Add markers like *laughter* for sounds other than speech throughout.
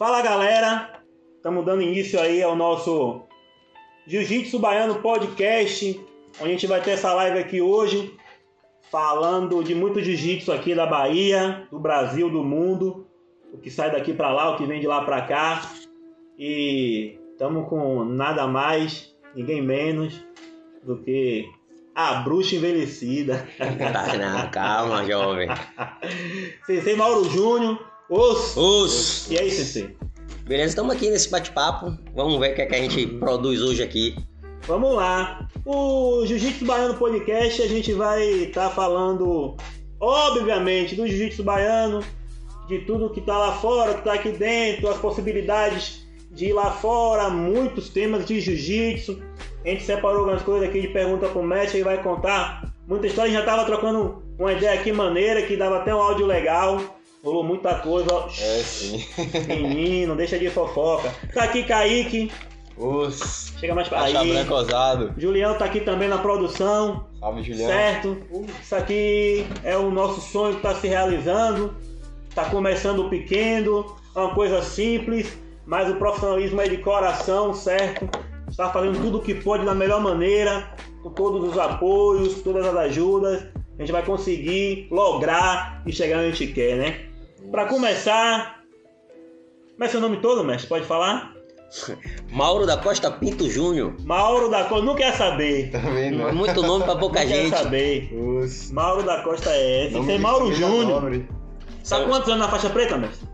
Fala galera, estamos dando início aí ao nosso Jiu-Jitsu Baiano Podcast, onde a gente vai ter essa live aqui hoje, falando de muito jiu-jitsu aqui da Bahia, do Brasil, do mundo, o que sai daqui para lá, o que vem de lá para cá. E estamos com nada mais, ninguém menos do que a bruxa envelhecida. *laughs* Tá, não, calma, jovem. Sensei Mauro Júnior, os. Os. E aí, Sensei? Beleza, estamos aqui nesse bate-papo. Vamos ver o que, é que a gente produz hoje aqui. Vamos lá. O Jiu-Jitsu Baiano Podcast, a gente vai estar tá falando, obviamente, do Jiu-Jitsu Baiano, de tudo que está lá fora, que está aqui dentro, as possibilidades de ir lá fora, muitos temas de Jiu-Jitsu. A gente separou algumas coisas aqui de pergunta pro mestre e vai contar muita história. A gente já tava trocando uma ideia aqui maneira, que dava até um áudio legal. Rolou muita coisa. É, sim. Menino, deixa de fofoca. Tá aqui Kaique. Os. Chega mais pra aí. branco rosado. Julião tá aqui também na produção. Salve, Julião. Certo? Isso aqui é o nosso sonho que tá se realizando. Tá começando pequeno, é uma coisa simples, mas o profissionalismo é de coração, certo? Está fazendo tudo o que pode da melhor maneira, com todos os apoios, todas as ajudas. A gente vai conseguir lograr e chegar onde a gente quer, né? Para começar, como é seu nome todo, mestre? Pode falar? *laughs* Mauro da Costa Pinto Júnior. Mauro da Costa, não quer saber. Também não. *laughs* Muito nome pra pouca não gente. quer saber. Mauro da Costa é esse. Tem Mauro Júnior. Tá quantos anos na faixa preta, mestre?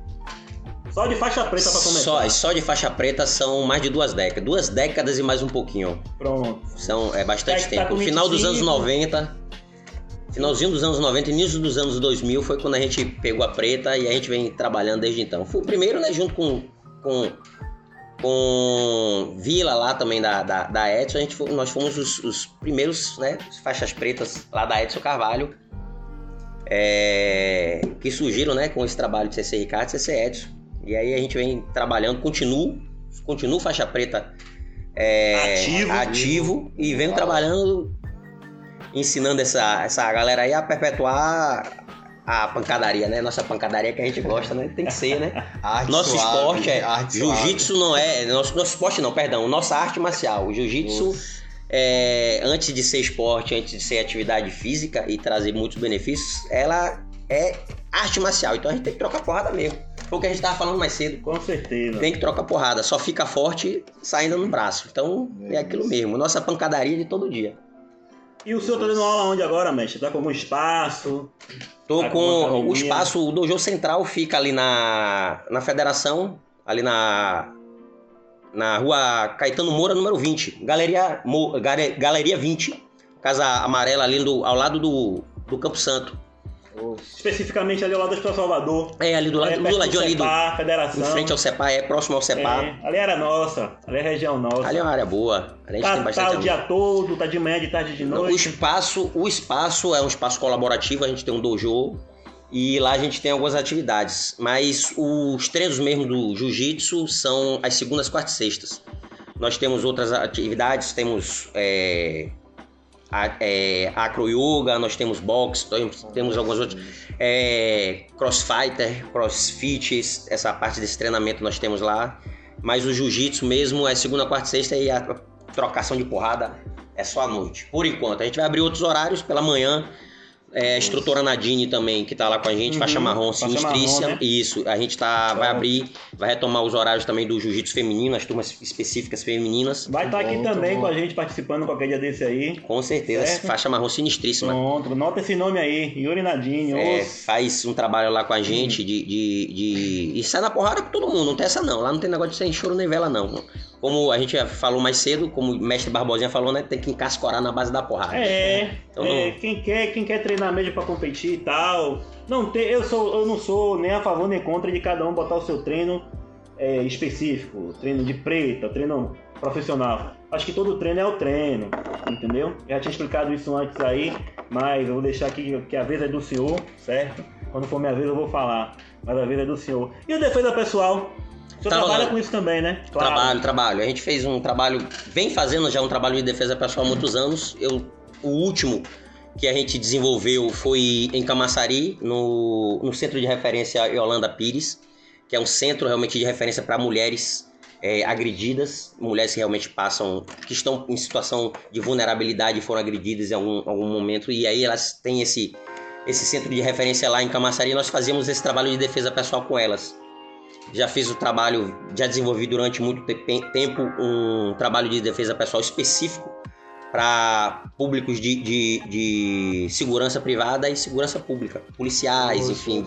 Só de faixa preta pra começar. Só, só de faixa preta são mais de duas décadas. Duas décadas e mais um pouquinho. Pronto. São, é bastante Tá- tá tempo. com No final dos 25. anos 90, finalzinho dos anos 90, início dos anos 2000 foi quando a gente pegou a preta e a gente vem trabalhando desde então. Fui o primeiro, né, junto com, com, com Vila lá também da, da, da Edson, a gente foi- nós fomos os, os primeiros, né, faixas pretas lá da Edson Carvalho, é, que surgiram, né, com esse trabalho de CC Ricardo e CC Edson. E aí a gente vem trabalhando, continuo, continuo faixa preta é, Ativo. ativo e venho trabalhando, ensinando essa, essa galera aí a perpetuar a pancadaria, né? Nossa pancadaria que a gente gosta, né? Tem que ser, né? Arte Nosso suave, esporte é. Jiu-jitsu não é. Nosso, nosso esporte não, perdão. Nossa arte marcial. O jiu-jitsu, é, antes de ser esporte, antes de ser atividade física e trazer muitos benefícios, ela é arte marcial. Então a gente tem que trocar porrada mesmo. Foi o que a gente tava falando mais cedo. Com certeza. Tem que trocar porrada. Só fica forte saindo no braço. Então é aquilo mesmo. Nossa pancadaria de todo dia. E o senhor tá dando aula onde agora, mestre? Tá com algum espaço? Tô Tá com com o espaço, o dojo central fica ali na, na federação, ali na na rua Caetano Moura, número 20. Galeria, Mo- Galeria 20. Casa amarela ali do, ao lado do, do Campo Santo. Especificamente ali ao lado do Hospital Salvador. É, ali do, lado, é, do perto ladinho ali do. Federação. Em frente ao CEPA, é próximo ao CEPA. É, ali era nossa. Ali é região nossa. Ali é uma área boa. A gente tá, tem tá bastante o aluno. dia todo, tá de manhã, de tarde, de Não, O noite. espaço, o espaço é um espaço colaborativo, a gente tem um dojo e lá a gente tem algumas atividades. Mas os treinos mesmo do jiu-jitsu são as segundas, quartas e sextas. Nós temos outras atividades, temos é, é, acro yoga, nós temos boxe, temos, algumas outras. É, crossfighter, crossfit, essa parte desse treinamento nós temos lá. Mas o jiu-jitsu mesmo é segunda, quarta e sexta e a trocação de porrada é só à noite. Por enquanto. A gente vai abrir outros horários pela manhã. É, a instrutora Nadine também, que tá lá com a gente, Uhum, faixa marrom, faixa sinistrícia. marrom, né? Isso, a gente tá, vai Show. abrir, vai retomar os horários também do jiu-jitsu feminino, as turmas específicas femininas. Vai estar aqui Muito também bom. com a gente participando qualquer dia desse aí. Com certeza, Certo. faixa marrom sinistríssima. Pronto, nota esse nome aí, Yuri Nadinho. É, os- faz um trabalho lá com a gente de, de, de- E sai na porrada com todo mundo, não tem essa não. Lá não tem negócio de sem choro nem vela, não. Como a gente já falou mais cedo, como o mestre Barbosinha falou, né? Tem que encascorar na base da porrada. É, Então é, quem quer, quem quer treinar mesmo pra competir e tal. Não tem, eu sou, eu não sou nem a favor nem contra de cada um botar o seu treino é, específico, treino de preta, treino profissional. Acho que todo treino é o treino, entendeu? Já tinha explicado isso antes aí, mas eu vou deixar aqui que a vez é do senhor, certo? Quando for minha vez eu vou falar, mas a vez é do senhor. E o defesa pessoal? O senhor Tá, trabalha com isso também, né? Trabalho, trabalho. A gente fez um trabalho, vem fazendo já um trabalho de defesa pessoal há muitos anos. Eu, o último que a gente desenvolveu foi em Camaçari, no, no centro de referência Yolanda Pires. que é um centro realmente de referência para mulheres é, agredidas, mulheres que realmente passam, que estão em situação de vulnerabilidade e foram agredidas em algum, algum momento, e aí elas têm esse, esse centro de referência lá em Camaçari, nós fazíamos esse trabalho de defesa pessoal com elas. Já fiz o trabalho, já desenvolvi durante muito tempo um trabalho de defesa pessoal específico para públicos de, de, de, segurança privada e segurança pública, policiais, enfim,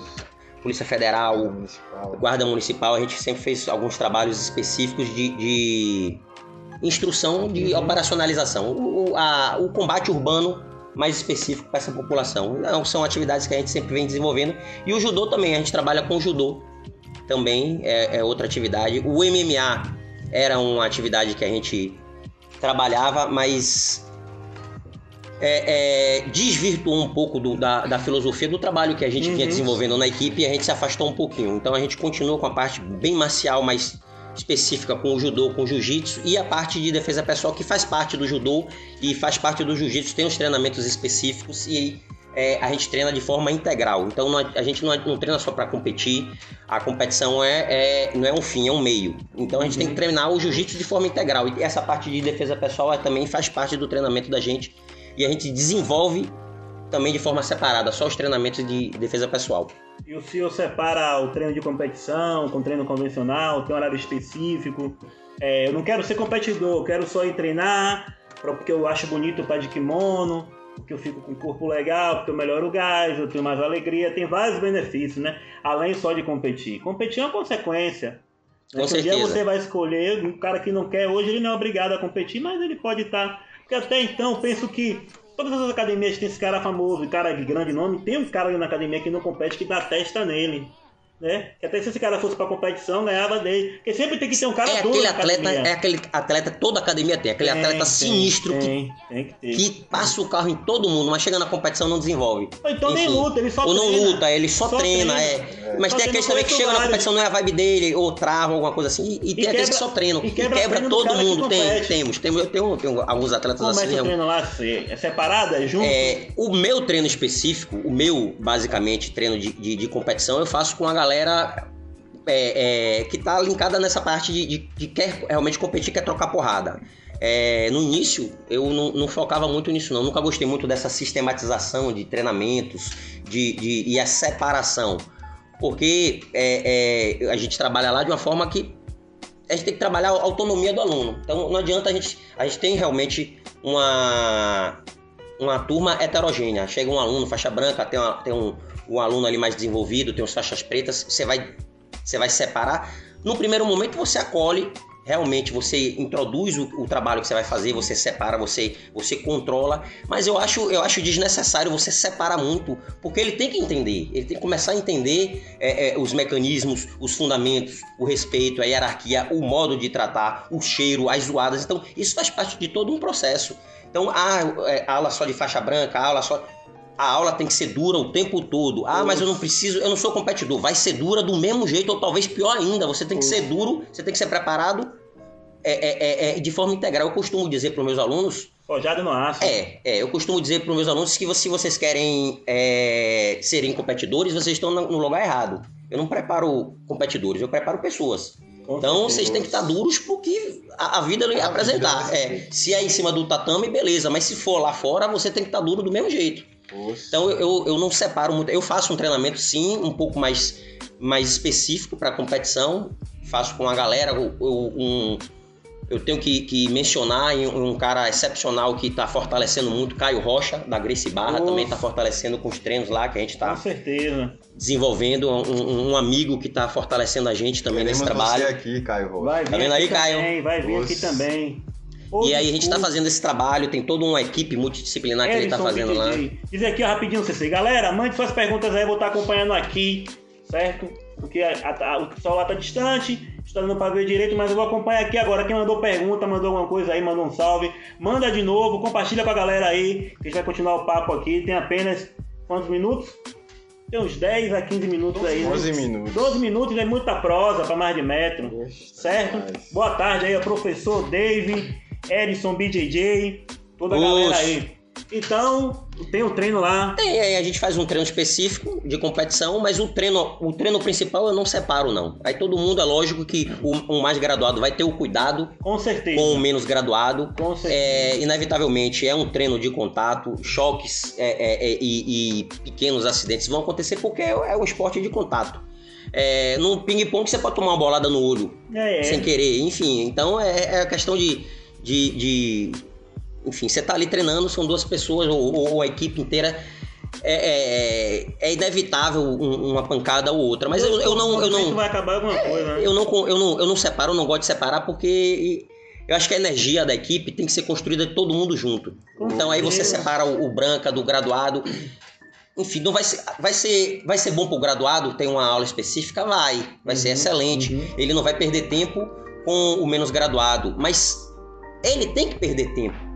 Polícia Federal, Guarda Municipal. Guarda Municipal. A gente sempre fez alguns trabalhos específicos de, de instrução de uhum. operacionalização, o, a, o combate urbano mais específico para essa população. Então, são atividades que a gente sempre vem desenvolvendo. E o judô também, a gente trabalha com judô, também é, é outra atividade. O MMA era uma atividade que a gente trabalhava, mas é, é, desvirtuou um pouco do, da, da, filosofia do trabalho que a gente uhum. vinha desenvolvendo na equipe e a gente se afastou um pouquinho. Então a gente continua com a parte bem marcial, mais específica com o judô, com o jiu-jitsu e a parte de defesa pessoal que faz parte do judô e faz parte do jiu-jitsu, tem os treinamentos específicos e é, a gente treina de forma integral. Então não, a gente não, não treina só para competir, a competição é, é, não é um fim, é um meio. Então a gente uhum. tem que treinar o jiu-jitsu de forma integral e essa parte de defesa pessoal é, também faz parte do treinamento da gente e a gente desenvolve também de forma separada, só os treinamentos de defesa pessoal. E o senhor separa o treino de competição com treino convencional, tem um horário específico? É, eu não quero ser competidor, eu quero só ir treinar, porque eu acho bonito o pé de kimono, porque eu fico com o corpo legal, porque eu melhoro o gás, eu tenho mais alegria, tem vários benefícios, né? Além só de competir. Competir é uma consequência. Com certeza. Um dia você vai escolher, um cara que não quer hoje, ele não é obrigado a competir, mas ele pode estar porque até então, penso que todas as academias tem esse cara famoso, cara de grande nome, tem um cara ali na academia que não compete que dá testa nele né? Que até se esse cara fosse pra competição, ganhava dele. Porque sempre tem que ter um cara é aquele atleta É aquele atleta, toda academia tem, aquele tem, atleta tem, sinistro tem, que, que, passa o carro em todo mundo, mas chega na competição não desenvolve. Ou então Enfim, nem luta, ele só ou treina. Ou não luta, ele só, só treina, treina, é. Mas só tem aqueles também que chega na competição, não é a vibe dele, ou trava, alguma coisa assim. E, e tem quebra, aqueles que só treinam. E quebra, e quebra todo mundo. Tem, temos, temos. Eu tenho, tenho alguns atletas Como assim. Como é treino lá? É separado? É junto? É, o meu treino específico, o meu, basicamente, treino de, de, de competição, eu faço com a galera é, é, que está linkada nessa parte de, de, de, quer realmente competir, quer trocar porrada. É, no início, eu não, não, focava muito nisso, não. Nunca gostei muito dessa sistematização de treinamentos de, de e a separação. Porque é, é, a gente trabalha lá de uma forma que a gente tem que trabalhar a autonomia do aluno. Então não adianta a gente. A gente tem realmente uma, uma turma heterogênea. Chega um aluno, faixa branca, tem, uma, tem um, um aluno ali mais desenvolvido, tem uns faixas pretas, você vai você vai separar. No primeiro momento você acolhe, realmente você introduz o, o, trabalho que você vai fazer, você separa, você, você controla, mas eu acho, eu acho desnecessário você separar muito, porque ele tem que entender, ele tem que começar a entender é, é, os mecanismos, os fundamentos, o respeito, a hierarquia, o modo de tratar, o cheiro, as zoadas, então isso faz parte de todo um processo. Então, ah, é, aula só de faixa branca, aula só a aula tem que ser dura o tempo todo. Ah, mas eu não preciso, eu não sou competidor. Vai ser dura do mesmo jeito, ou talvez pior ainda. Você tem que ser duro, você tem que ser preparado é, é, é, é de forma integral. Eu costumo dizer para os meus alunos. Forjado no aço. É, é, eu costumo dizer para os meus alunos que se vocês querem é, serem competidores, vocês estão no lugar errado. Eu não preparo competidores, eu preparo pessoas. Com então certeza. vocês têm que estar duros porque a, a vida ia apresentar. É, se é em cima do tatame, beleza, mas se for lá fora, você tem que estar duro do mesmo jeito. Então eu, eu não separo muito. Eu faço um treinamento sim, um pouco mais, mais específico para competição. Faço com a galera. Eu, eu, um, eu tenho que, que mencionar um, um cara excepcional que está fortalecendo muito, Caio Rocha, da Grace Barra, também está fortalecendo com os treinos lá que a gente está desenvolvendo. Um, um, amigo que está fortalecendo a gente também Queremos nesse trabalho. Você aqui, Caio Rocha. Vai vir tá vendo aí, Caio? Também, vai vir aqui também e aí a gente está fazendo esse trabalho, tem toda uma equipe multidisciplinar que ele está fazendo lá. Dizer aqui ó, rapidinho, CC. Galera, mande suas perguntas aí, eu vou estar tá acompanhando aqui, certo? Porque a, a, o pessoal lá tá distante, está dando para ver direito, mas eu vou acompanhar aqui agora. Quem mandou pergunta, mandou alguma coisa aí, mandou um salve. Manda de novo, compartilha com a galera aí, que a gente vai continuar o papo aqui. Tem apenas quantos minutos? Tem uns 10 a 15 minutos 12, aí. 12 né? minutos. 12 minutos é muita prosa para mais de metro. Poxa, certo? Boa tarde aí, professor Dave. Edson, BJJ, toda a galera aí. Então, tem um treino lá. Tem, a gente faz um treino específico de competição, mas o treino, o treino principal eu não separo, não. Aí todo mundo, é lógico que o, o mais graduado vai ter o cuidado Com certeza. com o menos graduado. Com certeza. É, inevitavelmente é um treino de contato, choques é, é, é, e, e pequenos acidentes vão acontecer porque é, é um esporte de contato. É, no ping-pong você pode tomar uma bolada no olho É, é. sem querer, enfim. Então é, é a questão de, de, de- Enfim, você tá ali treinando, são duas pessoas ou, ou- a equipe inteira. É, é- é inevitável um- uma pancada ou outra, mas eu, eu não. Eu O não vai acabar alguma coisa, né? eu não, eu, não, eu não separo, eu não gosto de separar porque eu acho que a energia da equipe tem que ser construída de todo mundo junto. Então aí você separa o, o branca do graduado. Enfim, não vai ser, vai ser, vai ser bom pro graduado ter uma aula específica? Vai. Vai ser Uhum, excelente. uhum. Ele não vai perder tempo com o menos graduado, mas ele tem que perder tempo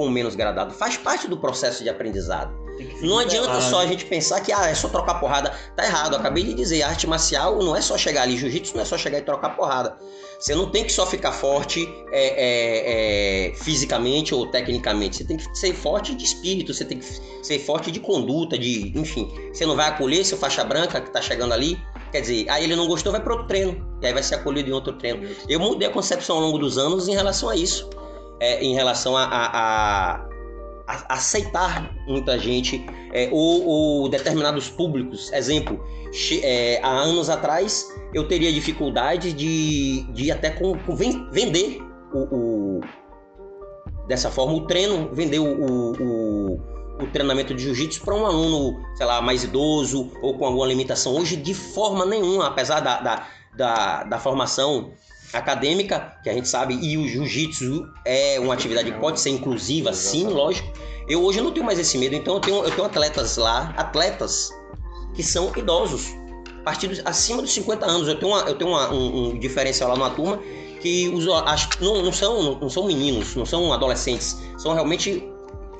com menos graduado. Faz parte do processo de aprendizado. Não adianta só a gente pensar que ah, é só trocar porrada. Tá errado, eu acabei de dizer, arte marcial não é só chegar ali, jiu-jitsu não é só chegar e trocar porrada. Você não tem que só ficar forte é, é, é, fisicamente ou tecnicamente. Você tem que ser forte de espírito, você tem que ser forte de conduta, de. Enfim. Você não vai acolher seu faixa branca que tá chegando ali. Quer dizer, aí ele não gostou, vai para outro treino. E aí vai ser acolhido em outro treino. Eu mudei a concepção ao longo dos anos em relação a isso. É, em relação a, a- a- aceitar muita gente é, ou, ou determinados públicos. Exemplo, é, há anos atrás eu teria dificuldade de, de até com, com ven- vender o, o- dessa forma o treino, vender o, o- o- o treinamento de jiu-jitsu para um aluno, sei lá, mais idoso ou com alguma limitação. Hoje, de forma nenhuma, apesar da, da, da, da formação acadêmica, que a gente sabe, e o jiu-jitsu é uma atividade que pode ser inclusiva, sim, lógico. Eu hoje não tenho mais esse medo, então eu tenho, eu tenho atletas lá, atletas que são idosos, a partir dos, acima dos 50 anos. Eu tenho, uma- eu tenho uma- um, um diferencial lá numa turma que os, as- não, não são, não são meninos, não são adolescentes, são realmente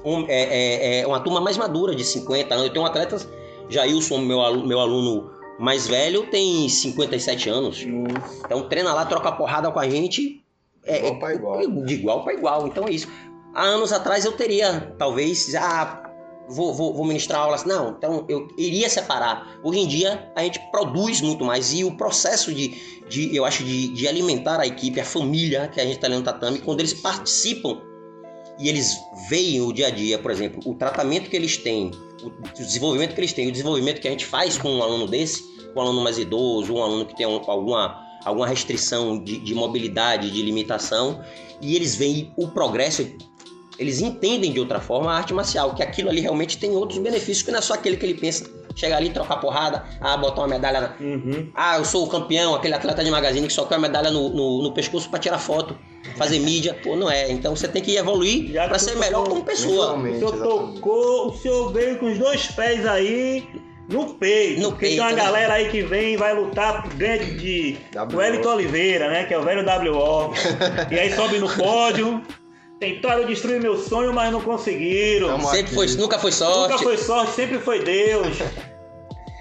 um- é, é- é uma turma mais madura, de 50 anos. Eu tenho atletas, Jailson, meu, meu aluno mais velho, tem 57 anos. Então treina lá, troca porrada com a gente. É, Igual pra igual. De igual para igual. Então é isso. Há anos atrás eu teria, talvez, ah, vou, vou, vou ministrar aulas. Não, então eu iria separar. Hoje em dia a gente produz muito mais. E o processo de, de eu acho, de, de alimentar a equipe, a família que a gente está ali no tatame, quando eles participam e eles veem o dia a dia, por exemplo, o tratamento que eles têm, o desenvolvimento que eles têm, o desenvolvimento que a gente faz com um aluno desse, um aluno mais idoso, um aluno que tem um- alguma, alguma restrição de, de mobilidade, de limitação, e eles veem o progresso, eles entendem de outra forma a arte marcial, que aquilo ali realmente tem outros benefícios, que não é só aquele que ele pensa, chegar ali, trocar porrada, ah, botar uma medalha na, Uhum. ah, eu sou o campeão, aquele atleta de magazine que só quer a medalha no, no, no pescoço pra tirar foto, fazer mídia. Pô, não é. Então você tem que evoluir Já pra que ser melhor como pessoa. O senhor tocou, o senhor veio com os dois pés aí no peito. No porque tem peito, uma né? galera aí que vem e vai lutar por grande de. Wellington Oliveira, né? Que é o velho WO. e aí sobe no pódio. Tentaram destruir meu sonho, mas não conseguiram. Tamo Sempre aqui. foi, nunca foi sorte. Nunca foi sorte, sempre foi Deus.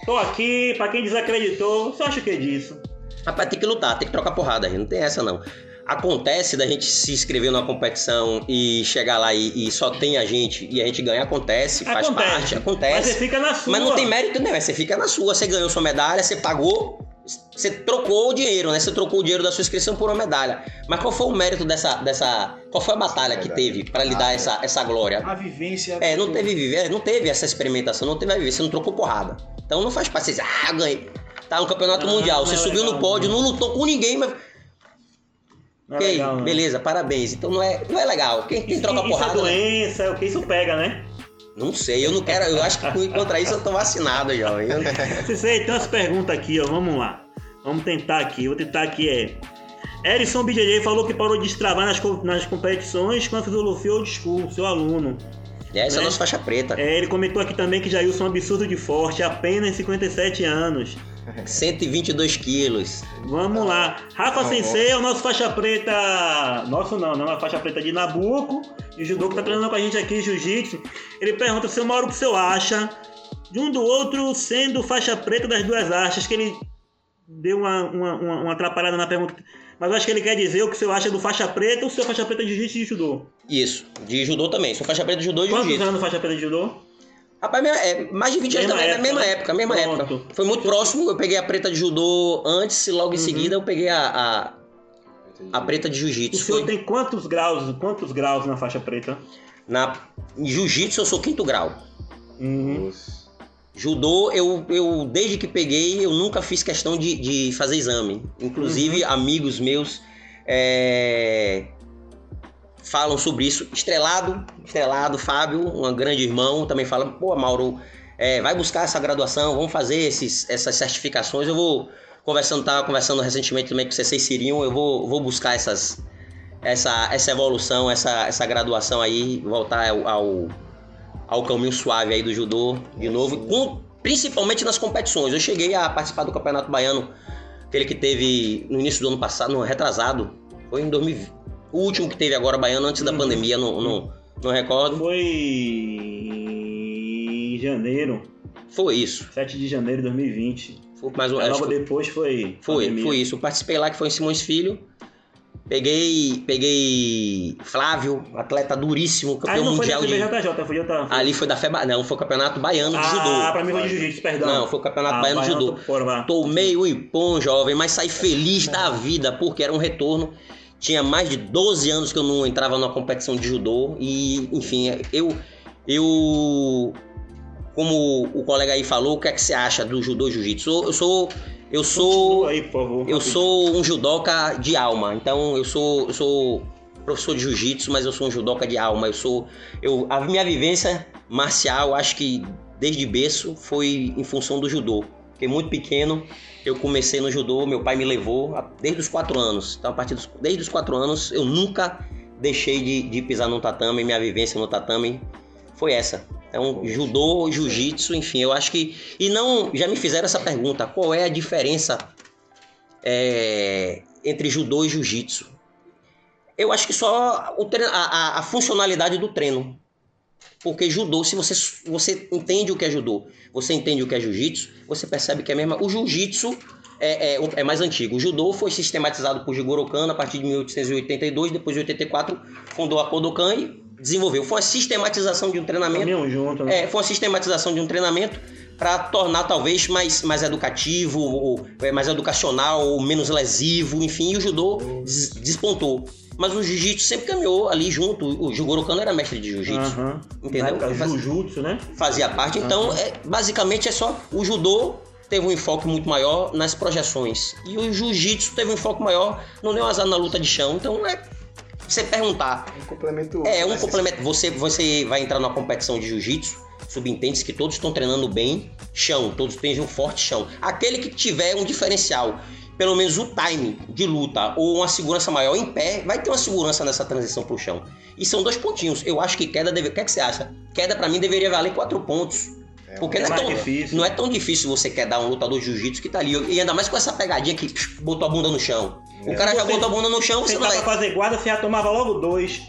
Tô aqui, pra quem desacreditou, você acha o que disso? Rapaz, tem que lutar, tem que trocar porrada, gente. Não tem essa, não. Acontece da gente se inscrever numa competição e chegar lá e, e só tem a gente e a gente ganha, acontece, faz Acontece. parte, Mas você acontece. fica na sua. Mas não tem mérito nenhum, é, você fica na sua, você ganhou sua medalha, você pagou, você trocou o dinheiro, né? Você trocou o dinheiro da sua inscrição por uma medalha. Mas qual foi o mérito dessa. dessa qual foi a batalha que teve pra lhe dar essa, essa glória? A vivência. É, não teve, viver, não teve essa experimentação, não teve a viver, você não trocou porrada. Então não faz parte, você diz, ah, ganhei. Tá no campeonato Ah, mundial, não você é subiu legal, no pódio, não lutou com ninguém, mas. É ok, legal, não. beleza, parabéns. Então não é, não é legal. Quem, quem Isso, troca isso porrada. é doença, é o que isso pega, né? Não sei, eu não quero. Eu acho que contra isso eu tô vacinado, jovem. Cicei, tem umas perguntas aqui, ó. Vamos lá. Vamos tentar aqui. Vou tentar aqui, é. Erison BJJ falou que parou de destravar nas, nas competições com a filosofia old school, seu aluno. Essa é Né? a nossa faixa preta. É, ele comentou aqui também que Jailson é um absurdo de forte, apenas 57 anos. 122 quilos. Vamos lá. Rafa Tá Sensei é o nosso faixa preta. Nosso não, não é uma faixa preta de Nabuco. E o judô que tá treinando com a gente aqui, Jiu-Jitsu. Ele pergunta, seu Mauro, o que o senhor acha de um do outro sendo faixa preta das duas artes? Que ele deu uma, uma, uma, uma atrapalhada na pergunta. Mas eu acho que ele quer dizer o que o senhor acha do faixa preta ou o seu faixa preta de jiu-jitsu e de judô. Isso, de judô também. Sou faixa preta de judô e Quantos jiu-jitsu. anos faixa preta de judô? Rapaz, é, mais de 20 anos também, época, na mesma né? época, mesma Pronto. época. Foi muito próximo, eu peguei a preta de judô antes e logo em Uhum. seguida eu peguei a, a, a preta de O jiu-jitsu. senhor Foi tem quantos graus, quantos graus na faixa preta? Na em jiu-jitsu eu sou quinto grau. Uhum. Judô, eu, eu desde que peguei, eu nunca fiz questão de, de fazer exame. Inclusive, Uhum. amigos meus é, falam sobre isso. Estrelado, Estrelado, Fábio, um grande irmão, também fala, pô, Mauro, é, vai buscar essa graduação, vamos fazer esses, essas certificações. Eu vou conversando, tava conversando recentemente também com vocês seriam, eu vou, vou buscar essas, essa, essa evolução, essa, essa graduação aí, voltar ao, ao, ao caminho suave aí do judô de novo, com- principalmente nas competições. Eu cheguei a participar do Campeonato Baiano, aquele que teve no início do ano passado, no retrasado, foi em 2020. O último que teve agora baiano antes da Uhum. pandemia, não, não, não recordo. Foi em janeiro, Foi isso. 7 de janeiro de 2020. Foi acho logo que depois foi. Foi, pandemia. foi isso. Eu participei lá que foi em Simões Filho. Peguei, peguei Flávio, atleta duríssimo, Aí campeão não foi mundial de. Foi de outra. Ali foi da FEBA, não, foi o campeonato baiano de ah, judô. pra mim foi de jiu-jitsu, perdão. Não, foi o campeonato Ah, baiano de judô. fora. Tomei o impom, jovem, mas saí feliz da vida, porque era um retorno. Tinha mais de 12 anos que eu não entrava numa competição de judô. E, enfim, eu. Eu. Como o colega aí falou, o que é que você acha do judô jiu-jitsu? Eu sou. Eu sou. Aí, por favor. Eu sou um judoca de alma, então eu sou, eu sou professor de jiu-jitsu, mas eu sou um judoca de alma. Eu sou, eu, a minha vivência marcial, acho que desde berço foi em função do judô. Porque muito pequeno eu comecei no judô, meu pai me levou desde os quatro anos. Então a partir dos, desde os quatro anos eu nunca deixei de, de pisar no tatame. Minha vivência no tatame foi essa. Então judô, jiu-jitsu, enfim, eu acho que e não já me fizeram essa pergunta: qual é a diferença é, entre judô e jiu-jitsu. Eu acho que só treino- a, a- a funcionalidade do treino. Porque judô, se você, você entende o que é judô, você entende o que é jiu-jitsu, você percebe que é mesmo. O jiu-jitsu é, é, é mais antigo. O judô foi sistematizado por Jigoro Kano a partir de 1882, depois de 84 fundou a Kodokan e desenvolveu. Foi uma sistematização de um treinamento junto, né? é, foi uma sistematização de um treinamento para tornar talvez mais, mais educativo, ou, é, mais educacional, ou menos lesivo, enfim, e o judô des- despontou. Mas o jiu-jitsu sempre caminhou ali junto. O Jigoro Kano era mestre de jiu-jitsu, Aham. entendeu? Época, Faz- Jujutsu, né? fazia parte. Então, é, basicamente é só o judô teve um enfoque muito maior nas projeções e o jiu-jitsu teve um enfoque maior no neoazar na luta de chão. Então, é você perguntar Um complemento. é, um complemento. Você, você vai entrar numa competição de jiu-jitsu, subentende-se que todos estão treinando bem chão, todos têm um forte chão. Aquele que tiver um diferencial, pelo menos o time de luta ou uma segurança maior em pé, vai ter uma segurança nessa transição pro chão. E são dois pontinhos. Eu acho que queda deve. O que, é que você acha? Queda pra mim deveria valer quatro pontos. É, Porque É não é, tão, difícil. não é tão difícil você quedar um lutador de jiu-jitsu que tá ali. E ainda mais com essa pegadinha que psh, botou a bunda no chão. O É. cara já Você- botou a bunda no chão, você Você não vai. fazer guarda, você já tomava logo dois.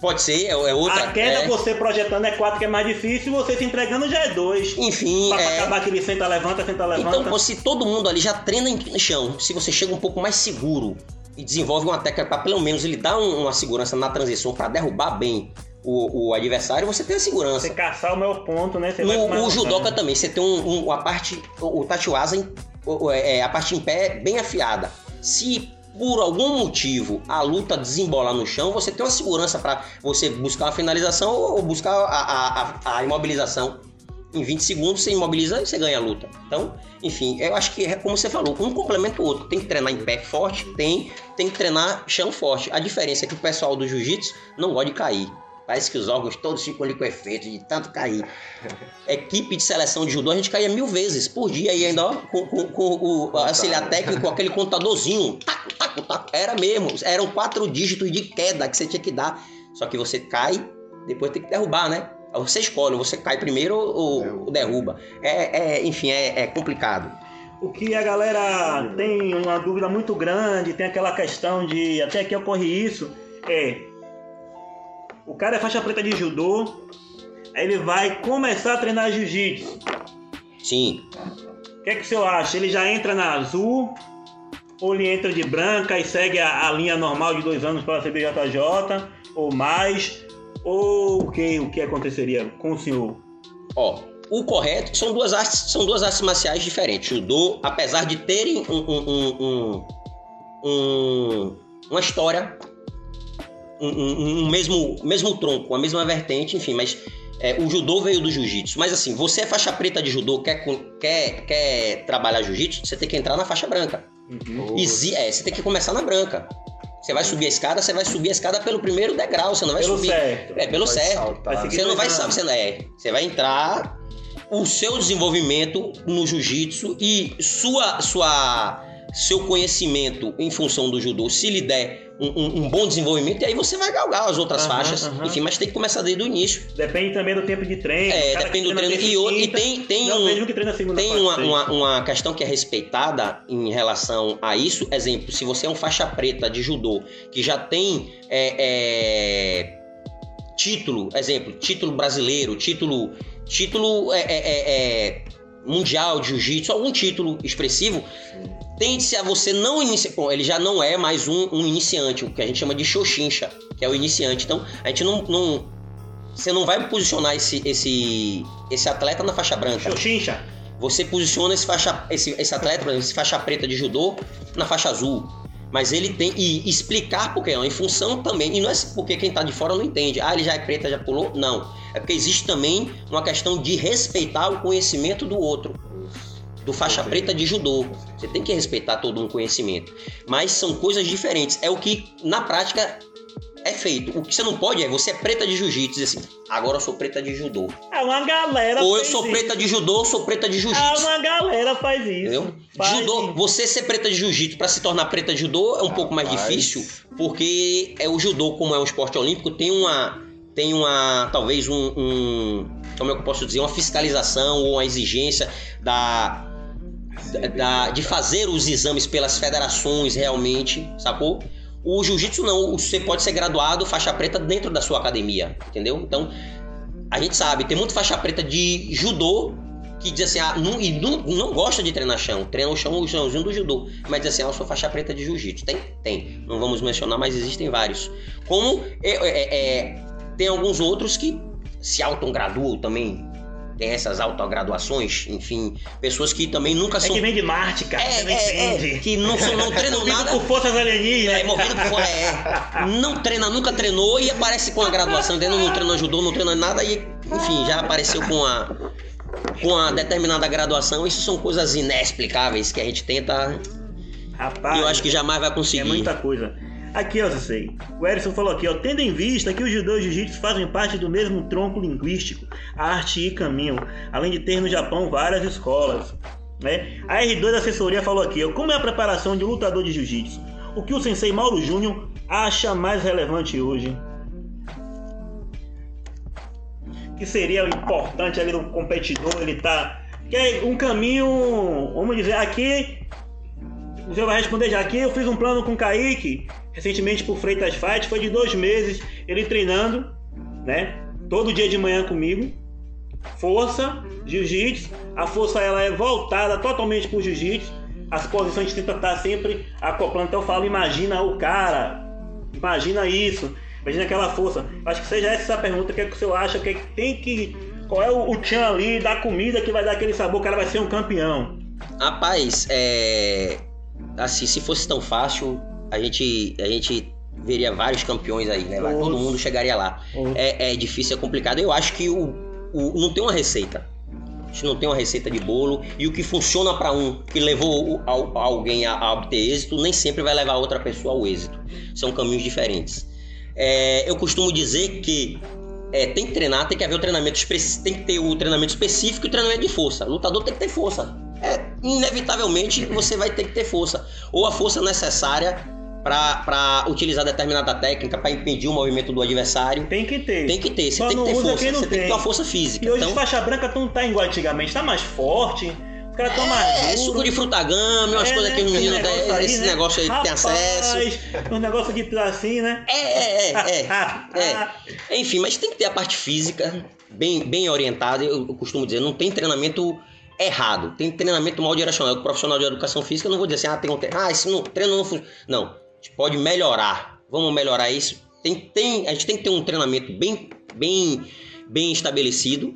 Pode ser, é, é outra. a queda, é. você projetando é quatro, que é mais difícil, você se entregando já é dois. Enfim, Pra é. acabar aquele senta, levanta, senta, levanta. Então, se todo mundo ali já treina em chão, se você chega um pouco mais seguro e desenvolve uma técnica para pelo menos ele dar um- uma segurança na transição para derrubar bem o, o adversário, você tem a segurança. Você caçar o meu ponto, né? Você No, o judoca também, você tem um, um- a parte, o- o- é, a parte em pé bem afiada. Se por algum motivo a luta desembolar no chão, você tem uma segurança para você buscar a finalização ou buscar a, a- a- imobilização. Em 20 segundos você imobiliza e você ganha a luta. Então, enfim, eu acho que é como você falou, um complementa o outro. Tem que treinar em pé forte, tem, tem que treinar chão forte. A diferença é que o pessoal do jiu-jitsu não gosta de cair. Parece que os órgãos todos ficam ali com efeito de tanto cair. *laughs* Equipe de seleção de judô, a gente caía mil vezes por dia e ainda ó, com, com- com o auxiliar técnico, com aquele contadorzinho. Taco, taco, taco. Era mesmo. Eram quatro dígitos de queda que você tinha que dar. Só que você cai, depois tem que derrubar, né? Aí Você escolhe, você cai primeiro ou, ou derruba. É, é, enfim, é, é complicado. O que a galera tem uma dúvida muito grande, tem aquela questão de até que ocorre isso, é o cara é faixa preta de judô, aí ele vai começar a treinar jiu-jitsu. Sim. que é que o senhor acha? Ele já entra na azul? Ou ele entra de branca e segue a, a linha normal de dois anos para a CBJJ? Ou mais? Ou o que, o que aconteceria com o senhor? Ó, o correto são duas artes, são duas artes marciais diferentes. Judô, apesar de terem um, um- um- um- uma história, um, um- um mesmo, mesmo tronco, a mesma vertente, enfim, mas é, o judô veio do jiu-jitsu. Mas assim, você é faixa preta de judô, quer, quer, quer trabalhar jiu-jitsu, você tem que entrar na faixa branca. Uhum. Exi- é, você tem que começar na branca. Você vai subir a escada, você vai subir a escada pelo primeiro degrau, você não vai Pelo subir. certo. É, pelo Vai certo. saltar. Você não vai anos. você, não- é, você vai entrar o seu desenvolvimento no jiu-jitsu e sua, sua, seu conhecimento em função do judô, se lhe der um, um- um bom desenvolvimento, e aí você vai galgar as outras Aham, faixas. aham. Enfim, mas tem que começar desde o início. Depende também do tempo de treino. É, depende do treino. E, outro, e tem, tem não um. Tem uma, uma, uma questão que é respeitada em relação a isso. Exemplo, se você é um faixa preta de judô que já tem é, é, título, exemplo, título brasileiro, título, título é, é, é, é, mundial de jiu-jitsu, algum título expressivo, tende-se a você não iniciar. Bom, ele já não é mais um, um iniciante, o que a gente chama de xoxincha, que é o iniciante. Então, a gente não. não você não vai posicionar esse, esse, esse atleta na faixa branca. Xoxincha. Você posiciona esse, faixa, esse, esse atleta, por exemplo, esse faixa preta de judô, na faixa azul. Mas ele tem. E explicar por quê? Não, em função também. E não é porque quem tá de fora não entende. Ah, ele já é preta, já pulou. Não. É porque existe também uma questão de respeitar o conhecimento do outro. Do faixa preta de judô. Você tem que respeitar todo um conhecimento. Mas são coisas diferentes. É o que, na prática, é feito. O que você não pode é, você é preta de jiu-jitsu, dizer assim, agora eu sou preta de judô. É uma galera Ou eu faz sou isso. preta de judô, eu sou preta de Ah, jiu-jitsu. uma galera faz isso. Entendeu? Faz Judô, isso. você ser preta de jiu-jitsu para se tornar preta de judô é um pouco mais Rapaz. difícil, porque é o judô, como é um esporte olímpico, tem uma tem uma talvez um, um como é que eu posso dizer, uma fiscalização ou uma exigência da, da- de fazer os exames pelas federações realmente, sacou? O jiu-jitsu não, você pode ser graduado faixa preta dentro da sua academia, entendeu? Então, a gente sabe, tem muito faixa preta de judô que diz assim, ah, não, e não, não gosta de treinar chão, treina o chão, o chãozinho do judô, mas diz assim, ah, eu sou faixa preta de jiu-jitsu. Tem? Tem. Não vamos mencionar, mas existem vários. Como é, é, é, tem alguns outros que se autograduam também, tem essas autograduações, enfim, pessoas que também nunca É são... que vem de Marte, cara. É, é, entende. é, que não, são- não treinam nada... por forças alienígenas. É, movido por fora, é. Não treina, nunca treinou e aparece com a graduação, entendeu? Não treina judô, não treina nada e, enfim, já apareceu com a com a determinada graduação. Isso são coisas inexplicáveis que a gente tenta Rapaz, e eu acho que jamais vai é conseguir. muita coisa. Aqui, ó, sei. O Erison falou aqui, ó. Tendo em vista que o judô e o jiu-jitsu fazem parte do mesmo tronco linguístico, arte e caminho, além de ter no Japão várias escolas. Né? A R2 da assessoria falou aqui, ó. Como é a preparação de um lutador de jiu-jitsu? O que o sensei Mauro Júnior acha mais relevante hoje? que seria o importante ali do competidor, ele tá. Que é um caminho, vamos dizer, aqui. O senhor vai responder já aqui. Eu fiz um plano com o Kaique, recentemente por Freitas Fight, foi de dois meses, ele treinando, né? Todo dia de manhã comigo. Força, jiu-jitsu. A força ela é voltada totalmente pro jiu-jitsu. As posições tenta estar sempre acoplando. Então eu falo, imagina o cara. Imagina isso. Imagina aquela força. Acho que seja essa a pergunta. O que, é que o senhor acha? O que, é que tem que. Qual é o, o tchan ali da comida que vai dar aquele sabor? O cara vai ser um campeão. Rapaz, é. Assim, se fosse tão fácil, a gente, a gente veria vários campeões aí, né? Todo mundo chegaria lá. É, é difícil, é complicado. Eu acho que o, o- não tem uma receita. Acho que não tem uma receita de bolo. E o que funciona para um, que levou alguém a, a obter êxito, nem sempre vai levar outra pessoa ao êxito. São caminhos diferentes. É, eu costumo dizer que é, tem que treinar, tem que haver o treinamento tem que ter o treinamento específico e o treinamento de força. O lutador tem que ter força. É, inevitavelmente você vai ter que ter força. Ou a força necessária para utilizar determinada técnica, para impedir o movimento do adversário. Tem que ter. Tem que ter, você tem que ter força, você tem que tem. ter uma força física. E hoje então, os faixa branca não tá igual antigamente, tá mais forte. Os caras tão mais é, suco de frutagame, umas É, coisas que os né? meninos Esse têm, negócio aí, esse né? negócio aí que tem acesso. Rapaz, Um negócio de assim, né? É, é, é, *laughs* é. Enfim, mas tem que ter a parte física bem, bem orientada. Eu, eu costumo dizer, não tem treinamento errado. Tem treinamento mal direcionado. O profissional de educação física, não vou dizer assim, ah, tem um treino, ah, esse não, treino não funciona. Não, a gente pode melhorar. Vamos melhorar isso. Tem, tem, a gente tem que ter um treinamento bem, bem, bem estabelecido.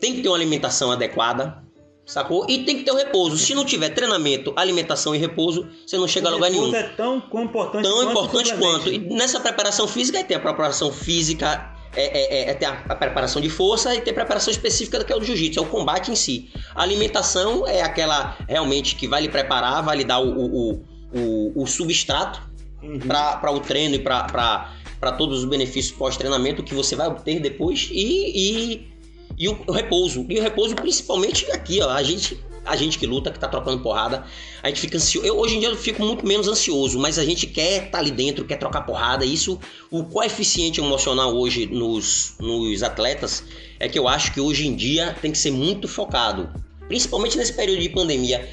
Tem que ter uma alimentação adequada, sacou? E tem que ter o repouso. Se não tiver treinamento, alimentação e repouso, você não chega a lugar nenhum. é tão importante Tão quanto importante o quanto. E nessa preparação física, aí tem a preparação física, é, é, é, é tem a, preparação de força e tem a preparação específica que é o jiu-jitsu, é o combate em si. A alimentação é aquela realmente que vai lhe preparar, vai lhe dar o, o, o, o- substrato Uhum. para o treino e para todos os benefícios pós-treinamento que você vai obter depois e, e, e o, o repouso. E o repouso principalmente aqui, ó, a gente, a gente que luta, que tá trocando porrada, a gente fica ansioso. Eu, hoje em dia eu fico muito menos ansioso, mas a gente quer estar ali dentro, quer trocar porrada. Isso, o coeficiente emocional hoje nos, nos atletas é que eu acho que hoje em dia tem que ser muito focado, principalmente nesse período de pandemia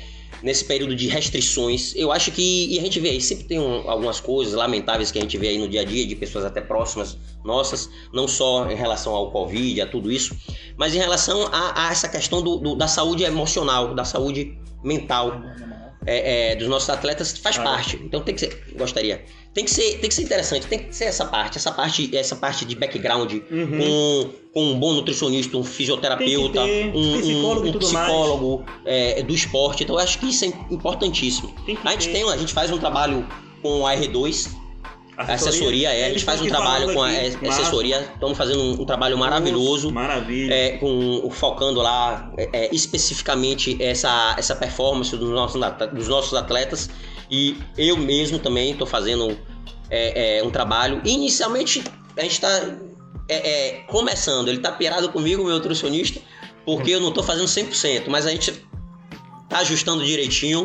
nesse período de restrições. Eu acho que, e a gente vê aí, sempre tem um- algumas coisas lamentáveis que a gente vê aí no dia a dia, de pessoas até próximas nossas, não só em relação ao Covid, a tudo isso, mas em relação a, a essa questão do- do- da saúde emocional, da saúde mental é, é, dos nossos atletas, faz Ah. parte. Então tem que ser, gostaria, tem que ser, tem que ser interessante, tem que ser essa parte, essa parte, essa parte de background, Uhum. com, com um bom nutricionista, um fisioterapeuta, ter um, psicólogo um- um psicólogo é, do esporte. Então eu acho que isso é importantíssimo. A gente ter. tem, a gente faz um trabalho com a R2, a assessoria, é, a gente Eles faz um trabalho com a aqui. a assessoria, estamos fazendo um, um trabalho maravilhoso. Maravilha. É, com, focando lá é, é, especificamente essa, essa performance dos nossos, dos nossos atletas e eu mesmo também estou fazendo é, é, um trabalho. Inicialmente a gente está começando, ele está pirado comigo, meu nutricionista, porque eu não estou fazendo 100%, mas a gente tá ajustando direitinho,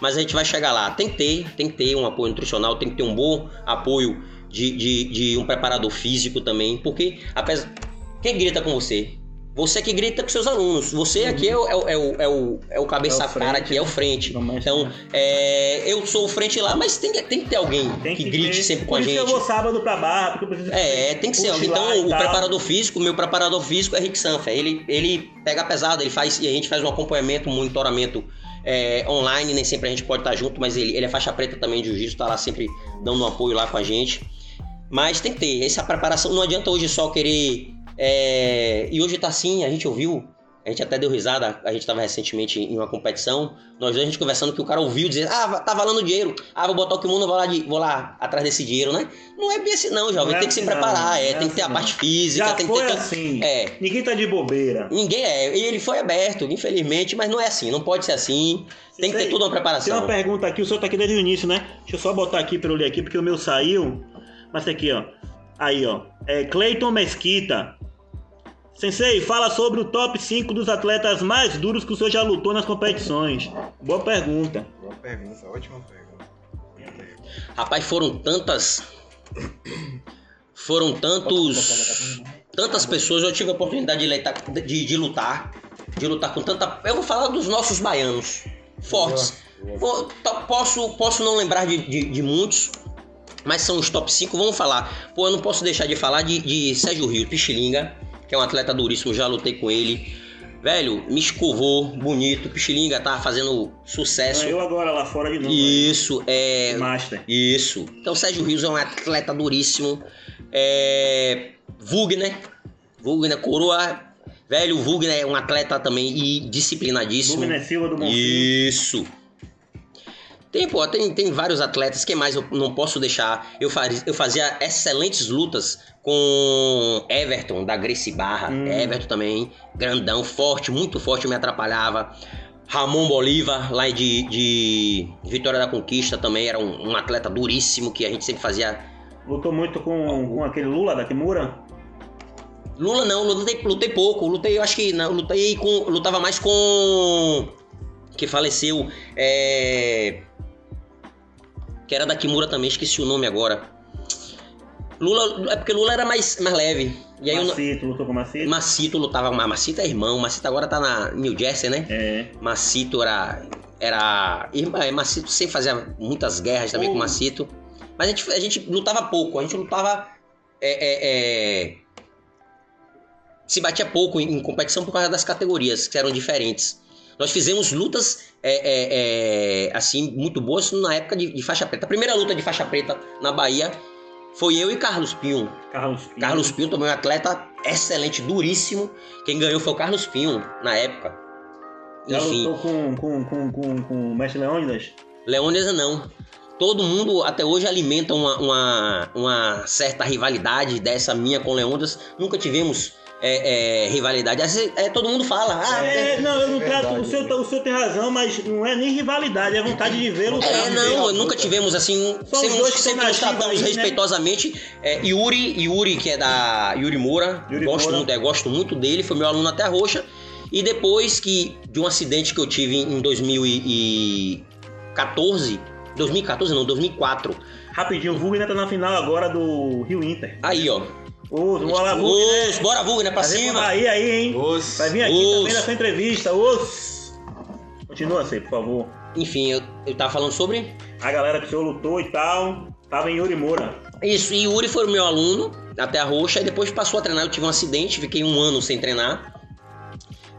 mas a gente vai chegar lá. Tem que ter, tem que ter um apoio nutricional, tem que ter um bom apoio de, de, de um preparador físico também, porque apesar. Quem grita com você? Você que grita com seus alunos. Você aqui é o, é o, é o, é o, é o cabeça É o frente. cara aqui, é o frente. Então, é, eu sou o frente lá, mas tem, que- tem que ter alguém que, que grite ter. sempre com Por a isso gente. que eu vou sábado pra barra, porque eu preciso. É, tem que ser. Então, o tal. preparador físico, meu preparador físico é Rick Sanfer. Ele, ele pega pesado, ele faz e a gente faz um acompanhamento, um monitoramento é, online. Nem sempre a gente pode estar junto, mas ele, ele é faixa preta também de jiu-jitsu, tá lá sempre dando um apoio lá com a gente. Mas tem que ter essa preparação. Não adianta hoje só querer. é, E hoje tá assim, a gente ouviu. A gente até deu risada, a gente estava recentemente em uma competição, nós dois a gente conversando que o cara ouviu dizer, ah, tá valendo dinheiro, ah, vou botar o kimono, vou lá, de, vou lá atrás desse dinheiro, né? Não é bem assim não, jovem, Não é tem que se assim preparar, é, é tem que ter a assim parte física, Já tem que foi ter... assim. É, Ninguém tá de bobeira. ninguém é, e ele foi aberto, infelizmente, mas não é assim, não pode ser assim, tem que ter Tem- toda uma Tem preparação. uma pergunta aqui, o senhor tá aqui desde o início, né? Deixa eu só botar aqui pra eu ler aqui, porque o meu saiu. Mas tá aqui, ó. Aí, ó. É Cleiton Mesquita. Sensei, fala sobre o top 5 dos atletas mais duros que o senhor já lutou nas competições. Boa pergunta. Boa pergunta, ótima pergunta. Rapaz, foram tantas... Foram tantos... tantas pessoas, eu tive a oportunidade de lutar, de, de lutar, de lutar com tanta. Eu vou falar dos nossos baianos, fortes. Vou- to- posso, posso não lembrar de, de, de muitos, mas são os top 5. Vamos falar. Pô, eu não posso deixar de falar de, de Sérgio Rio, Pichilinga, que é um atleta duríssimo, já lutei com ele. Velho, me escovou, bonito. Pichilinga tá fazendo sucesso. Eu agora lá fora de novo. Isso, é. Master. Isso. Então, Sérgio Rios é um atleta duríssimo. É... Wugner. Wugner, coroa. Velho, o Wugner é um atleta também e disciplinadíssimo. Wagner Silva do Monfim. Isso. Tem, pô, tem, tem vários atletas. Quem mais eu não posso deixar? Eu fazia, eu fazia excelentes lutas com Everton, da Gracie Barra. Hum. Everton também, grandão, forte, muito forte, me atrapalhava. Ramon Bolívar, lá de, de Vitória da Conquista, também era um, um atleta duríssimo que a gente sempre fazia. Lutou muito com, com aquele Lula da Kimura. Lula não, lutei, lutei pouco, lutei, eu acho que não, lutei com. Lutava mais com. Que faleceu. É. Que era da Kimura também, esqueci o nome agora. Lula. É porque Lula era mais, mais leve. E aí Macito, lutou com Macito. Macito lutava. Macito é irmão, Macito agora tá na New Jersey, né? É. Macito era. Era. irmã, é, Macito sempre fazia muitas guerras também Oh. com Macito. Mas a gente, a gente lutava pouco, a gente lutava. é, é, é, se batia pouco em, em competição por causa das categorias, que eram diferentes. Nós fizemos lutas é, é, é, assim muito boas na época de, de faixa preta. A primeira luta de faixa preta na Bahia foi eu e Carlos Pinho. Carlos Pinho. Carlos Pinho também é um atleta excelente, duríssimo. Quem ganhou foi o Carlos Pinho na época. Já Enfim, lutou com, com, com, com, com o Mestre Leônidas? Leônidas não. Todo mundo até hoje alimenta uma, uma, uma certa rivalidade dessa minha com Leônidas. Nunca tivemos é, é, rivalidade. Assim, é, todo mundo fala. Ah, É, tem- não, eu não Verdade, trato. O senhor, né? o senhor tem razão, mas não é nem rivalidade, é vontade de ver lutar. É, não, ver. nunca tivemos assim. Sempre, dois que sempre nos tratamos aí, né? respeitosamente. É, Yuri, Yuri, que é da Yuri Moura, Yuri gosto, Moura. Muito, é, gosto muito dele, foi meu aluno até roxa. E depois que de um acidente que eu tive em 2014, 2014 não, 2004. Rapidinho, o Vugner tá na final agora do Rio Inter. Aí, ó. Ô, vamos lá, Vugner. Os, bora Vugner pra Vai cima. Bahia aí, hein? Os... Vai vir aqui Os. também nessa entrevista. Os. Continua assim, por favor. Enfim, eu, eu tava falando sobre A galera que o senhor lutou e tal, tava em Yuri Moura. Isso, e Yuri foi o meu aluno até a roxa, e depois passou a treinar. Eu tive um acidente, fiquei um ano sem treinar.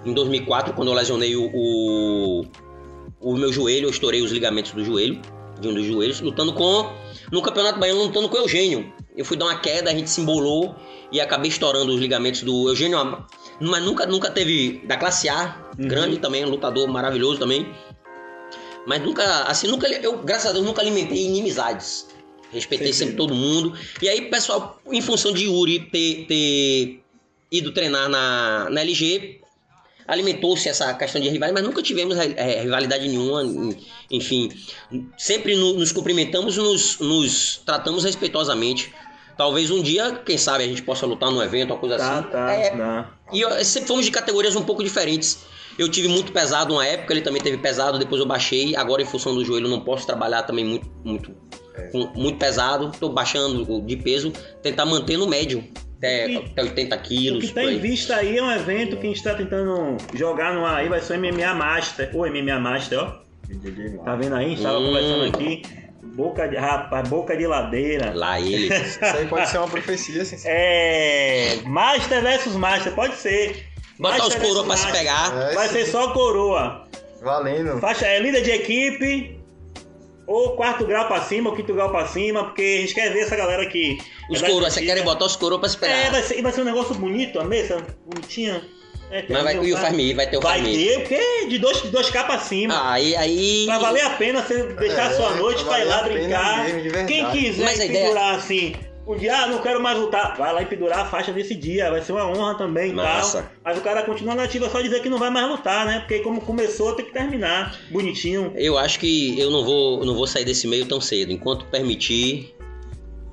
Em 2004, quando eu lesionei o, o, o meu joelho, eu estourei os ligamentos do joelho, de um dos joelhos, lutando com. No Campeonato Baiano, lutando com o Eugênio. Eu fui dar uma queda, a gente se embolou e acabei estourando os ligamentos do Eugênio, mas nunca, nunca teve da classe A, Uhum. grande também, lutador maravilhoso também. Mas nunca, assim, nunca, eu, graças a Deus, nunca alimentei inimizades. Respeitei Entendi. sempre todo mundo. E aí, pessoal, em função de Yuri ter, ter ido treinar na, na LG, alimentou-se essa questão de rivalidade, mas nunca tivemos eh, rivalidade nenhuma. en- Enfim, sempre no- nos cumprimentamos, nos, nos tratamos respeitosamente. Talvez um dia, quem sabe, a gente possa lutar num evento, uma coisa Tá, assim. tá, É, tá. e eu- sempre fomos de categorias um pouco diferentes. Eu tive muito pesado uma época, ele também teve pesado, depois eu baixei. Agora, em função do joelho, eu não posso trabalhar também muito, muito, É. com- muito pesado. Tô baixando o de peso, tentar manter no médio, até, E- até 80 O quilos. que tá por em vista aí é um evento que a gente tá tentando jogar no ar aí, vai ser o MMA Master. Ô, MMA Master, ó. Tá vendo aí? A gente tava Hum. conversando aqui. Boca de. Rapaz, boca de ladeira. Lá ele. *laughs* Isso aí pode ser uma profecia, assim. É. Master versus Master, pode ser. Botar os coroa pra se pegar. É, Vai sim. ser só coroa. Valendo. Faixa é líder de equipe. Ou quarto grau pra cima, ou quinto grau pra cima, porque a gente quer ver essa galera aqui. Os É coroas, você antiga. querem botar os coroas pra se É, pegar. vai ser, e vai ser um negócio bonito, a mesa, bonitinha. É, Mas vai, e o Farmi, vai ter o Vai Farmi. ter, porque de 2 de dois K pra cima. Ah, aí, aí. Pra valer a pena você deixar a É, sua noite pra ir lá a brincar. Quem quiser Mas a ideia- pendurar assim, um dia, ah, não quero mais lutar, vai lá e pendurar a faixa desse dia, vai ser uma honra também e tal. Mas o cara continua nativo, é só dizer que não vai mais lutar, né? Porque como começou, tem que terminar. Bonitinho. Eu acho que eu não vou, não vou sair desse meio tão cedo. Enquanto permitir,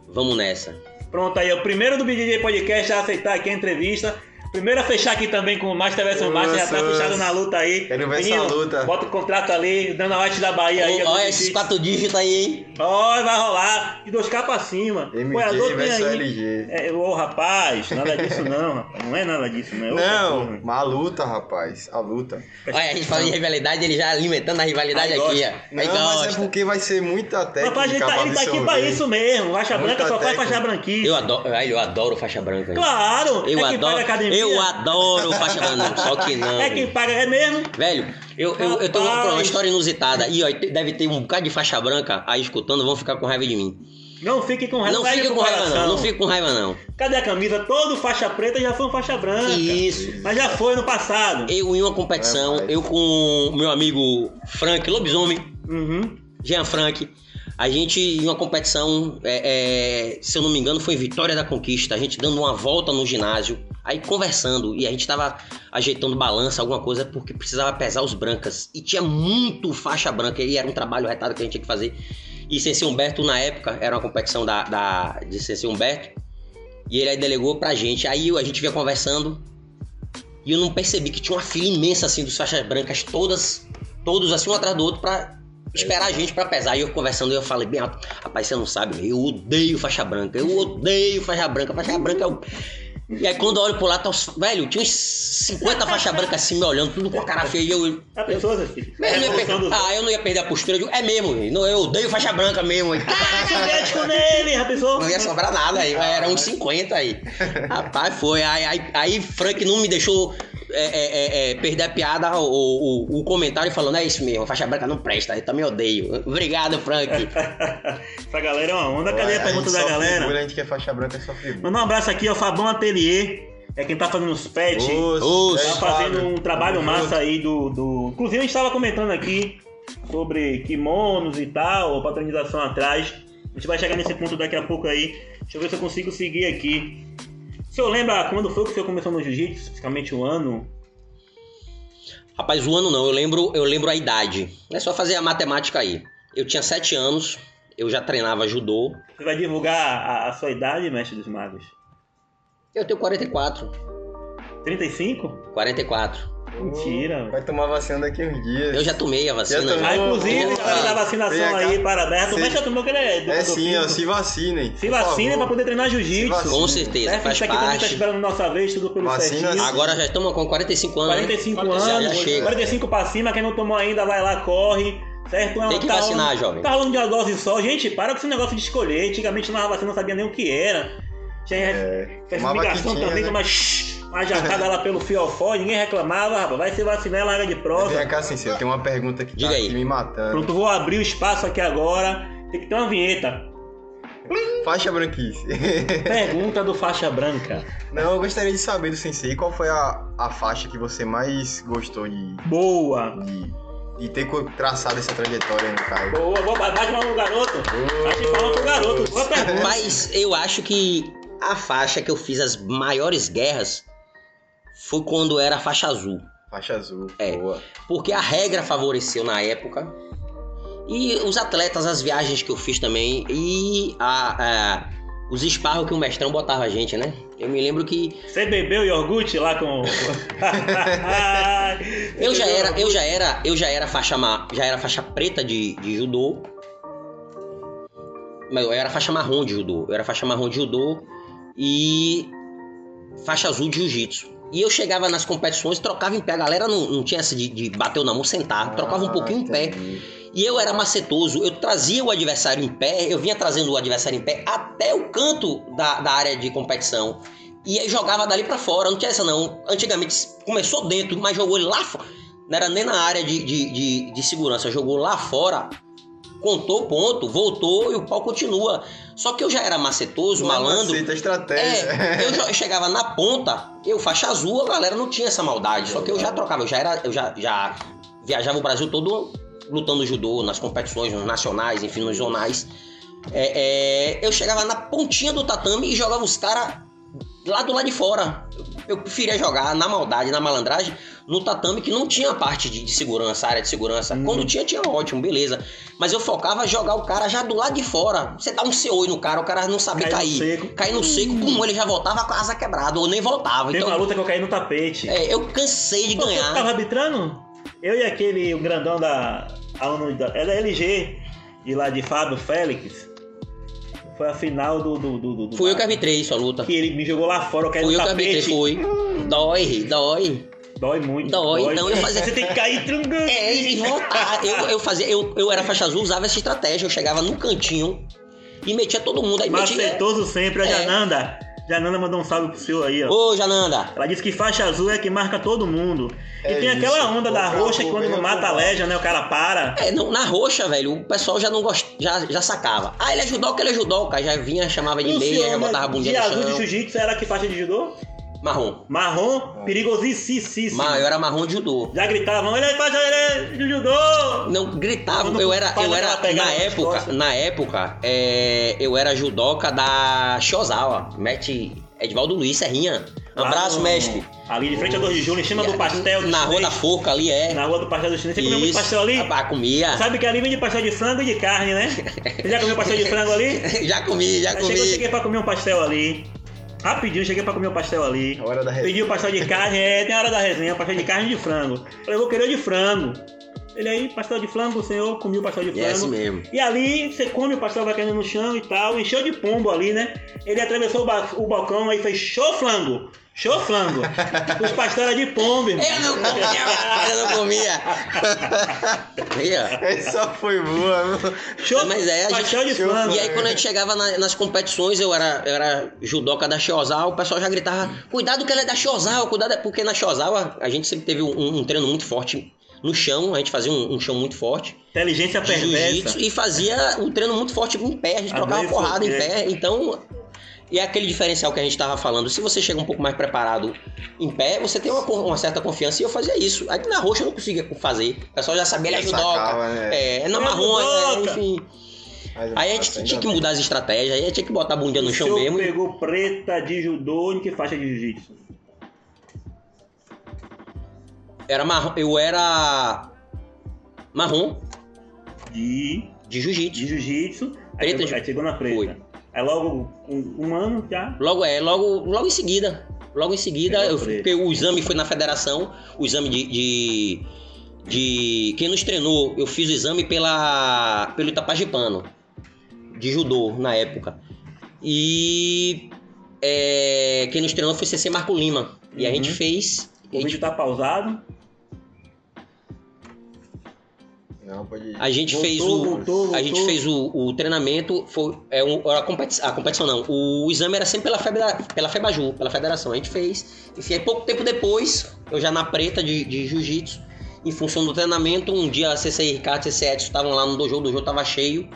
vamos nessa. Pronto, aí, é o primeiro do BDJ Podcast a aceitar aqui a entrevista. Primeiro a fechar aqui também com o Master vs Master, já tá fechado na luta aí. Quero ver essa Menino, luta. Bota o contrato ali, Dana White da Bahia aí. Ó, ó, esses quatro dígitos aí, hein? Ó, vai rolar. De 2K pra cima. MG aí. LG. É, ô rapaz, nada disso não, rapaz. Não é nada disso, não. É Não, coisa. mas a luta, rapaz. A luta. Olha, a gente falando de rivalidade, ele já alimentando a rivalidade Aí aqui, gosta. ó. Não, Aí mas é porque vai ser muita técnica Rapaz, ele tá, ele tá aqui pra isso mesmo. Faixa Muita branca só faz técnica. faixa branquice. Eu adoro, eu adoro faixa branca. Claro, Eu é adoro. Eu adoro faixa branca, só que não. É quem paga, é mesmo? Velho, eu, eu, eu tenho uma, uma história inusitada. E ó, deve ter um bocado de faixa branca aí escutando, vão ficar com raiva de mim. Não fique com raiva. Não fique com raiva, não. Não fique com raiva, não. Cadê a camisa? Todo faixa preta já foi um faixa branca. Isso. Mas já foi no passado. Eu em uma competição, É, eu com o meu amigo Frank Lobisomem, Uhum. Jean Frank, a gente em uma competição, é, é, se eu não me engano, foi em Vitória da Conquista, a gente dando uma volta no ginásio, aí conversando, e a gente tava ajeitando balança, alguma coisa, porque precisava pesar os brancas. E tinha muito faixa branca, e era um trabalho retado que a gente tinha que fazer. E Sensei Humberto, na época, era uma competição da, da, de Sensei Humberto, e ele aí delegou pra gente. Aí a gente vinha conversando, e eu não percebi que tinha uma fila imensa assim dos faixas brancas, todas, todos assim um atrás do outro pra esperar a gente pra pesar. E eu conversando, eu falei bem alto, rapaz, você não sabe, eu odeio faixa branca, eu odeio faixa branca, faixa branca é o. E aí quando eu olho pro lado, tá os... velho, tinha uns 50 faixas brancas assim me olhando, tudo com a cara feia. E eu. A pessoa, Zé Filho. Eu ia per- dos- Ah, eu não ia perder a postura. Eu é mesmo, não, eu odeio faixa branca mesmo. Ah, soviético nele, pessoa. Não ia sobrar nada aí, era uns 50 aí. Rapaz, foi. Aí, aí, aí Frank não me deixou é, é, é, perder a piada ou o, o comentário falando, é isso mesmo, faixa branca não presta, eu também odeio. Obrigado, Frank. *laughs* Essa galera é uma onda. Cadê a A pergunta gente da galera? figura, a gente quer faixa branca só figura. Mandar um abraço aqui ao Fabão Atelier. É quem tá fazendo os pets. Tá fazendo um trabalho massa junto. aí do, do. Inclusive a gente estava comentando aqui sobre kimonos e tal, patronização atrás. A gente vai chegar nesse ponto daqui a pouco aí. Deixa eu ver se eu consigo seguir aqui. Senhor lembra quando foi que o senhor começou no jiu-jitsu? Especificamente o ano? Rapaz, o ano não, eu lembro, eu lembro a idade. É só fazer a matemática aí. Eu tinha 7 anos, eu já treinava judô. Você vai divulgar a, a sua idade, mestre dos magos? Eu tenho 44. 35? 44. Mentira. Vai tomar vacina daqui uns dias. Eu já tomei a vacina. Já tomou? Ah, já. inclusive, galera da ah, vacinação aí, parabéns. Mestre já tomou que ele é É sim, ó, se vacinem. Se favor. pra poder treinar jiu-jitsu. Com certeza, Certo? faz Isso aqui também tá parte. esperando nossa vez, tudo pelo Vacina, certinho. Agora já estamos com 45 anos. né? 45 Já- anos, Já chega. 45 pra cima, quem não tomou ainda vai lá, corre. Certo? Tem que Tá vacinar, rolando- jovem. Tá rolando de uma dose só. Gente, para com esse negócio de escolher. Antigamente na vacina não sabia nem o que era. Tinha É, também, né? uma, uma jacada lá pelo fiofó, ninguém reclamava, rapaz. Vai se vacinar, larga de prosa. Vem cá, eu tenho uma pergunta que Diga tá aí. aqui me matando. Pronto, vou abrir o espaço aqui agora. Tem que ter uma vinheta. Faixa branquice. *laughs* Pergunta do faixa branca. Não, eu gostaria de saber do Sensei qual foi a, a faixa que você mais gostou de, Boa. de, de ter traçado essa trajetória no carro. Boa, boa. Bate mal no garoto. Bate palma pro garoto. Boa pergunta. Mas eu acho que a faixa que eu fiz as maiores guerras foi quando era faixa azul. Faixa azul. É. Boa. Porque a regra favoreceu na época. E os atletas, as viagens que eu fiz também. E a, a- os esparros que o mestrão botava a gente, né? Eu me lembro que Você bebeu iogurte lá com. *laughs* eu já era, eu já era, eu já era faixa ma- já era faixa preta de, de judô. Mas eu era faixa marrom de judô. Eu era faixa marrom de judô e faixa azul de jiu-jitsu. E eu chegava nas competições, trocava em pé. A galera não, não tinha essa de, de bater na mão, sentar. Trocava um pouquinho em pé. E eu era macetoso, eu trazia o adversário em pé, eu vinha trazendo o adversário em pé até o canto da, da área de competição. E aí jogava dali pra fora, não tinha essa não. Antigamente começou dentro, mas jogou lá fora. Não era nem na área de, de, de, de segurança, jogou lá fora, contou o ponto, voltou e o pau continua. Só que eu já era macetoso, Não é malandro. macete, é estratégia. É, eu, já- eu *laughs* chegava na ponta, eu faixa azul, a galera não tinha essa maldade. Só que eu já trocava, eu já era, eu já, já viajava o Brasil todo lutando judô, nas competições nos nacionais, enfim, nos zonais. É, é, eu chegava na pontinha do tatame e jogava os caras lá do lado de fora. Eu preferia jogar na maldade, na malandragem, no tatame que não tinha parte de, de segurança, área de segurança. Uhum. Quando tinha, tinha ótimo, beleza. Mas eu focava em jogar o cara já do lado de fora. Você dá um CO no cara, o cara não sabe Cai no cair. seco. Cair no seco, como ele já voltava com a asa quebrada, ou nem voltava. Teve uma Então, luta que eu caí no tapete. é, eu cansei de Pô, Você ganhar. tava arbitrando? Eu e aquele o grandão da. aluno da. É da LG, de lá de Fábio Félix. Foi a final do. do, do, do Fui eu que arbitrei sua luta. que ele me jogou lá fora, eu caí Fui eu que arbitrei, foi. Dói, dói. Dói muito. Dói, então eu fazia- Você tem que cair trungando. É, e voltar. Eu, eu fazia, eu, eu era faixa azul, usava essa estratégia. Eu chegava no cantinho e metia todo mundo. Aí metia. Macetoso sempre, a É. Jananda. Jananda mandou um salve pro senhor aí, ó. Ô, Jananda. Ela disse que faixa azul é que marca todo mundo. E É tem isso. aquela onda da roxa que quando não mata a leja, né? O cara para. É, não, na roxa, velho, o pessoal já não gost... já, já sacava. Ah, ele é judoca, ele é judoca. Já vinha, chamava de E meia, já né, botava a de bundinha no azul de chão. jiu-jitsu era que faixa de judô? Marrom. Marrom, perigosíssimo. Mas eu era marrom de judô. Já gritavam, ele é de judô! Não, gritava, Quando eu era, eu era, na época, na época, é, eu era judoca da Shozawa, mete Edvaldo Luiz Serrinha. Um abraço, mestre. Ali de frente a 2 de julho, em cima do pastel do Na rua da. Forca ali, é. Na rua do pastel do chinês. Você comeu muito pastel ali? Ah, comia. Sabe que ali vem de pastel de frango e de carne, né? *laughs* Você já comeu pastel de frango ali? já comi, já Aí chegou, comi. cheguei pra comer um pastel ali. Rapidinho, cheguei pra comer um pastel ali. A hora da Pedi o pastel de carne, é, tem a hora da resenha, pastel de carne e de frango. Falei, eu vou querer o de frango. Ele aí, pastel de frango, o senhor comi o pastel de E é frango. assim mesmo. E ali você come o pastel vai caindo no chão e tal, encheu de pombo ali, né? Ele atravessou o, ba- o balcão aí fez show flango, Show flango. Os eram de irmão. Eu não comia, eu não comia. Aí, ó. Essa foi boa? Show, Mas é, a gente- de Show flango. E aí quando a gente chegava na- nas competições, eu era, eu era judoca da Chiosal, o pessoal já gritava, cuidado que ela é da Chiosal, cuidado, porque na Chiosal a, a gente sempre teve um, um treino muito forte no chão, a gente fazia um, um chão muito forte, Inteligência perversa. e fazia um treino muito forte em pé, a gente Ah, trocava bem porrada em forte, pé, então... E é aquele diferencial que a gente tava falando, se você chega um pouco mais preparado em pé, você tem uma, uma certa confiança, e eu fazia isso. Aí na roxa eu não conseguia fazer, o pessoal já sabia, ele é judoca, né? é, na É marrom, é, judoca. enfim... Mas, Aí a gente tinha ainda que mudar as estratégias, aí a gente tinha que botar a bundinha no o chão mesmo. e- pegou preta de judô em que faixa de jiu-jitsu? Era marrom, eu era marrom De, de jiu-jitsu. de jiu-jitsu. Aí, Preta chegou- aí chegou na preta. Foi. Aí logo um, um ano já. Logo é, logo, logo em seguida. Logo em seguida, eu, porque o exame foi na federação, o exame de, de, de- Quem nos treinou, eu fiz o exame pela, pelo Itapajipano, de judô na época. E é, quem nos treinou foi CC Marco Lima. E a Uhum. gente fez. O a gente vídeo tá pausado. Pode. A gente Voltou, fez o. voltou, A gente voltou. fez o, o treinamento, foi é um, a, competi a competição não. O exame era sempre pela, Febra, pela Febaju, pela federação. A gente fez. Enfim, aí pouco tempo depois, eu já na preta de, de jiu-jitsu, em função do treinamento, um dia a CCI Ricardo e CC Edson estavam lá no dojo, o dojo tava cheio.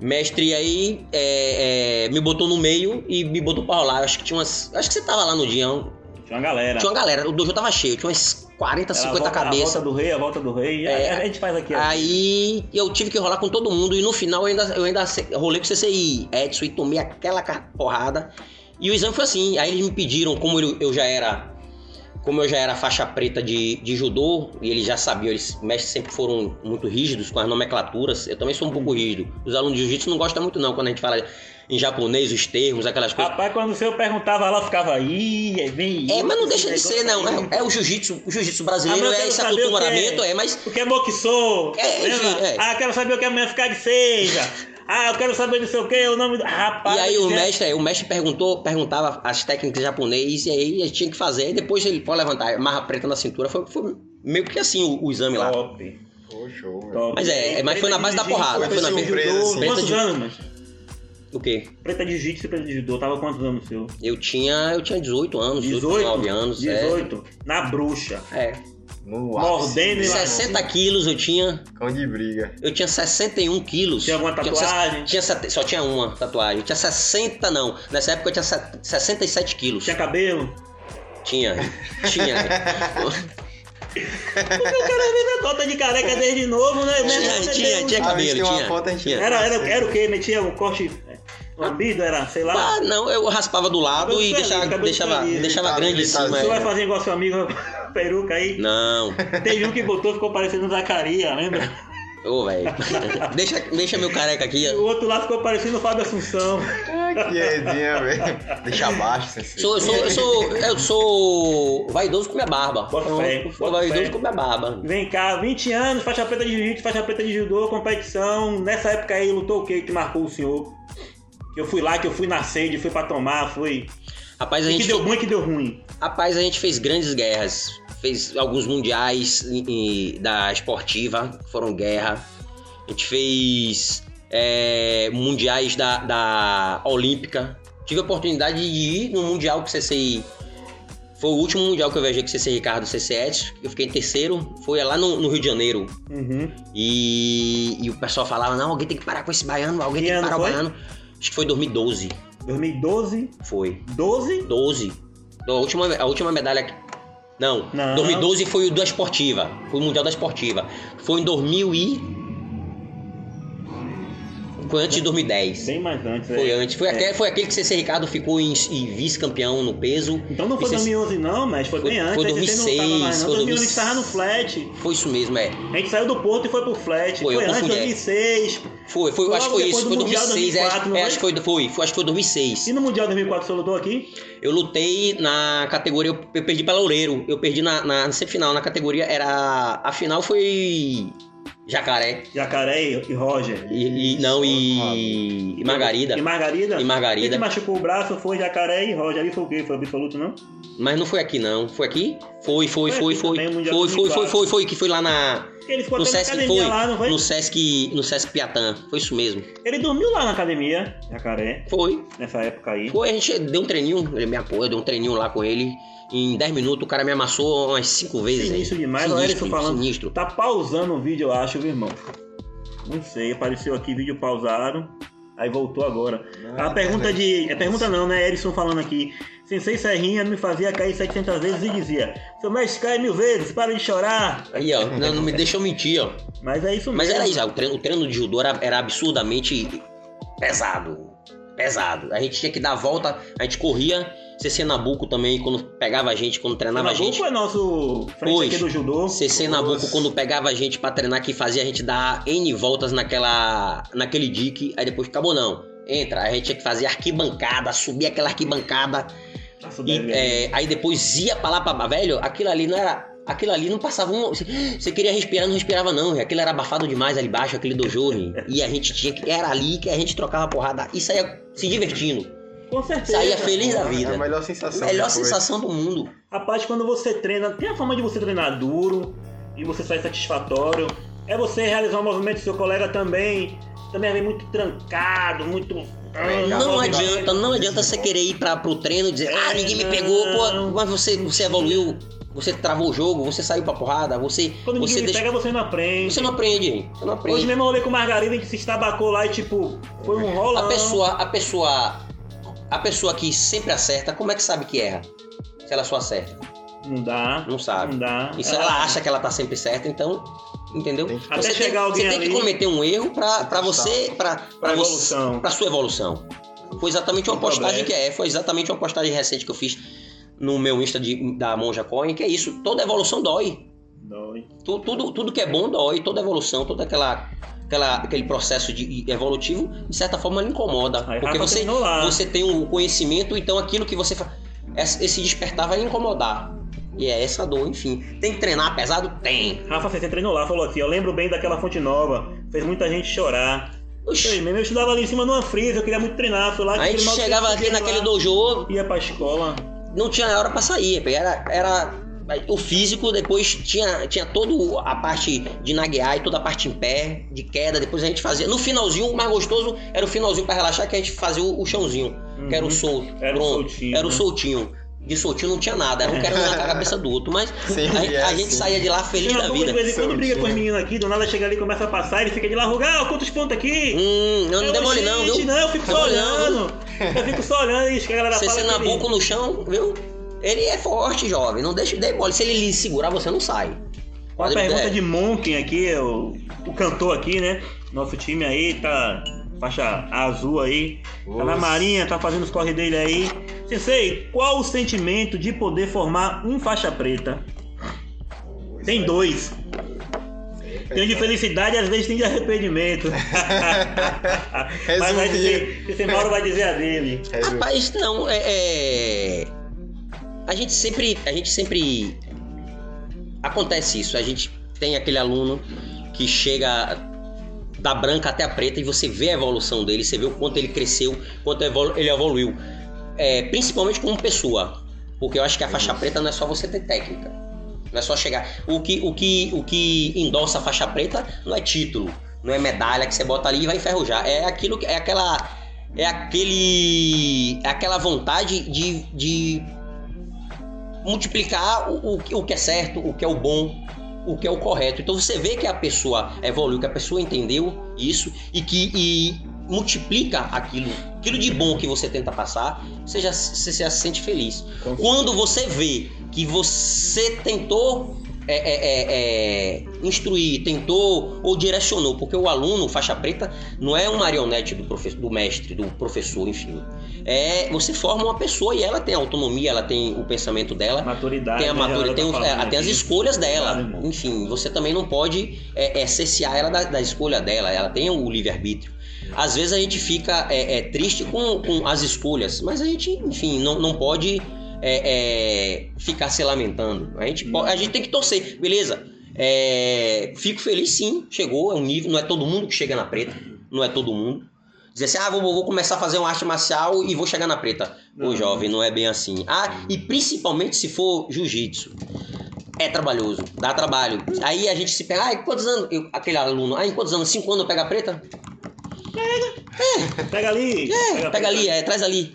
Mestre aí é, é, me botou no meio e me botou pra rolar. Acho que tinha umas. Acho que você tava lá no dia. Tinha uma galera. Tinha uma galera, o dojo tava cheio, tinha umas 40, Era a 50 volta- A cabeças. volta do rei, a volta do rei. É. a gente faz aqui. Aí eu tive que rolar com todo mundo e no final eu ainda, eu ainda rolei com o CCI Edson e tomei aquela porrada. E o exame foi assim. Aí eles me pediram, como eu, eu já era. Como eu já era faixa preta de, de judô, e eles já sabiam, eles mestres sempre foram muito rígidos com as nomenclaturas. Eu também sou um pouco rígido. Os alunos de jiu-jitsu não gostam muito, não, quando a gente fala em japonês, os termos, aquelas coisas. Rapaz, quando o senhor perguntava lá, eu ficava, é bem É, mas não deixa de ser, não. aí." É, é o jiu-jitsu, o jiu-jitsu Ah, brasileiro, é esse saber o que aculturamento, é. é, mas O que é moquissou? É, lembra? é. Ah, eu quero saber o que é mulher ficar de seja. Ah, eu quero saber não sei o que, o nome do. Rapaz, E aí o gente, mestre, o mestre perguntou, perguntava as técnicas japonês e aí a gente tinha que fazer. E depois ele pode levantar marra preta na cintura. Foi, foi meio que assim o, o exame lá. Top, Pô, show, velho. top. Mas é, E mas foi na base da porrada, foi na de surpresa, judô, assim. Preta Quantos de- anos? O quê? Preta de jiu-jitsu e preta de judô, tava quantos anos seu? Eu tinha, eu tinha 18 anos, 18, 19 anos. é. 18. Na bruxa. É. No. Mordendo e lá. 60 quilos eu tinha. Cão de briga. Eu tinha 61 quilos. Tinha alguma Tinha- tatuagem? Tinha, sete- só tinha uma tatuagem. Tinha 60, não. Nessa época eu tinha se- 67 quilos. Tinha cabelo? Tinha. Tinha. *laughs* *laughs* Porque o cara vem na cota de careca desde novo, né? Tinha, tinha, tinha um- cabelo, tinha. foto, tinha. Era, era, era o quê? Metia um corte lambido, era, sei lá. Ah, não, eu raspava do lado Cabelo e feliz, deixava, cabelo deixava, feliz. deixava Tá, grande em cima. Você vai é. fazer igual seu amigo *laughs* peruca aí? Não, Teve um que botou, ficou parecendo um Zacaria, lembra? ô, velho. *laughs* deixa, deixa meu careca aqui. O outro lá ficou parecendo o Fábio Assunção. Que resenha, velho. Deixa abaixo, sensei. Sou, eu, sou, eu, sou, eu sou vaidoso com minha barba. Bota fé, sou vaidoso fé. com minha barba. Vem cá, 20 anos, faixa preta de jiu-jitsu, faixa preta de judô, competição. Nessa época aí, lutou o que que marcou o senhor? Que eu fui lá, que eu fui na sede, fui pra tomar, fui. Rapaz, a E que gente, deu bom e que deu ruim. rapaz, a gente fez grandes guerras. Fez alguns mundiais em- em- da esportiva, foram guerra. A gente fez é, mundiais da, da Olímpica. Tive a oportunidade de ir no mundial que o CCI. Foi o último mundial que eu viajei com o CC Ricardo CC Edson. Eu fiquei em terceiro. Foi lá no, no Rio de Janeiro. Uhum. E, e o pessoal falava: não, alguém tem que parar com esse baiano, alguém Que tem que parar foi? o baiano. Acho que foi 2012. 2012, Foi. 12, 12. A última, a última medalha. que- Não, Não. 2012 foi o da esportiva. Foi o Mundial da Esportiva. Foi em 2000 e. Foi antes de 2010. bem mais antes. Foi é. antes. Foi, É. aquele, foi aquele que CC Ricardo ficou em, em vice-campeão no peso. Então não foi E cê- 2011 não, mas foi, Foi- bem antes. foi aí você não 2006, tava mais, não. foi 2011 a gente tava no flat. Foi isso mesmo, é. A gente saiu do porto e foi pro flat. Foi, Foi, antes, confundi, é. 2006. Foi, foi, Foi acho que foi isso. Foi Mundial 2006. é, 2004, não é, foi? acho que foi, foi, foi, acho que foi 2006. E no Mundial 2004 você lutou aqui? Eu lutei na categoria. Eu, eu perdi pra Loureiro. Eu perdi na, na semifinal. Na categoria era. A final foi. Jacaré. Jacaré e, Roger. E, e- não, e, e Margarida. E Margarida? E Quem Margarida. que machucou o braço foi Jacaré e Roger. Ali foi o quê? Foi absoluto, não? Mas não foi aqui, não. Foi aqui? Foi, foi, Foi foi, foi. Foi, foi, foi, 2004. foi, foi. Que foi lá na. Ele ficou No até na Sesc academia foi. lá, não foi? No Sesc. No Sesc Piatã. Foi isso mesmo. Ele dormiu lá na academia, Jacaré, Foi. nessa época aí. Foi, a gente deu um treininho, ele me apoia, deu um treininho lá com ele. Em 10 minutos o cara me amassou umas 5 vezes. Sinistro aí. demais, o sinistro, Ellison falando. Sinistro. Tá pausando o vídeo, eu acho, viu, irmão? Não sei, apareceu aqui vídeo pausado, aí voltou agora. A pergunta de. É pergunta não, né? Erison falando aqui. Sensei Serrinha me fazia cair 700 vezes e dizia: Seu mestre cai mil vezes, para de chorar. Aí, ó, não, não me deixa eu mentir, ó. Mas é isso mesmo. Mas era isso, ó, o treino, o treino de judô era, era absurdamente pesado. Pesado. A gente tinha que dar a volta, a gente corria. CC Nabuco também, quando pegava a gente, quando treinava a gente. Nabuco é nosso frente aqui do judô. CC Nabuco, quando pegava a gente pra treinar, que fazia a gente dar N voltas naquela, naquele dique, aí depois acabou não. Entra, a gente tinha que fazer arquibancada, subir aquela arquibancada, Nossa, e, é, aí depois ia pra lá, pra, velho, aquilo ali não era... Aquilo ali não passava um... Você, queria respirar, não respirava não, aquilo era abafado demais ali embaixo, aquele dojo, e a gente tinha que... Era ali que a gente trocava porrada e saía se divertindo. Com certeza. Saía feliz da É vida. a melhor sensação. Melhor que foi. sensação do mundo. Rapaz, quando você treina, tem a forma de você treinar duro e você sai satisfatório. É você realizar um movimento do seu colega também. Também é muito trancado, muito. Também, Ah, Não adianta, não adianta você querer ir pra, pro treino e dizer, ah, ninguém me pegou, pô, mas você, você evoluiu, você travou o jogo, você saiu pra porrada, você. Quando ninguém você deixa- pega, você não aprende. Você não aprende. Você não Hoje aprende. mesmo eu rolei com o Margarida, gente se estabacou lá e tipo, foi um rolão. A pessoa, a pessoa. A pessoa que sempre acerta, como é que sabe que erra? Se ela só acerta. Não dá. Não sabe. Não dá. E se ela acha que ela tá sempre certa, então. Entendeu? Tem que- Até Você chegar tem, alguém você tem que ali- cometer um erro pra, pra você. Você- evolução. pra sua evolução. Foi exatamente uma postagem que é. Foi exatamente uma postagem recente que eu fiz no meu Insta de- da Monja Coin, que é isso. Toda evolução dói. Dói. Tu- Tudo, tudo que é bom dói, toda evolução, toda aquela, aquela aquele processo de evolutivo, de certa forma, ele incomoda. Aí porque você, você tem o conhecimento, então aquilo que você faz. Esse despertar vai incomodar. E é essa dor, enfim. Tem que treinar pesado? Tem. Rafa, você treinou lá, falou assim: Eu lembro bem daquela fonte nova, fez muita gente chorar. Oxi. Eu, mesmo eu estudava ali em cima numa frisa, eu queria muito treinar, fui lá. A aquele gente mal que chegava aqui cheguei naquele dojo, Ia pra escola. não tinha hora pra sair. Era, era o físico, depois tinha, tinha toda a parte de naguear e toda a parte em pé, de queda. Depois a gente fazia. No finalzinho, o mais gostoso era o finalzinho pra relaxar, que a gente fazia o, o chãozinho, que era o Uhum. solto. Era o pronto. soltinho, Era o né? soltinho. De soltinho não tinha nada, era um querendo na cabeça do outro. Mas *laughs* a, a é gente saía de lá feliz da vida. de vez em quando briga com os meninos aqui, do nada chega ali, começa a passar, ele fica de lá, Rugal, quantos pontos aqui? Hum, eu não Eu, demole não, viu? Não, eu fico só olhando. Eu fico só olhando e a galera Você fala. ele- nabuco no chão, viu? Ele é forte, jovem. Não deixa de mole. Se ele lhe segurar, você não sai. Uma pergunta é. de Monken aqui, o, o cantor aqui, né? Nosso time aí tá faixa azul aí. Tá na Nossa. marinha, tá fazendo os corre dele aí. Sensei, qual o sentimento de poder formar um faixa preta? Tem dois. Tem de felicidade e às vezes tem de arrependimento. *laughs* Mas vai dizer, esse Mauro vai dizer a dele. Rapaz, não, é, é- A gente sempre. A gente sempre. Acontece isso. A gente tem aquele aluno que chega da branca até a preta e você vê a evolução dele, você vê o quanto ele cresceu, quanto ele evoluiu. É, principalmente como pessoa. Porque eu acho que a faixa preta não é só você ter técnica. Não é só chegar. O que, o que, o que endossa a faixa preta não é título, não é medalha que você bota ali e vai enferrujar. É aquilo que. É aquela. É aquele. É aquela vontade de, de multiplicar o, o, o que é certo, o que é o bom, o que é o correto. Então você vê que a pessoa evoluiu, que a pessoa entendeu isso e que e multiplica aquilo, aquilo de bom que você tenta passar, você já, você já se sente feliz. Quando você vê que você tentou é, é, é, é, instruir, tentou ou direcionou, porque o aluno, faixa preta, não é um marionete do, do mestre, do professor, enfim. É, você forma uma pessoa e ela tem autonomia, ela tem o pensamento dela, Maturidade. tem a né, maturidade, tem, tá é, tem as aqui. escolhas dela. Enfim, você também não pode é, é, cercear ela da, da escolha dela. Ela tem o livre-arbítrio. Às vezes a gente fica é, é, triste com, com as escolhas, mas a gente, enfim, não, não pode é, é, ficar se lamentando. A gente, po- a gente tem que torcer, beleza? É, fico feliz sim, chegou, é um nível, não é todo mundo que chega na preta, não é todo mundo. Dizer assim, ah, vou, vou começar a fazer uma arte marcial e vou chegar na preta. Não. jovem, não é bem assim. Ah, e principalmente se for jiu-jitsu. É trabalhoso, dá trabalho. Aí a gente se pega, ah, quantos anos? eu- aquele aluno, ah, em quantos anos? Cinco anos eu pego a preta? Pega ali. É, pega ali, é, traz ali.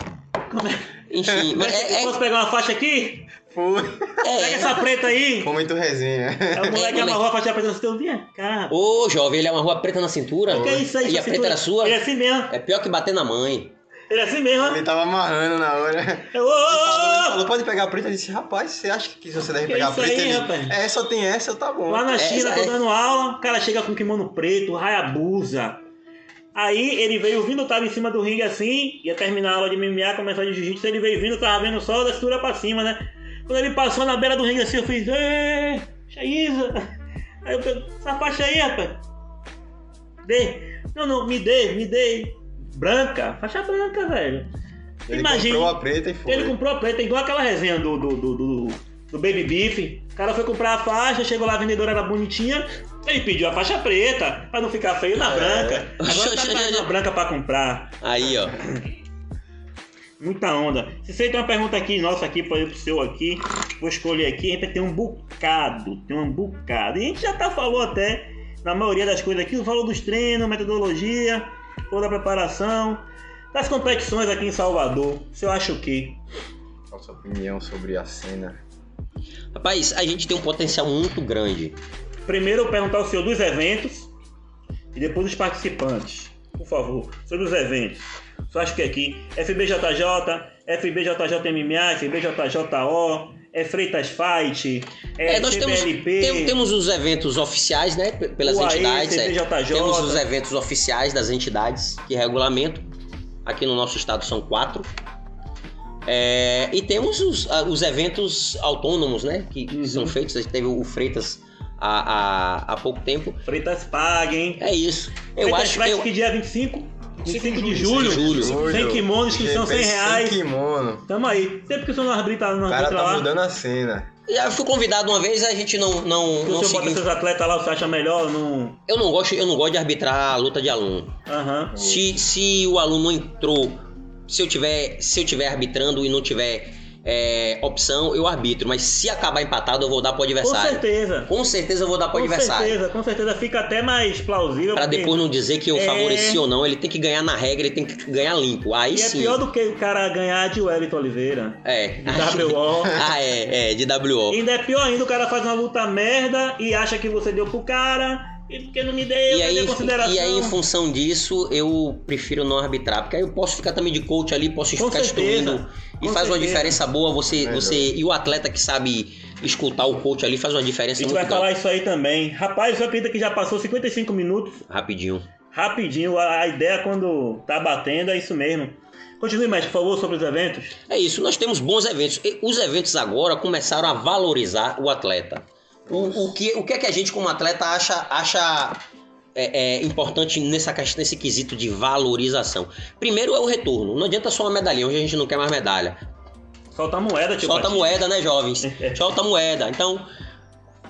Enfim, mas é, é, Posso pegar uma faixa aqui? Foi. é, Pega essa preta aí. Foi muito resenha. É o moleque É, amarrou a faixa preta dia. Cara, Ô, jovem, ele é uma rua preta na cintura. que é isso aí? E a preta cintura? era sua? Ele é assim mesmo. É pior que bater na mãe. Ele é assim mesmo. Ele tava amarrando na hora. É, ô, ô. falou, pode pegar a preta? Eu disse, rapaz, você acha que você deve Que pegar a preta? aí, Ele, rapaz? é, só tem essa, tá bom. Lá na É, China, é. tô dando aula, o cara chega com kimono preto, Hayabusa. Aí ele veio vindo, tava em cima do ringue assim, ia terminar a aula de MMA, começar de jiu-jitsu, ele veio vindo, tava vendo só da cintura pra cima, né? Quando ele passou na beira do ringue assim, eu fiz, ê, Chaísa. Aí eu falei, essa faixa aí, rapaz. Dê. Não, não, me dê, me dê. Branca, faixa branca, velho. Ele Imagine. comprou a preta e foi. Ele comprou a preta, igual aquela resenha do, do, do, do, do Baby Beef. O cara foi comprar a faixa, chegou lá, a vendedora era bonitinha. Ele pediu a faixa preta, pra não ficar feio na É. branca. *laughs* Agora tá *laughs* trazendo a branca pra comprar. Aí, ó. *laughs* Muita onda. Se você tem uma pergunta aqui, nossa, aqui, para pro seu aqui, vou escolher aqui, a gente tem um bocado, tem um bocado. E a gente já tá falou até, na maioria das coisas aqui, falou dos treinos, metodologia, falou da preparação, das competições aqui em Salvador. Você acha o quê? Qual a sua opinião sobre a cena? Rapaz, a gente tem um potencial muito grande. Primeiro eu perguntar ao senhor dos eventos e depois dos participantes. Por favor, sobre os eventos. Só acho que aqui FBJJ, FBJJMMA, FBJJO, é Freitas Fight, é, É, nós temos, tem- temos os eventos oficiais, né? Pelas UAE, entidades. é. Temos os eventos oficiais das entidades que regulamentam. Aqui no nosso estado são quatro. É, e temos os, os eventos autônomos, né? Que, que Uhum. são feitos. A gente teve o Freitas há, há, há pouco tempo. Freitas Pague, hein? É isso. Eu Freitas acho Fight eu, que dia 25? 25 de julho. julho. Sem kimono, inscrição 100 GP reais. Sem kimono. Tamo aí. Sempre que o senhor não arbitra, não O cara tá lá, mudando a cena. já fui convidado uma vez, a gente não, não, que o não senhor bota seguiu. seus atletas lá, você acha melhor? Não... Eu não gosto, eu não gosto de arbitrar a luta de aluno. Aham. Se, se o aluno entrou, se eu tiver, se eu tiver arbitrando e não tiver é, opção, eu arbitro. Mas se acabar empatado, eu vou dar pro Com adversário. certeza. Com certeza eu vou dar pro Com adversário. certeza, com certeza fica até mais plausível. Pra porque- depois não dizer que eu É. favoreci ou não, ele tem que ganhar na regra, ele tem que ganhar limpo. Aí E é sim. pior do que o cara ganhar de Wellington Oliveira. É. De WO. *laughs* ah, é, é, de WO. Ainda é pior ainda, o cara faz uma luta merda e acha que você deu pro cara. E porque não me deu, E aí, a consideração? e aí, em função disso, eu prefiro não arbitrar. Porque aí eu posso ficar também de coach ali, posso Com ficar certeza, instruindo. E com faz uma certeza. diferença boa você, Melhor. você. E o atleta que sabe escutar o coach ali faz uma A diferença gente muito vai grande. falar isso aí também. Rapaz, eu acredito que já passou 55 minutos. Rapidinho. Rapidinho, a, a ideia quando tá batendo é isso mesmo. Continue mais, por favor, sobre os eventos. É isso, nós temos bons eventos. E Os eventos agora começaram a valorizar o atleta. O, o, que, o que é que a gente, como atleta, acha, acha é, é, importante nessa, nesse quesito de valorização? Primeiro é o retorno. Não adianta só uma medalhinha, hoje a gente não quer mais medalha. Solta a moeda, tio. Solta Patinho. moeda, né, jovens? *laughs* Solta a moeda. Então,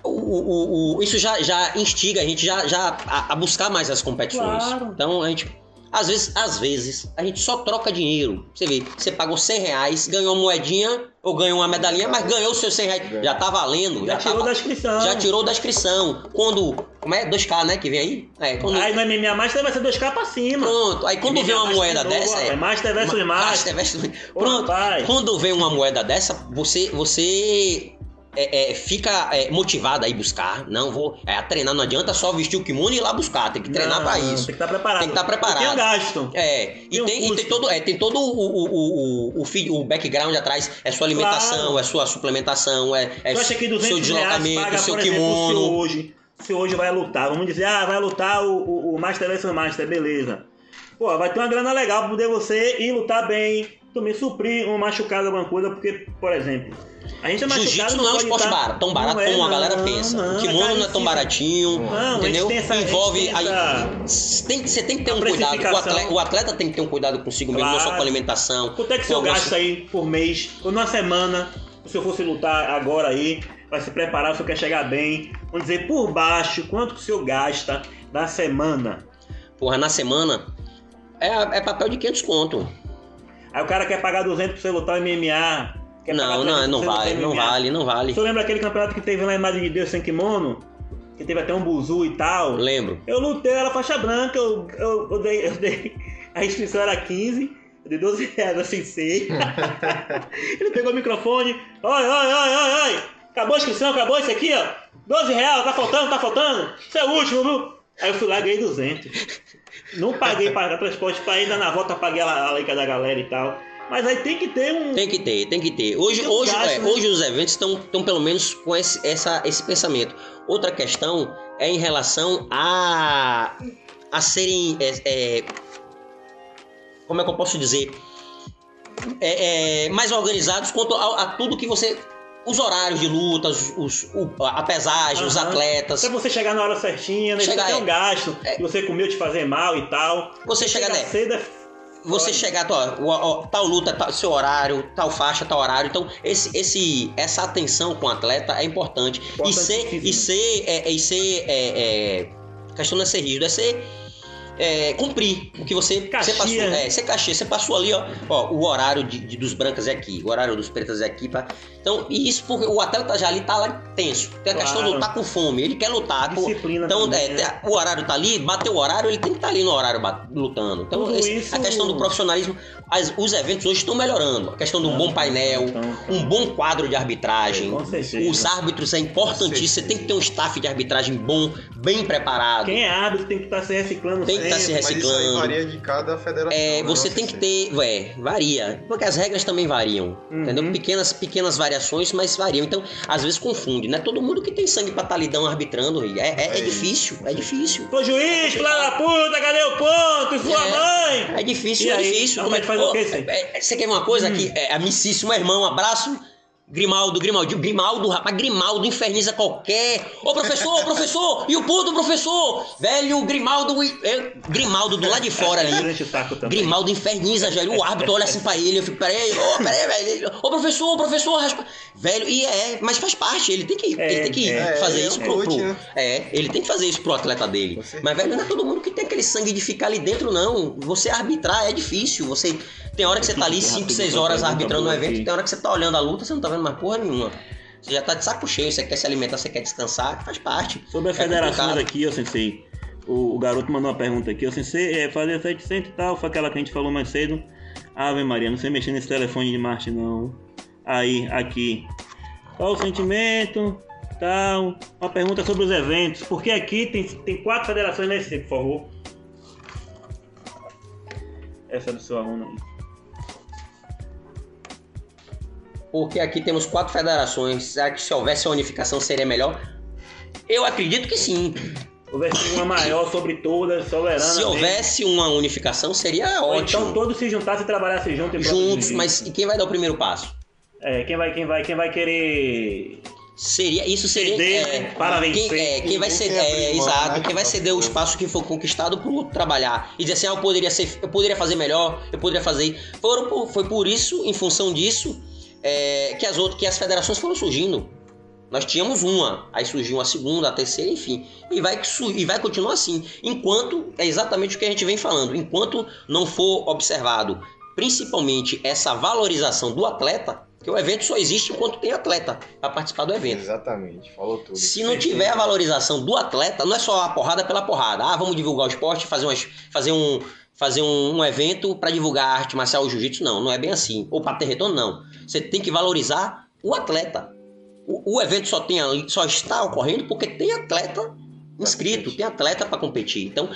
o, o- o- isso já, já instiga a gente já, já a, a buscar mais as competições. Claro. Então, a gente. Às vezes, às vezes, a gente só troca dinheiro. Você vê, você pagou 100 reais, ganhou uma moedinha ou ganhou uma medalhinha, mas ganhou os seus 100 reais. Já tá valendo. Já Já, tirou tá, da inscrição. já tirou da inscrição. Quando. Como é? 2K, né? Que vem aí? É, quando, Aí no MMA Master vai ser 2K pra cima. Pronto. Aí quando MMA vem uma Master moeda de novo, dessa. rapaz. Master versus Ma- Master. versus- Ô, Pronto. Quando vem uma moeda dessa, você, você é, é, fica é, motivado a ir buscar. Não, vou é, treinar. Não adianta só vestir o kimono e ir lá buscar. Tem que treinar não, isso. Tem que estar preparado. Tem que estar preparado. Tem gasto. É, e Tem um tem, e tem todo, é, tem todo o, o, o, o, o, background atrás, é sua alimentação, Claro. é sua suplementação, é, é Tu acha que 200 seu deslocamento, paga, seu por exemplo, se kimono. hoje, se hoje vai lutar, vamos dizer, ah, vai lutar o, o, o Master vs Master, beleza. Pô, vai ter uma grana legal pra poder você ir lutar bem, também suprir um machucado, alguma coisa, porque, por exemplo, a gente é machucado... Jiu-jitsu não é um esporte tá- barato, tão barato é, como a galera não, pensa. não, o kimono não é tão baratinho, Não, a entendeu? essa- a Envolve. aí- essa- tem, você tem que ter a um cuidado. O atleta, o atleta tem que ter um cuidado consigo mesmo, não só Claro. com a alimentação. Quanto é que o senhor algumas- gasta aí por mês, ou numa semana, se eu fosse lutar agora aí, vai se preparar, se eu quer chegar bem, vamos dizer, por baixo, quanto que o senhor gasta na semana? Porra, na semana é, é papel de 500 conto. Aí o cara quer pagar 200 pra você lutar o MMA. Quer Não, pagar não, 300 não você vale, não vale, não vale. senhor lembra aquele campeonato que teve lá em Madre de Deus sem kimono? Que teve até um buzu e tal? Lembro. Eu lutei, era faixa branca, eu, eu, eu dei, eu dei- A inscrição era 15, eu dei 12 reais assim, sei. *laughs* Ele pegou o microfone, oi, oi, oi, oi, oi. Acabou a inscrição, acabou isso aqui, ó. 12 reais, tá faltando, tá faltando. Isso é o último, viu? Aí eu fui lá e ganhei 200. Não paguei para transporte para ainda na volta paguei a, leica da galera e tal. Mas aí tem que ter um. Tem que ter, tem que ter. Hoje, Tem um hoje, gasto, é, né? hoje os eventos estão, estão pelo menos com esse, essa, esse pensamento. Outra questão é em relação a, a serem. é, é, como é que eu posso dizer? É, é, mais organizados quanto a, a tudo que você. Os horários de luta, os, os- o- a pesagem, os Aham. atletas. Até você chegar na hora certinha, né? Chegar, Chegar, tem é. um gasto É. você comeu te fazer mal e tal. Você chega, né? cedo é você Olha. chegar, ó, ó, ó, tal luta, tal, seu horário, tal faixa, tal horário. Então, esse, esse, essa atenção com o atleta é importante. E ser, e ser, é, e ser é, é, questão não é ser rígido, é ser é, cumprir o que você, Caxia, você passou. É, cachê, você passou ali, ó, ó o horário de, de- dos brancas é aqui, o horário dos pretas é aqui. Pra, então, e isso porque o atleta já ali tá lá tenso. Tem a questão Claro. do tá com fome, ele quer lutar. disciplina então, também, é, né? tem- o horário tá ali, bateu o horário, ele tem que estar ali no horário lutando. Então, esse- isso- a questão do profissionalismo, as- os eventos hoje estão melhorando. A questão de um bom painel, um bom quadro de arbitragem. Os árbitros é importantíssimo. Você tem que ter um staff de arbitragem bom, bem preparado. Quem é árbitro tem que estar se reciclando Tem que tá se Mas isso aí reciclando. varia de cada federação. É, né? você tem que ter, é, varia, porque as regras também variam, Uhum. entendeu? Pequenas, pequenas variações, mas variam. Então, às vezes confunde, não é todo mundo que tem sangue pra tá lidando arbitrando, é, é, é É difícil, é difícil. Ô juiz, filha da puta, cadê o ponto? E sua É. mãe? É difícil, E é aí? difícil. Como é que faz o quê, Hum. É, Você quer uma coisa aqui? É, amicíssimo irmão, um abraço. Grimaldo, Grimaldo, Grimaldo, rapaz, Grimaldo inferniza qualquer. Ô professor, ô professor, e o puto professor? Velho, Grimaldo, é, Grimaldo do lado de fora ali. Taco também. Grimaldo inferniza, velho. O árbitro olha assim pra ele, eu fico, peraí, ô, peraí, velho. Ô, professor, ô, professor, raspa. Velho, e é, mas faz parte, ele tem que, É, ele tem que é, fazer é isso pro, pro- né? É, ele tem que fazer isso pro atleta dele. Mas, velho, não é todo mundo que tem aquele sangue de ficar ali dentro, não. Você arbitrar é difícil. Você tem hora que você tá ali 5, 6 horas arbitrando um evento, tem hora que você tá olhando a luta, você não tá vendo mais porra nenhuma. Você já tá de saco cheio, você quer se alimentar, você quer descansar, faz parte. Sobre as É federações complicado. aqui, ó, Sensei. O, o garoto mandou uma pergunta aqui. Ó, Sensei, é, fazer 700 e tal, foi aquela que a gente falou mais cedo. Ave Maria, não sei mexer nesse telefone de Marte, não. Aí, aqui. Qual o sentimento? Tal. Uma pergunta sobre os eventos. Porque aqui tem, tem quatro federações nesse, por favor. Essa é do seu aluno. Porque aqui temos quatro federações. Será que se houvesse a unificação seria melhor? Eu acredito que sim. Houvesse uma maior sobre todas, soberana. Se mesmo. houvesse uma unificação, seria Ou ótimo. Então todos se juntassem e trabalhassem juntos. Juntos, mas e quem vai dar o primeiro passo? É, quem vai, quem vai, quem vai querer Seria, isso seria. Ceder, é, né? Para vencer. Quem, é, quem vai ceder, é, exato, quem vai ceder o espaço que for conquistado pro outro trabalhar. E dizer assim, ah, eu poderia ser, eu poderia fazer melhor, eu poderia fazer. Foram foi por isso, em função disso, é, que as outras, que as federações foram surgindo. Nós tínhamos uma, aí surgiu uma segunda, a terceira, enfim. E vai, e vai continuar assim. Enquanto, é exatamente o que a gente vem falando, enquanto não for observado, principalmente essa valorização do atleta, que o evento só existe enquanto tem atleta para participar do evento. Exatamente, falou tudo. Se não tiver a valorização do atleta, não é só a porrada pela porrada. Ah, vamos divulgar o esporte, fazer, umas, fazer um fazer um, um evento para divulgar a arte marcial ou jiu-jitsu. Não, não é bem assim. Ou para ter retorno, não. Você tem que valorizar o atleta. O, o evento só, tem só está ocorrendo porque tem atleta inscrito, tem atleta para competir. Então,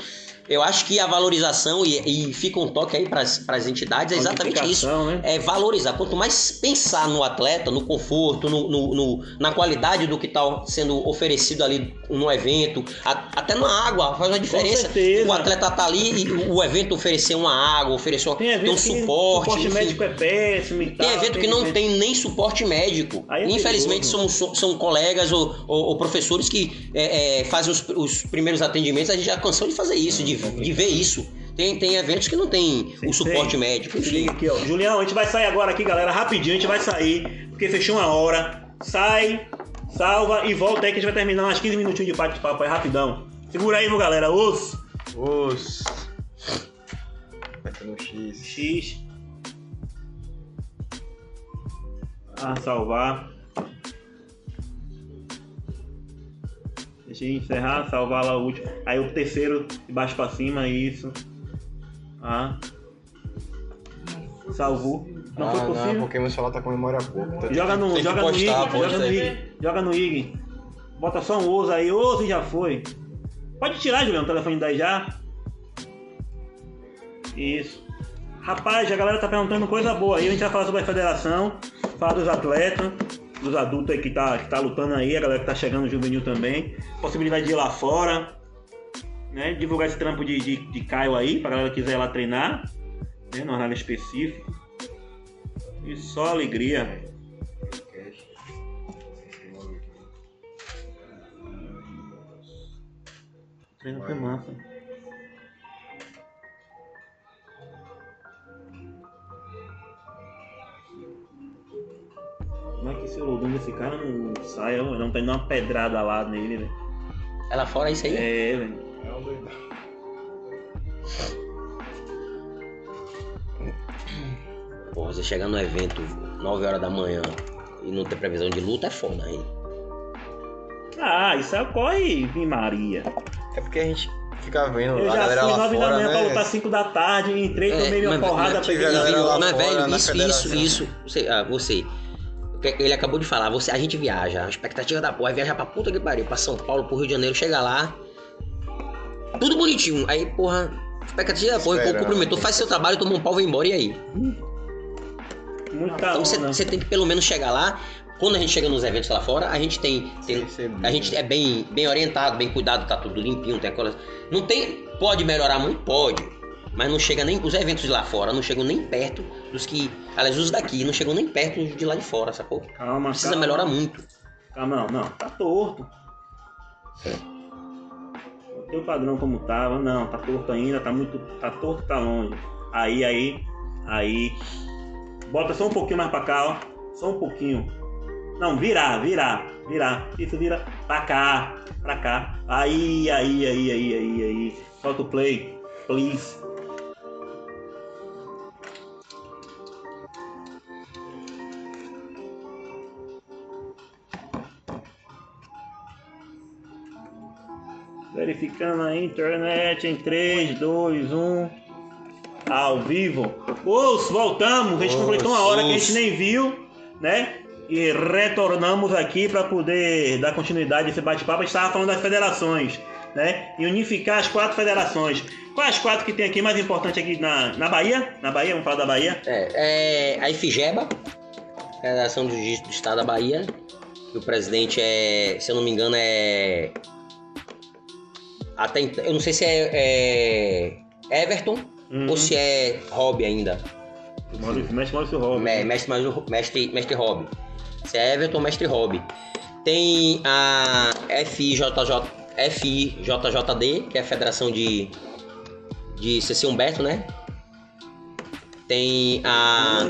eu acho que a valorização, e, e fica um toque aí para as entidades, é exatamente isso Né? é valorizar. Quanto mais pensar no atleta, no conforto, no, no- no- na qualidade do que está sendo oferecido ali no evento, a- até na água faz uma diferença. O atleta tá ali e o evento oferecer uma água, oferecer Tem evento um suporte. suporte médico é péssimo e tal. Tem evento que não tem nem suporte médico. É Infelizmente, perigoso. são, são colegas ou, ou- ou professores que é, é, fazem os, os primeiros atendimentos. A gente já cansou de fazer isso, de, de ver isso. Tem, tem eventos que não tem Sim, o suporte tem. médico. Enfim, liga aqui, ó. Julião, a gente vai sair agora aqui, galera, rapidinho. A gente vai sair, porque fechou uma hora. Sai, salva e volta aí que a gente vai terminar umas 15 minutinhos de bate-papo aí rapidão. Segura aí, meu galera. Os. Os. Um X. X. Ah, salvar. Encerrar, salvar lá o último. Aí o terceiro de baixo pra cima, isso. Ah. Salvou. Não ah, foi não, possível. porque meu celular tá com memória pouca. então Joga tem no, joga no IG, postar, joga no. IG, joga no IG. Bota só um ouso aí, ouso e já foi. Pode tirar, Julião, o telefone daí já. Isso. Rapaz, a galera tá perguntando coisa boa aí. A gente vai falar sobre a federação, falar dos atletas, dos adultos aí que tá, que tá lutando aí, a galera que tá chegando juvenil também. Possibilidade de ir lá fora, né? Divulgar esse trampo de, de, de Caio aí, pra galera que quiser ir lá treinar, né? No horário específico. E só alegria. Treino foi massa. É que esse Olodum desse cara não sai? ó? Não tá indo uma pedrada lá nele, velho. É lá fora isso aí? É, velho. É um doidão. Pô, você chegar no evento 9 horas da manhã e não ter previsão de luta é foda, hein? Ah, isso ocorre em Maria. É porque a gente fica vendo Eu a já galera fui lá 9 da fora, manhã pra né? lutar 5 da tarde, entrei, É, tomei minha mas- porrada, mas peguei Mas, fora, velho, isso, isso, isso. Você, ah, você. Ele acabou de falar, você, a gente viaja, a expectativa da porra é viajar pra puta que pariu, pra São Paulo, pro Rio de Janeiro, chega lá. Tudo bonitinho. Aí, porra, expectativa da porra, o cumprimentou, faz seu trabalho, toma um pau, vai embora, e aí? Muita Então você, tem que pelo menos chegar lá. Quando a gente chega nos eventos lá fora, a gente tem. tem- a gente é bem, bem orientado, bem cuidado, tá tudo limpinho, tem aquelas. Não tem. Pode melhorar muito? Pode. Mas não chega nem. Os eventos de lá fora não chegam nem perto dos que. Aliás, os daqui não chegam nem perto de lá de fora, sacou? Calma, Precisa calma. melhorar muito. Calma, não, não, tá torto. O teu padrão como tava, não, tá torto ainda, tá muito. Tá torto, tá longe. Aí, aí, aí. Bota só um pouquinho mais pra cá, ó. Só um pouquinho. Não, virar, virar, virar. Isso vira pra cá, pra cá. Aí, aí, aí, aí, aí, aí. Solta o play, please. Verificando a internet em 3, 2, 1. Ao vivo. Os, voltamos. A gente completou uma hora que a gente nem viu, né? E retornamos aqui para poder dar continuidade a esse bate-papo. A gente estava falando das federações, né? E unificar as quatro federações. Quais as quatro que tem aqui mais importante aqui na, na Bahia? Na Bahia, vamos falar da Bahia? É, é a IFGEBA, Federação do Estado da Bahia. que o presidente é, se eu não me engano, é. Até então, eu não sei se é, é Everton Uhum. ou se é Hobby ainda. Maurício, mestre Maurício. Me- Mestre, mestre, mestre Hobby. Se é Everton mestre Hobby. Tem a FIJJ, FIJJD, que é a Federação de, de CC Humberto, né? Tem a,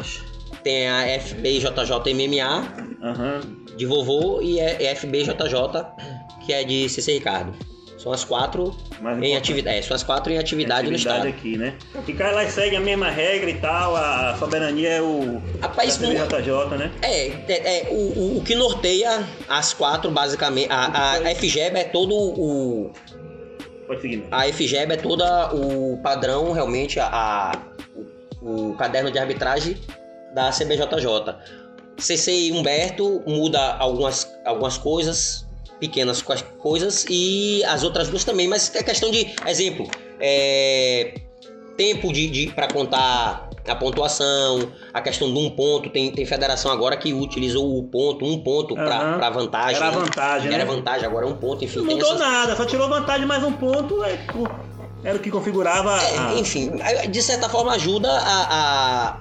tem a FBJJ MMA, Aham. de vovô, e a FBJJ, que é de CC Ricardo. São as quatro em atividade. É, são as quatro em atividade, no atividade estado. aqui, né? E cara, lá segue a mesma regra e tal, a soberania é o Rapaz, da CBJJ, né? É, é, é, o, o- o que norteia as quatro, basicamente. A, a FGEB é todo o. Pode seguir. A FGEB é toda o padrão, realmente, a, a- o, o caderno de arbitragem da CBJJ. CC Humberto muda algumas, algumas coisas, pequenas co- coisas, e as outras duas também, mas é questão de. Exemplo, é, tempo de, de para contar a pontuação, a questão de um ponto. Tem, tem federação agora que utilizou o ponto, um ponto Aham. para vantagem. Era né? vantagem, Era né? vantagem, agora é um ponto, enfim. Não mudou essas- nada, só tirou vantagem mais um ponto, é, era o que configurava a... É, enfim, de certa forma ajuda a,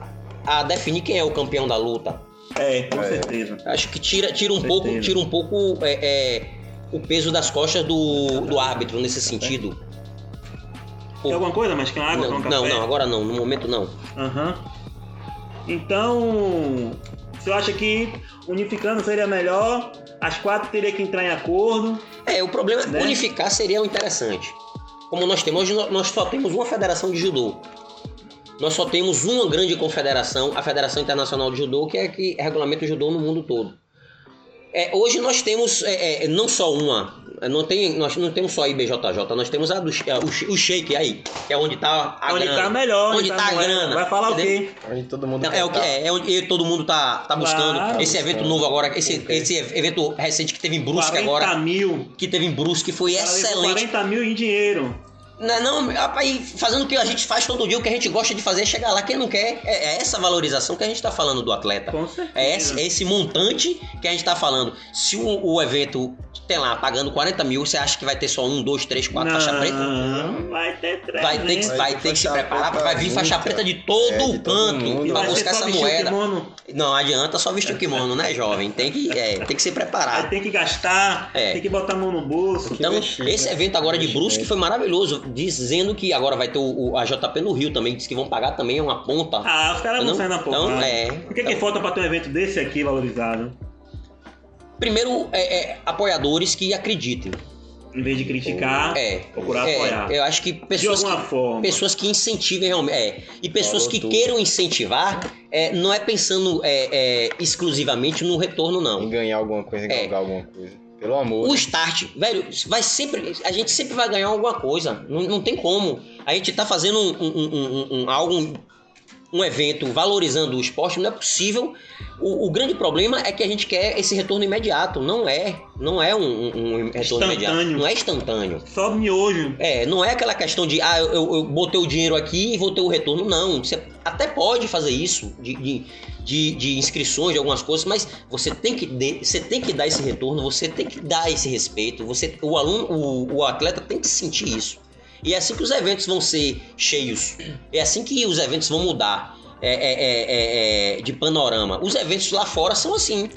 a, a definir quem é o campeão da luta. É, com É. certeza. Acho que tira, tira um pouco, tira um pouco é, é, o peso das costas do, do árbitro nesse sentido. Tem alguma coisa mais que água, Não, um não, não, agora não, no momento não. Aham. Então, você acha que unificando seria melhor As quatro teriam que entrar em acordo. É, o problema Né? é unificar seria o interessante. Como nós temos, nós só temos uma federação de judô. Nós só temos uma grande confederação, a Federação Internacional de Judô, que é que regulamenta o judô no mundo todo. É, hoje nós temos é, é, não só uma, não tem, nós não temos só a IBJJ, nós temos a do, a- o, Sh- o Sheik aí, que é onde está a onde grana. tá melhor. Onde tá a grana, Vai falar o entendeu? quê? Onde todo mundo Não, é o que tá. é, é onde todo mundo tá, tá buscando. Claro. esse evento novo agora, esse, esse evento recente que teve em Brusque 40 agora, mil. que teve em Brusque foi O excelente. 40 mil em dinheiro. Não, é não, rapaz, fazendo o que a gente faz todo dia, o que a gente gosta de fazer é chegar lá. Quem não quer, é, é essa valorização que a gente tá falando do atleta. Com certeza. É esse, é esse montante que a gente tá falando. Se o, o evento tem lá pagando 40 mil, você acha que vai ter só um, dois, três, quatro faixa preta? Não, vai ter três. Vai ter que, Vai vai ter que se preparar, vai vir faixa muita. preta de todo É, de o todo canto ser buscar essa moeda. Não adianta só vestir o kimono, né, jovem? Tem que, é, tem que se Aí preparar. tem que gastar, É. tem que botar a mão no bolso. Então, investir, esse né? evento agora de Brusque foi maravilhoso, dizendo que agora vai ter o, o- a JP no Rio também, diz que vão pagar também uma ponta. Ah, os caras vão Não? sair na Então, porrada. é. O que, que falta pra ter um evento desse aqui valorizado? Primeiro, é, é, apoiadores que acreditem. Em vez de criticar, É, procurar é, apoiar. eu acho que de pessoas alguma que, forma. pessoas que incentivem realmente. É, e pessoas Falou que tudo. queiram incentivar, é, não é pensando é, é, exclusivamente no retorno, não. Em ganhar alguma coisa, em É. alguma coisa. Pelo amor. O start, velho, vai sempre. A gente sempre vai ganhar alguma coisa. Não, não tem como. A gente tá fazendo um, um, um- um- algo, um evento valorizando o esporte, não é possível. O, o grande problema é que a gente quer esse retorno imediato. Não é. Não é um, um- retorno imediato. Instantâneo. Não é instantâneo. Só miojo. É, não é aquela questão de, ah, eu, eu botei o dinheiro aqui e vou ter o retorno. Não, você até pode fazer isso, de, de, de, de inscrições, de algumas coisas, mas você tem, que de- você tem que dar esse retorno, você tem que dar esse respeito, você, o aluno, o, o atleta tem que sentir isso. E é assim que os eventos vão ser cheios. É assim que os eventos vão mudar é, é, é, é, é, de panorama. Os eventos lá fora são assim.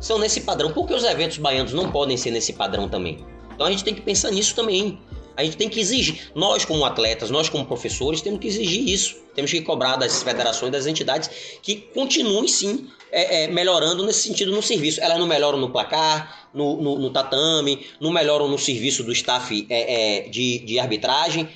São nesse padrão. Por que os eventos baianos não podem ser nesse padrão também? Então a gente tem que pensar nisso também. A gente tem que exigir. Nós, como atletas, nós, como professores, temos que exigir isso. Temos que cobrar das federações, das entidades, que continuem sim é, é, melhorando nesse sentido no serviço. Elas não melhoram no placar, no, no- no tatame, não melhoram no serviço do staff é, é, de, de arbitragem,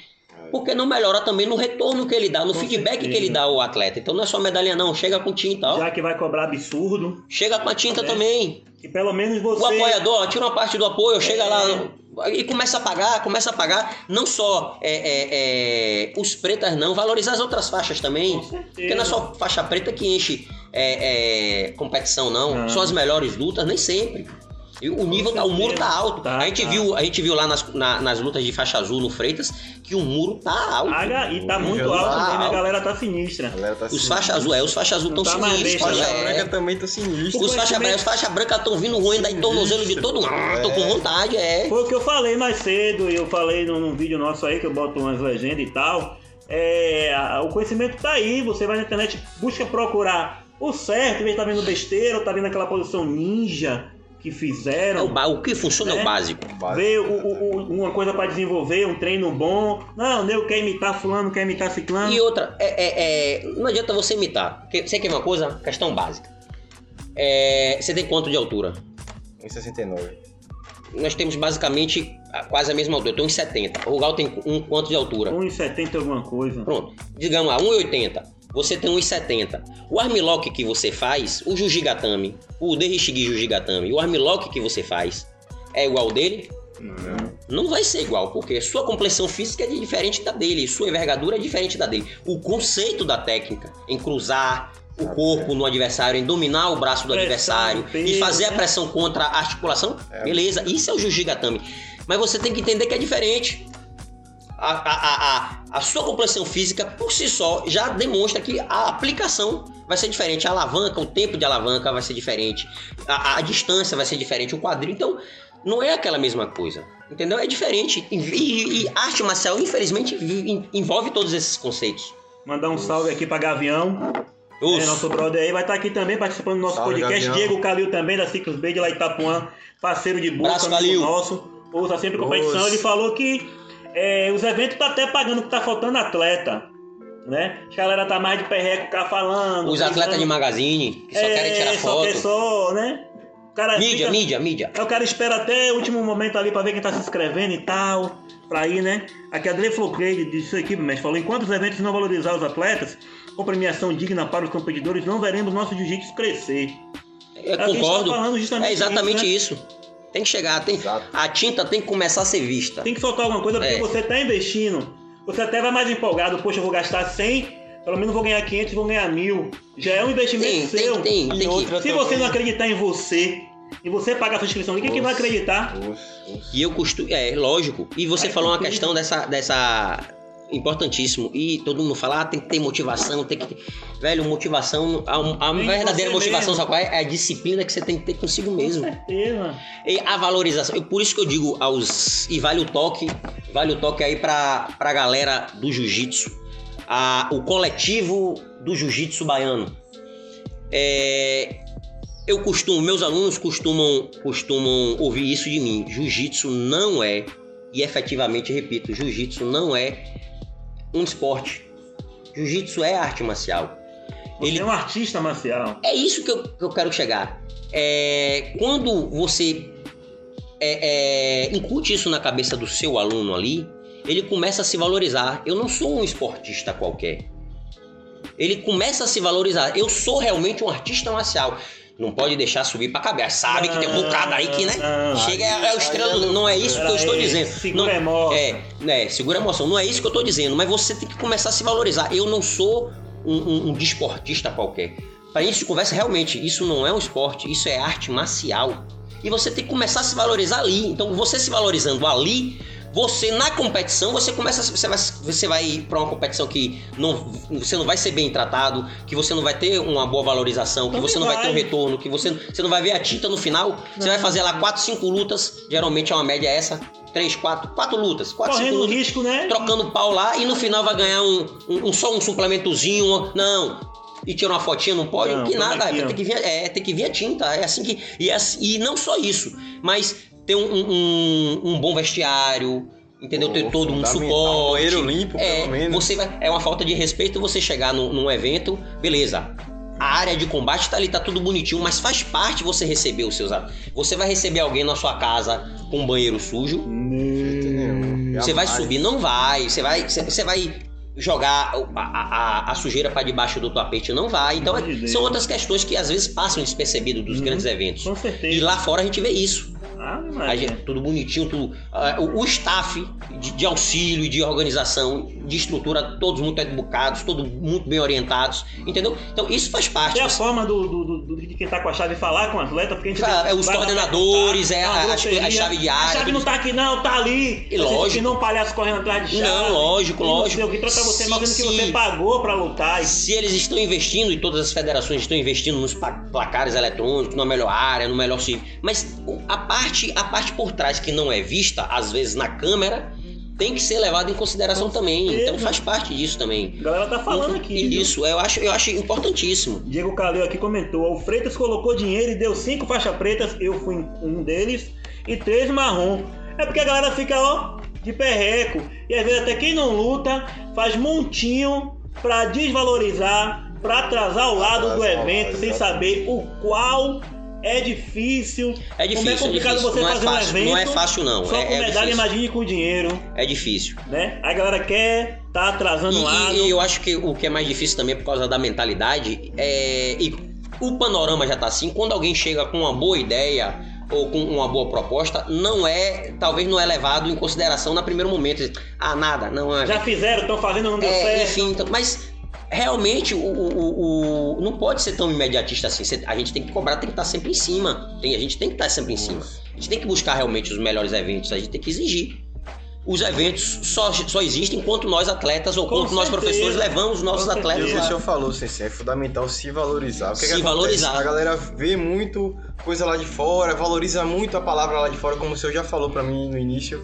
porque não melhora também no retorno que ele dá, no Com feedback certeza. que ele dá ao atleta. Então não é só medalha, não. Chega com tinta, ó. Já que vai cobrar absurdo. Chega com a tinta É. também. Que pelo menos você. O apoiador, ó, tira uma parte do apoio, chega É. lá e começa a pagar, começa a pagar não só é, é, é, os pretas não, valorizar as outras faixas também. Porque não é só faixa preta que enche é, é, competição, não. Não. São as melhores lutas, nem sempre. E o nível, tá, o muro tá alto. Tá, a, gente tá. viu, a gente viu lá nas, na- nas lutas de faixa azul no Freitas que o muro tá alto. Paga e tá muito alto mesmo, a galera tá sinistra. Tá Os sinistro. faixa azul, é, os faixa azul estão tá sinistros. besta, Faixa é. branca também tá sinistro. Os faixa, conhecimento- os faixa branca estão vindo ruim, daí tornozelo de todo mundo. Tô com É. vontade, é. Foi o que eu falei mais cedo, e eu falei num, num vídeo nosso aí, que eu boto umas legendas e tal. É, a- o conhecimento tá aí, você vai na internet, busca procurar o certo, em vez de estar vendo besteira, ou tá vendo aquela posição ninja que É fizeram. o, ba- o que funciona é, É. o básico. Ver o- o- o- uma coisa pra desenvolver, um treino bom. Não, o nego quer imitar fulano, quer imitar ciclano. E outra, é, é- é, não adianta você imitar. Porque, você quer uma coisa? Questão básica. É, você tem quanto de altura? 1,69. Nós temos basicamente a- quase a mesma altura. Eu tenho 1,70. O Gal tem um quanto de altura? 1,70 alguma coisa. Pronto. Digamos lá, 1,80. Você tem 1,70. O armlock que você faz, o Jujigatami, o Derishigi Jujigatami, o armlock que você faz é igual dele? Não. Não vai ser igual, porque sua complexão física é diferente da dele, sua envergadura é diferente da dele. O conceito da técnica em cruzar o corpo no adversário, em dominar o braço do Pressão, adversário peso, e fazer a né? pressão contra a articulação, É. beleza, isso é o Jiu-Gatame. Mas você tem que entender que é diferente. A, a, a, a, sua complexão física, por si só, já demonstra que a aplicação vai ser diferente. A alavanca, o tempo de alavanca vai ser diferente. A, a distância vai ser diferente. O quadril. Então, não é aquela mesma coisa. Entendeu? É diferente. E, e- e arte marcial, infelizmente, envolve todos esses conceitos. Mandar um salve aqui pra Gavião. É, nosso brother aí vai estar aqui também participando do nosso Salve, podcast. Gavião. Diego Calil também, da Ciclos B de lá Itapuã, parceiro de Calil. nosso. Ouça sempre competição. Ele falou que é, os eventos tá até pagando que tá faltando atleta. Né? A galera tá mais de perreco ficar falando. Os atletas de magazine, que só é, querem tirar só foto. quer só, né? O cara Mídia, fica- mídia, mídia. Aí o cara espera até o último momento ali pra ver quem tá se inscrevendo e tal, pra ir, né? Aqui a Adri Flocreide disse isso aqui, mas falou: enquanto os eventos não valorizar os atletas com premiação digna para os competidores, não veremos nosso jiu-jitsu crescer. Eu É gente concordo. tá É exatamente isso, isso. Tem que chegar, tem, Exato. a tinta tem que começar a ser vista. Tem que soltar alguma coisa porque É. você tá investindo. Você até vai mais empolgado, poxa, eu vou gastar 100, pelo menos vou ganhar 500, vou ganhar mil. Já é um investimento Tem, seu. tem, tem, E outra Se você não acreditar em você e você pagar sua inscrição, quem que vai acreditar? E eu costumo. É, lógico. E você Aí falou uma questão dessa. dessa importantíssimo. E todo mundo fala, ah, tem que ter motivação, tem que ter. Velho, motivação. A, a verdadeira motivação, mesmo. sabe qual é? É a disciplina que você tem que ter consigo Com mesmo. certeza. E a valorização. E por isso que eu digo aos. E vale o toque. Vale o toque aí pra, pra galera do jiu-jitsu. O coletivo do jiu-jitsu baiano. É, eu costumo, meus alunos costumam, costumam ouvir isso de mim. Jiu-jitsu não é, e efetivamente repito, jiu-jitsu não é um esporte. Jiu-jitsu é arte marcial. Você Ele é um artista marcial. é isso que eu, que eu quero chegar. É, quando você é, é, incute isso na cabeça do seu aluno ali, ele começa a se valorizar. Eu não sou um esportista qualquer. Ele começa a se valorizar. Eu sou realmente um artista marcial. Não pode deixar subir pra cabeça. Sabe que tem um bocado aí que, né? Não, Chega, é, é o estrela. do- Não é isso que eu estou Peraí, dizendo. Segura Não- a emoção. é, né, segura a emoção. Não é isso que eu tô dizendo, mas você tem que começar a se valorizar. Eu não sou um, um, um desportista qualquer. Para isso de conversa, realmente, isso não é um esporte, isso é arte marcial. E você tem que começar a se valorizar ali. Então, você se valorizando ali, você na competição, você começa, você vai, você vai para uma competição que não, você não vai ser bem tratado, que você não vai ter uma boa valorização, que você não vai ter um retorno, que você, você não vai ver a tinta no final. Você vai fazer lá 4, 5 lutas, geralmente é uma média essa, 3, 4, 4 lutas, 4, 5 Correndo lutas risco, né? trocando pau lá e no final vai ganhar um, um- um- só um suplementozinho. um- Não. E tira uma fotinha, não pode? Não, que como nada, ó. tem que, vir, é, tem que vir a tinta. É assim que. E, é e não só isso, mas ter um, um- um bom vestiário, entendeu? ter todo um suporte. Banheiro limpo, é, pelo menos. Você vai, é uma falta de respeito você chegar num, num evento, beleza. A área de combate tá ali, tá tudo bonitinho, mas faz parte você receber os seus. Você vai receber alguém na sua casa com um banheiro sujo, nenhum. você vai subir, não vai. Você vai, você vai jogar a, a- a sujeira para debaixo do tapete, não vai. Então Deus. são outras questões que às vezes passam despercebido dos Uhum. grandes eventos. Com certeza. E lá fora a gente vê isso. Ah, Maria. gente- tudo bonitinho, tudo. ah, o, o staff de, de auxílio, de organização, de estrutura, todos muito educados, todos muito bem orientados, entendeu? Então isso faz parte. É a forma do, do, do- de quem tá com a chave falar com o atleta, porque a gente Fala, vê- é os coordenadores, perguntar, é uma a- a- a chave de área, A chave não tá aqui, não, tá ali. E lógico. não um palhaço correndo atrás de chave. Não, lógico, E não lógico. sei você, mas dizendo que você pagou pra lutar. E... Se eles estão investindo, e todas as federações estão investindo nos placares eletrônicos, na melhor área, no melhor serviço. Mas a parte, a parte por trás que não é vista, às vezes na câmera, tem que ser levada em consideração também. Então faz parte disso também. A galera tá falando aqui. viu? Isso, eu acho, eu acho importantíssimo. Diego Calil aqui comentou: o Freitas colocou dinheiro e deu cinco faixas pretas, eu fui um deles, e três marrom. É porque a galera fica, ó, de perreco. E às vezes até quem não luta faz montinho pra desvalorizar, pra atrasar o lado do Atrasar o evento, lado, sem saber o qual é difícil. É difícil, Como é complicado difícil. você não é fazer um fácil, evento não é fácil não. Só é, com é medalha, difícil. imagine com dinheiro, É difícil. né? A galera quer tá atrasando E, o lado. e- e eu acho que o que é mais difícil também por causa da mentalidade é. E o panorama já tá assim, quando alguém chega com uma boa ideia ou com uma boa proposta, não é. Talvez não é levado em consideração no primeiro momento. Ah, nada, não é. Já fizeram, estão fazendo, não deu É, certo. enfim, então, mas realmente o, o- o- não pode ser tão imediatista assim. A gente tem que cobrar, tem que estar sempre em cima. Tem, a gente tem que estar sempre em cima. A gente tem que buscar realmente os melhores eventos, a gente tem que exigir. Os eventos só, só existem enquanto nós atletas ou Com quanto nós professores levamos os nossos Com atletas E o certeza. lá. senhor falou, Sensei, é fundamental se valorizar. O que Se que acontece? valorizar. A galera vê muito coisa lá de fora, valoriza muito a palavra lá de fora, como o senhor já falou pra mim no início.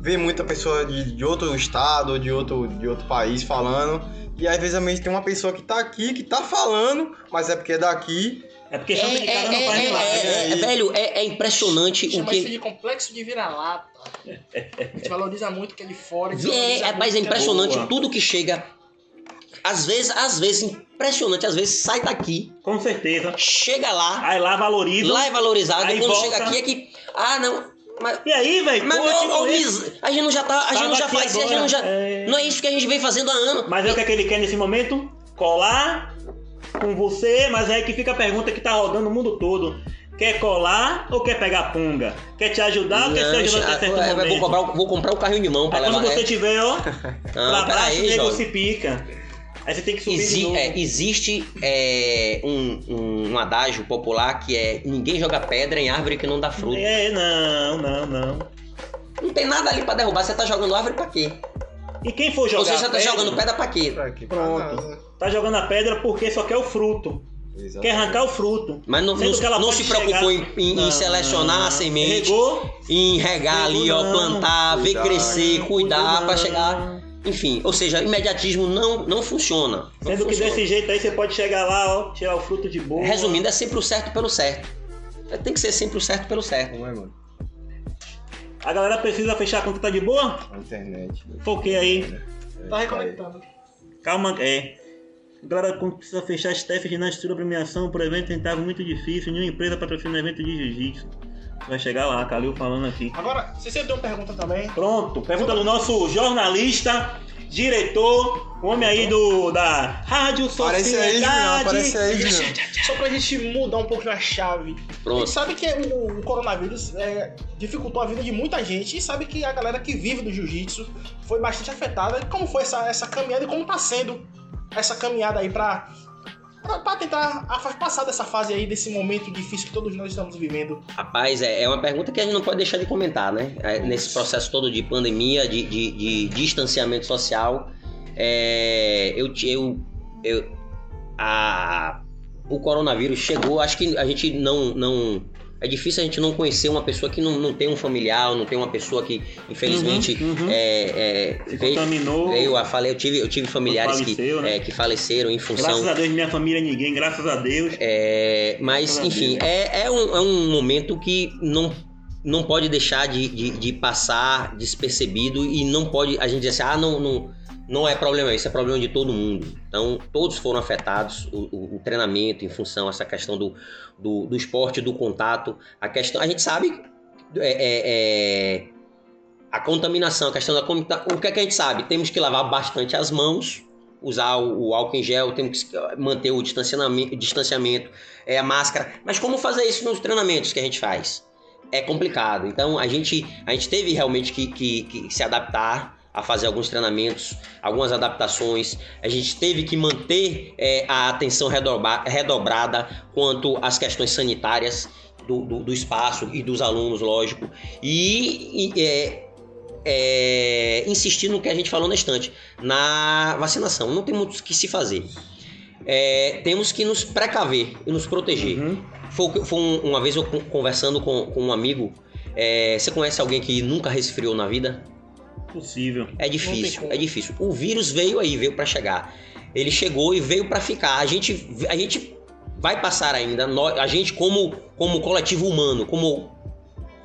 Vê muita pessoa de, de outro estado, de outro, de outro país falando. E às vezes a gente tem uma pessoa que tá aqui, que tá falando, mas é porque é daqui. É porque É, chama de é, cara não é, faz é, milagre. é, é, velho, é, é impressionante o Chama isso que. de complexo de vira-lata. A gente valoriza muito o que é de fora. É, é, mas é o impressionante boa. tudo que chega. às vezes, às vezes, impressionante, às vezes sai daqui, Com certeza. chega lá, Aí lá valoriza. lá é valorizado, Aí e quando volta. chega aqui é que. Ah, não. Mas, E aí, velho? mas pô, não, tipo, Miss, a gente não já tá. A gente não já faz isso, a gente não já. é. Não é isso que a gente vem fazendo há anos. Mas é o que, é que ele quer nesse momento? Colar com você, mas é aí que fica a pergunta que tá rodando o mundo todo. Quer colar ou quer pegar punga? Quer te ajudar ou quer te ajudar até certo ah, momento? vou, comprar, o- vou comprar carrinho de mão pra Aí levar. quando você é. tiver, ó, *laughs* pra Não, baixo, peraí, o nego se pica. Aí você tem que subir Exi- é, existe é, um, um, um adágio popular que é ninguém joga pedra em árvore que não dá fruto. É, não, não, não. Não tem nada ali pra derrubar, você tá jogando árvore pra quê? E quem for jogar Você já tá pedra, jogando pedra pra quê? Pra quê? Pronto. Pra tá jogando a pedra porque só quer o fruto. Exatamente. Quer arrancar o fruto. Mas não, não- que ela não se preocupou chegar- em, em- em Não, selecionar não. a semente, Regou, em regar ali, ó, plantar, ver cuidar, crescer, cuidar não. pra chegar. Enfim, ou seja, imediatismo não, não funciona. Não Sendo que funciona. desse jeito aí você pode chegar lá, ó, tirar o fruto de boa. Resumindo, é sempre o certo pelo certo. Tem que ser sempre o certo pelo certo. Não é, mano? A galera precisa fechar a conta, tá de boa? A internet. Foquei aí. Tá reconectando. Calma, é. A galera quando precisa fechar as TEF de Nastura premiação por evento tentava muito difícil. Nenhuma empresa patrocina evento de jiu-jitsu. Vai chegar lá, Calil falando aqui. Agora, se você tem uma pergunta também, Pronto, pergunta do nosso jornalista, diretor, o homem aí do da Rádio Aparece Sociedade. aí, Julião. Aparece aí, só pra gente mudar um pouco a chave. A gente Pronto. sabe que o, o coronavírus é, dificultou a vida de muita gente e sabe que a galera que vive do jiu-jitsu foi bastante afetada. Como foi essa, essa caminhada e como tá sendo essa caminhada aí pra, pra tentar passar dessa fase aí, desse momento difícil que todos nós estamos vivendo. Rapaz, é, é uma pergunta que a gente não pode deixar de comentar, né? É, Nesse processo todo de pandemia, de, de- de distanciamento social, é, eu, eu, eu, a, o coronavírus chegou, acho que a gente não, não. É difícil a gente não conhecer uma pessoa que não, não tem um familiar, não tem uma pessoa que, infelizmente, Uhum, uhum. é, é, veio, contaminou. veio a fale... eu tive, eu tive familiares que, Faleceu, né? é, que faleceram em função Graças a Deus, minha família, ninguém, graças a Deus. é, mas, Maravilha. enfim, é, é, um, é um momento que não, não pode deixar de, de, de passar despercebido e não pode a gente dizer assim, ah, não, não, não é problema, isso é problema de todo mundo. Então, todos foram afetados, o, o- o treinamento em função dessa questão do, do, do esporte, do contato, a questão, a gente sabe é, é, é, a contaminação, a questão da o que é que a gente sabe? Temos que lavar bastante as mãos, usar o, o álcool em gel, temos que manter o distanciamento, distanciamento é, a máscara. Mas como fazer isso nos treinamentos que a gente faz? É complicado. Então a gente, a gente teve realmente que, que- que se adaptar a fazer alguns treinamentos, algumas adaptações. A gente teve que manter é, a atenção redobra- redobrada quanto às questões sanitárias do, do- do espaço e dos alunos, lógico. E, e, é, é, insistir no que a gente falou na estante, na vacinação. Não tem muito o que se fazer. É, temos que nos precaver e nos proteger. Uhum. Foi, foi um- uma vez eu con- conversando com, com um amigo. é, você conhece alguém que nunca resfriou na vida? Possível. É difícil, é difícil. O vírus veio aí, veio pra chegar. Ele chegou e veio pra ficar. A gente, a gente vai passar ainda. A gente como, como coletivo humano, como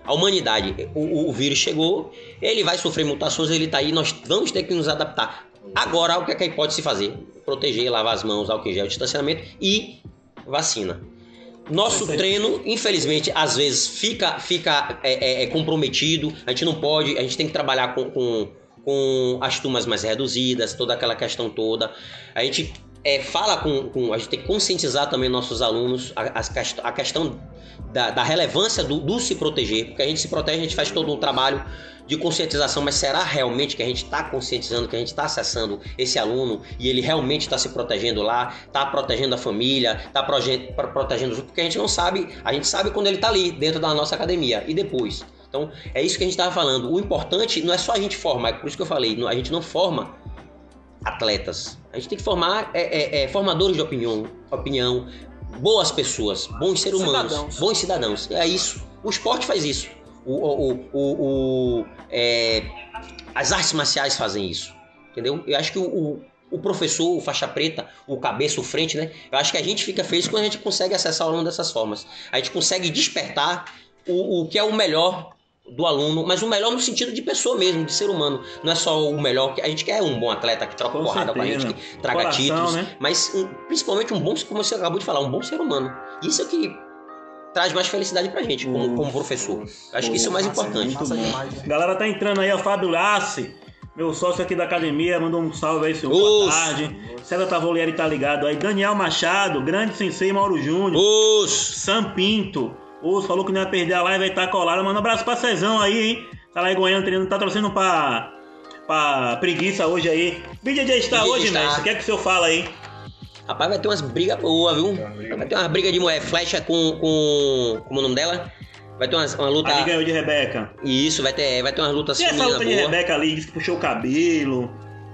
a humanidade. O, o- o vírus chegou, ele vai sofrer mutações, ele tá aí. Nós vamos ter que nos adaptar. Agora, o que é que pode se fazer? Proteger, lavar as mãos, álcool em gel, distanciamento e vacina. Nosso treino, infelizmente, às vezes fica, fica é, é, é comprometido. A gente não pode, a gente tem que trabalhar com, com, com as turmas mais reduzidas, toda aquela questão toda. A gente é, fala com, com- A gente tem que conscientizar também nossos alunos a, a questão da, da relevância do, do se proteger, porque a gente se protege, a gente faz todo um trabalho de conscientização, mas será realmente que a gente está conscientizando, que a gente está acessando esse aluno e ele realmente está se protegendo lá, está protegendo a família, está protegendo os porque a gente não sabe, a gente sabe quando ele está ali dentro da nossa academia e depois. Então é isso que a gente estava falando. O importante não é só a gente formar, é por isso que eu falei, a gente não forma atletas. A gente tem que formar é, é, é, formadores de opinião, opinião, boas pessoas, bons seres humanos, Cidadãos. bons cidadãos. É isso. O esporte faz isso. O, o, o, o- é, as artes marciais fazem isso. Entendeu? Eu acho que o, o, o professor, o faixa preta, o cabeça, o frente, né? Eu acho que a gente fica feliz quando a gente consegue acessar o aluno dessas formas. A gente consegue despertar o, o que é o melhor do aluno, mas o melhor no sentido de pessoa mesmo, de ser humano. Não é só o melhor, que a gente quer um bom atleta que troca Com porrada com a certeza. gente, que traga Coração, títulos, né? mas um, principalmente um bom, como você acabou de falar, um bom ser humano. Isso é que traz mais felicidade pra gente, como, como professor. Acho que isso é o mais Massa, importante. A galera tá entrando aí, ó, Fábio Lassi, meu sócio aqui da academia, mandou um salve aí, senhor. Boa Os. tarde. César Tavolieri tá ligado aí. Daniel Machado, grande sensei Mauro Júnior. Os! Sam Pinto. Os falou que não ia perder a live, vai estar colado. Manda um abraço pra Cezão aí, hein? Tá lá em Goiânia treinando, tá torcendo pra, pra preguiça hoje aí. BJJ está BJJ hoje, está. mestre? O que é que o senhor fala aí? Rapaz, vai ter umas brigas boas, viu? Vai ter umas brigas de mulher. Flecha com. com como é o nome dela? Vai ter umas, uma luta. Ali ganhou de Rebeca. Isso, vai ter, vai ter umas lutas E essa luta de boas. Rebeca ali, disse que puxou o cabelo.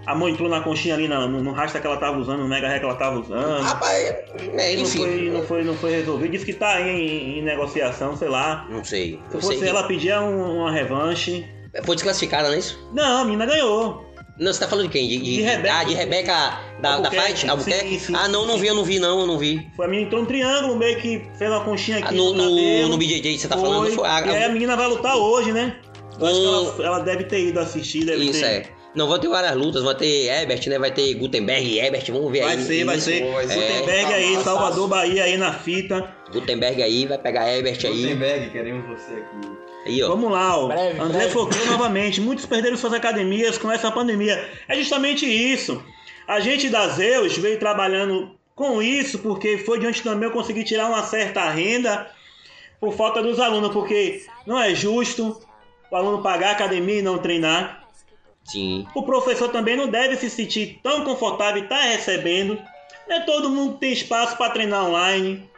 A mão entrou na conchinha ali no, no rasta que ela tava usando, no mega hair que ela tava usando. Rapaz, é, não, enfim. foi, não, foi, não foi resolvido. Disse que tá em, em negociação, sei lá. Não sei. Se fosse sei ela, pedia um- uma revanche. Foi desclassificada, não é isso? Não, a menina ganhou. Não, você tá falando de quem? De, De Rebeca. Ah, de Rebeca da, da. Fight? Albuquerque? Sim, sim. Ah, não, não vi, eu não vi, não, eu não vi. Foi a menina entrou um triângulo, meio que fez uma conchinha aqui Ah, no, no, cabelo. no, BJJ você tá falando, foi a, E aí a menina vai lutar hoje, né? Eu acho que ela, ela deve ter ido assistir, deve Isso ter. é. Não, vão ter várias lutas, vai ter Ebert, né? Vai ter Gutenberg e Ebert, vamos ver Vai aí. ser, vai ser. vai ser. Gutenberg É, aí, tá Salvador, Bahia aí na fita. Gutenberg aí, vai pegar Ebert aí. Gutenberg, queremos você aqui. Aí, ó. Vamos lá, ó. Breve, André breve. Focou *laughs* novamente. Muitos perderam suas academias com essa pandemia. É justamente isso. A gente da Zeus veio trabalhando com isso porque foi de onde também eu consegui tirar uma certa renda por falta dos alunos, porque não é justo o aluno pagar a academia e não treinar. Sim. O professor também não deve se sentir tão confortável e estar recebendo. Não é todo mundo tem espaço para treinar online.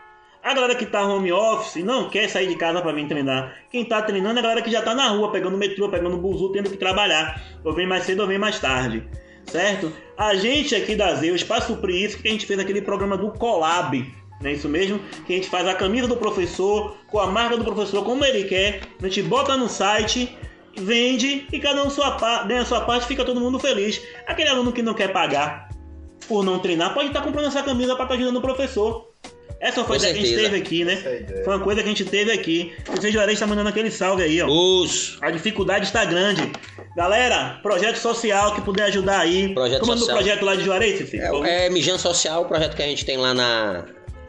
A galera que tá home office não quer sair de casa para vir treinar. Quem tá treinando é a galera que já tá na rua, pegando metrô, pegando buzu, tendo que trabalhar. Ou vem mais cedo ou vem mais tarde. Certo? A gente aqui da Zeus, para suprir isso, que a gente fez aquele programa do Collab. Não é isso mesmo? Que a gente faz a camisa do professor, com a marca do professor como ele quer. A gente bota no site, vende e cada um sua a sua parte fica todo mundo feliz. Aquele aluno que não quer pagar por não treinar pode estar comprando essa camisa para estar ajudando o professor. Essa foi a ideia que a gente teve aqui, né? É. Foi uma coisa que a gente teve aqui. O Sr. Juarez está mandando aquele salve aí, ó. Os. A dificuldade está grande. Galera, projeto social que puder ajudar aí. Projeto Como é o social. projeto lá de Juarez, Cici? É, é Mijan Social, o projeto que a gente tem lá na.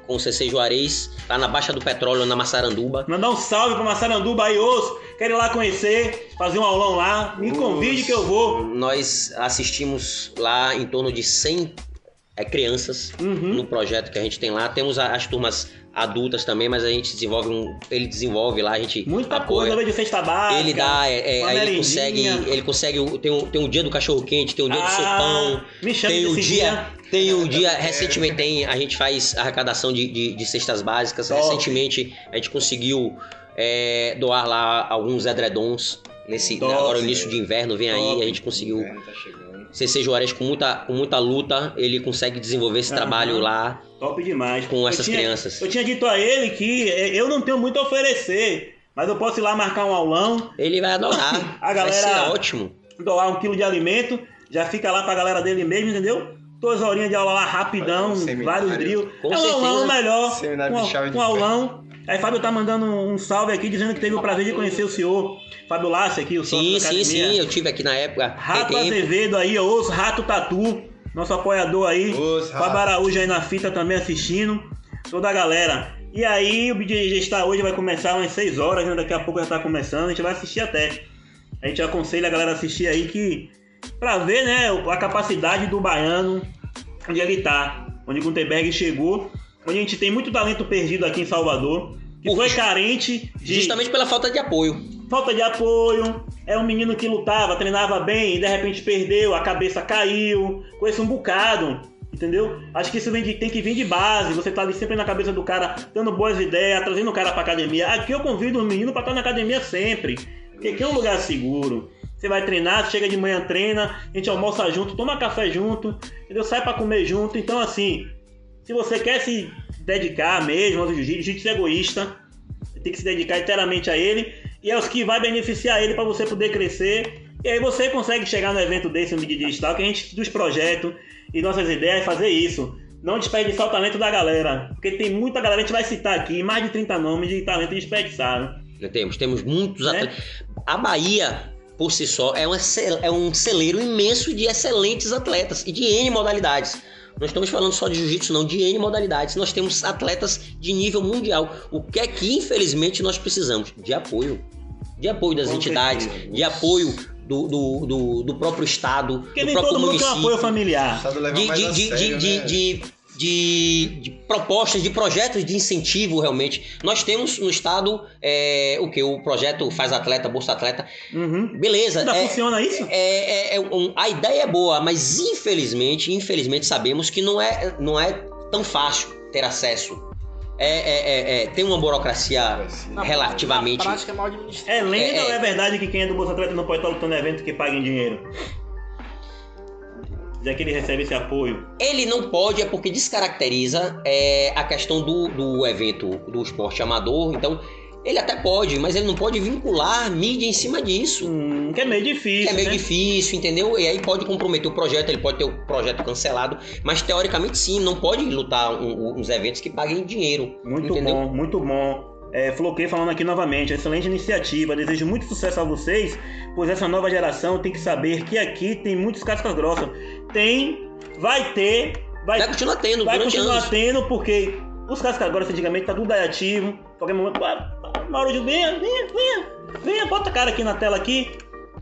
Com o CC Juarez, lá na Baixa do Petróleo, na Massaranduba. Mandar um salve pra Massaranduba aí, osso. Quero ir lá conhecer, fazer um aulão lá. Me convide que eu vou. Nós assistimos lá em torno de 100 é, crianças Uhum. no projeto que a gente tem lá. Temos a- as turmas adultas também, mas a gente desenvolve um. Ele desenvolve lá, a gente Muita apoia. coisa, de cesta básica. Ele dá, é, é, aí ele consegue, ele consegue, o- tem um, tem um dia do cachorro quente, tem um dia do Ah, sopão, Me chama tem o desse dia, tem o dia, recentemente tem, a gente faz arrecadação de, de, de cestas básicas, Top. recentemente a gente conseguiu é, doar lá alguns edredons, nesse, Top. agora no início de inverno, vem aí, Top. a gente conseguiu, Inverno tá chegando. CC Juarez com muita, com muita luta, ele consegue desenvolver esse Aham. trabalho lá, Top demais. Com Eu essas tinha- crianças. Eu tinha dito a ele que é, eu não tenho muito a oferecer, mas eu posso ir lá marcar um aulão, ele vai adorar, *laughs* A vai galera- ser ótimo. doar um quilo de alimento, já fica lá pra galera dele mesmo, entendeu? Duas horinhas de aula lá rapidão, Um vários drills. Com é um aulão certeza. melhor. Seminário um, de chave de um aulão. Aí Fábio tá mandando um salve aqui, dizendo que teve o prazer de conhecer o senhor. Fábio Lassi aqui, o Sim, da sim, sim, eu tive aqui na época, Rato. Azevedo aí, os Rato Tatu, nosso apoiador aí. Os Fábio. Araújo aí na fita também assistindo. Toda a galera. E aí, o BJJ está hoje, vai começar umas 6 horas, né? daqui a pouco já tá começando, a gente vai assistir até. A gente aconselha a galera a assistir aí que. Pra ver, né, a capacidade do baiano, onde ele tá. Onde Gutenberg chegou. Onde a gente tem muito talento perdido aqui em Salvador. Que Por- foi carente de Justamente pela falta de apoio. falta de apoio. É um menino que lutava, treinava bem e de repente perdeu, a cabeça caiu. Conheço um bocado, entendeu? Acho que isso de- tem que vir de base. Você tá ali sempre na cabeça do cara, dando boas ideias, trazendo o cara pra academia. Aqui eu convido o menino pra estar na academia sempre. Porque aqui é um lugar seguro. Você vai treinar, chega de manhã, treina, a gente almoça junto, toma café junto, entendeu? Sai pra comer junto. Então, assim, se você quer se dedicar mesmo ao jiu-jitsu, jiu-jitsu é egoísta, tem que se dedicar inteiramente a ele e é os que vai beneficiar ele para você poder crescer. E aí você consegue chegar no evento desse, no Mídia Digital, que a gente dos projetos e nossas ideias é fazer isso. Não desperdiçar o talento da galera, porque tem muita galera, a gente vai citar aqui, mais de 30 nomes de talento desperdiçado. Temos, temos muitos Né? atletas. a Bahia, por si só, é um, é um celeiro imenso de excelentes atletas e de N modalidades. Não estamos falando só de jiu-jitsu, não, de N modalidades. Nós temos atletas de nível mundial. O que é que, infelizmente, nós precisamos? De apoio. De apoio das Com entidades, certeza. de apoio do, do, do, do próprio Estado, Porque do nem próprio todo mundo tem um município apoio familiar. Estado leva de, mais de, a de, sério, de, né? de, de- de propostas, de projetos de incentivo realmente. Nós temos no estado é, o que? O projeto Faz Atleta, Bolsa Atleta. Uhum. Beleza. Ainda é- funciona isso? é, é- é um- a ideia é boa, mas infelizmente, infelizmente sabemos que não é, não é tão fácil ter acesso. É, é- é- é- tem uma burocracia Na- relativamente. Na prática é mal administrado. É lenda É, ou é verdade que quem é do Bolsa Atleta não pode estar lutando evento que pague em dinheiro? Já que ele recebe esse apoio. Ele não pode, é porque descaracteriza é, a questão do, do evento do esporte amador. Então, ele até pode, mas ele não pode vincular mídia em cima disso. Hum, que é meio difícil. Que é meio né? difícil, entendeu? E aí pode comprometer o projeto, ele pode ter o projeto cancelado, mas teoricamente sim, não pode lutar um- uns eventos que paguem dinheiro. Muito entendeu? bom, muito bom. É, Floquei falando aqui novamente, excelente iniciativa. Desejo muito sucesso a vocês, pois essa nova geração tem que saber que aqui tem muitos cascas grossas. Tem, vai ter, vai, Vai continuar tendo vai continuar anos. tendo, porque os cascas grossas antigamente tá tudo aí ativo. Qualquer momento, ah, Mauro, venha, venha, venha, venha, bota a cara aqui na tela aqui.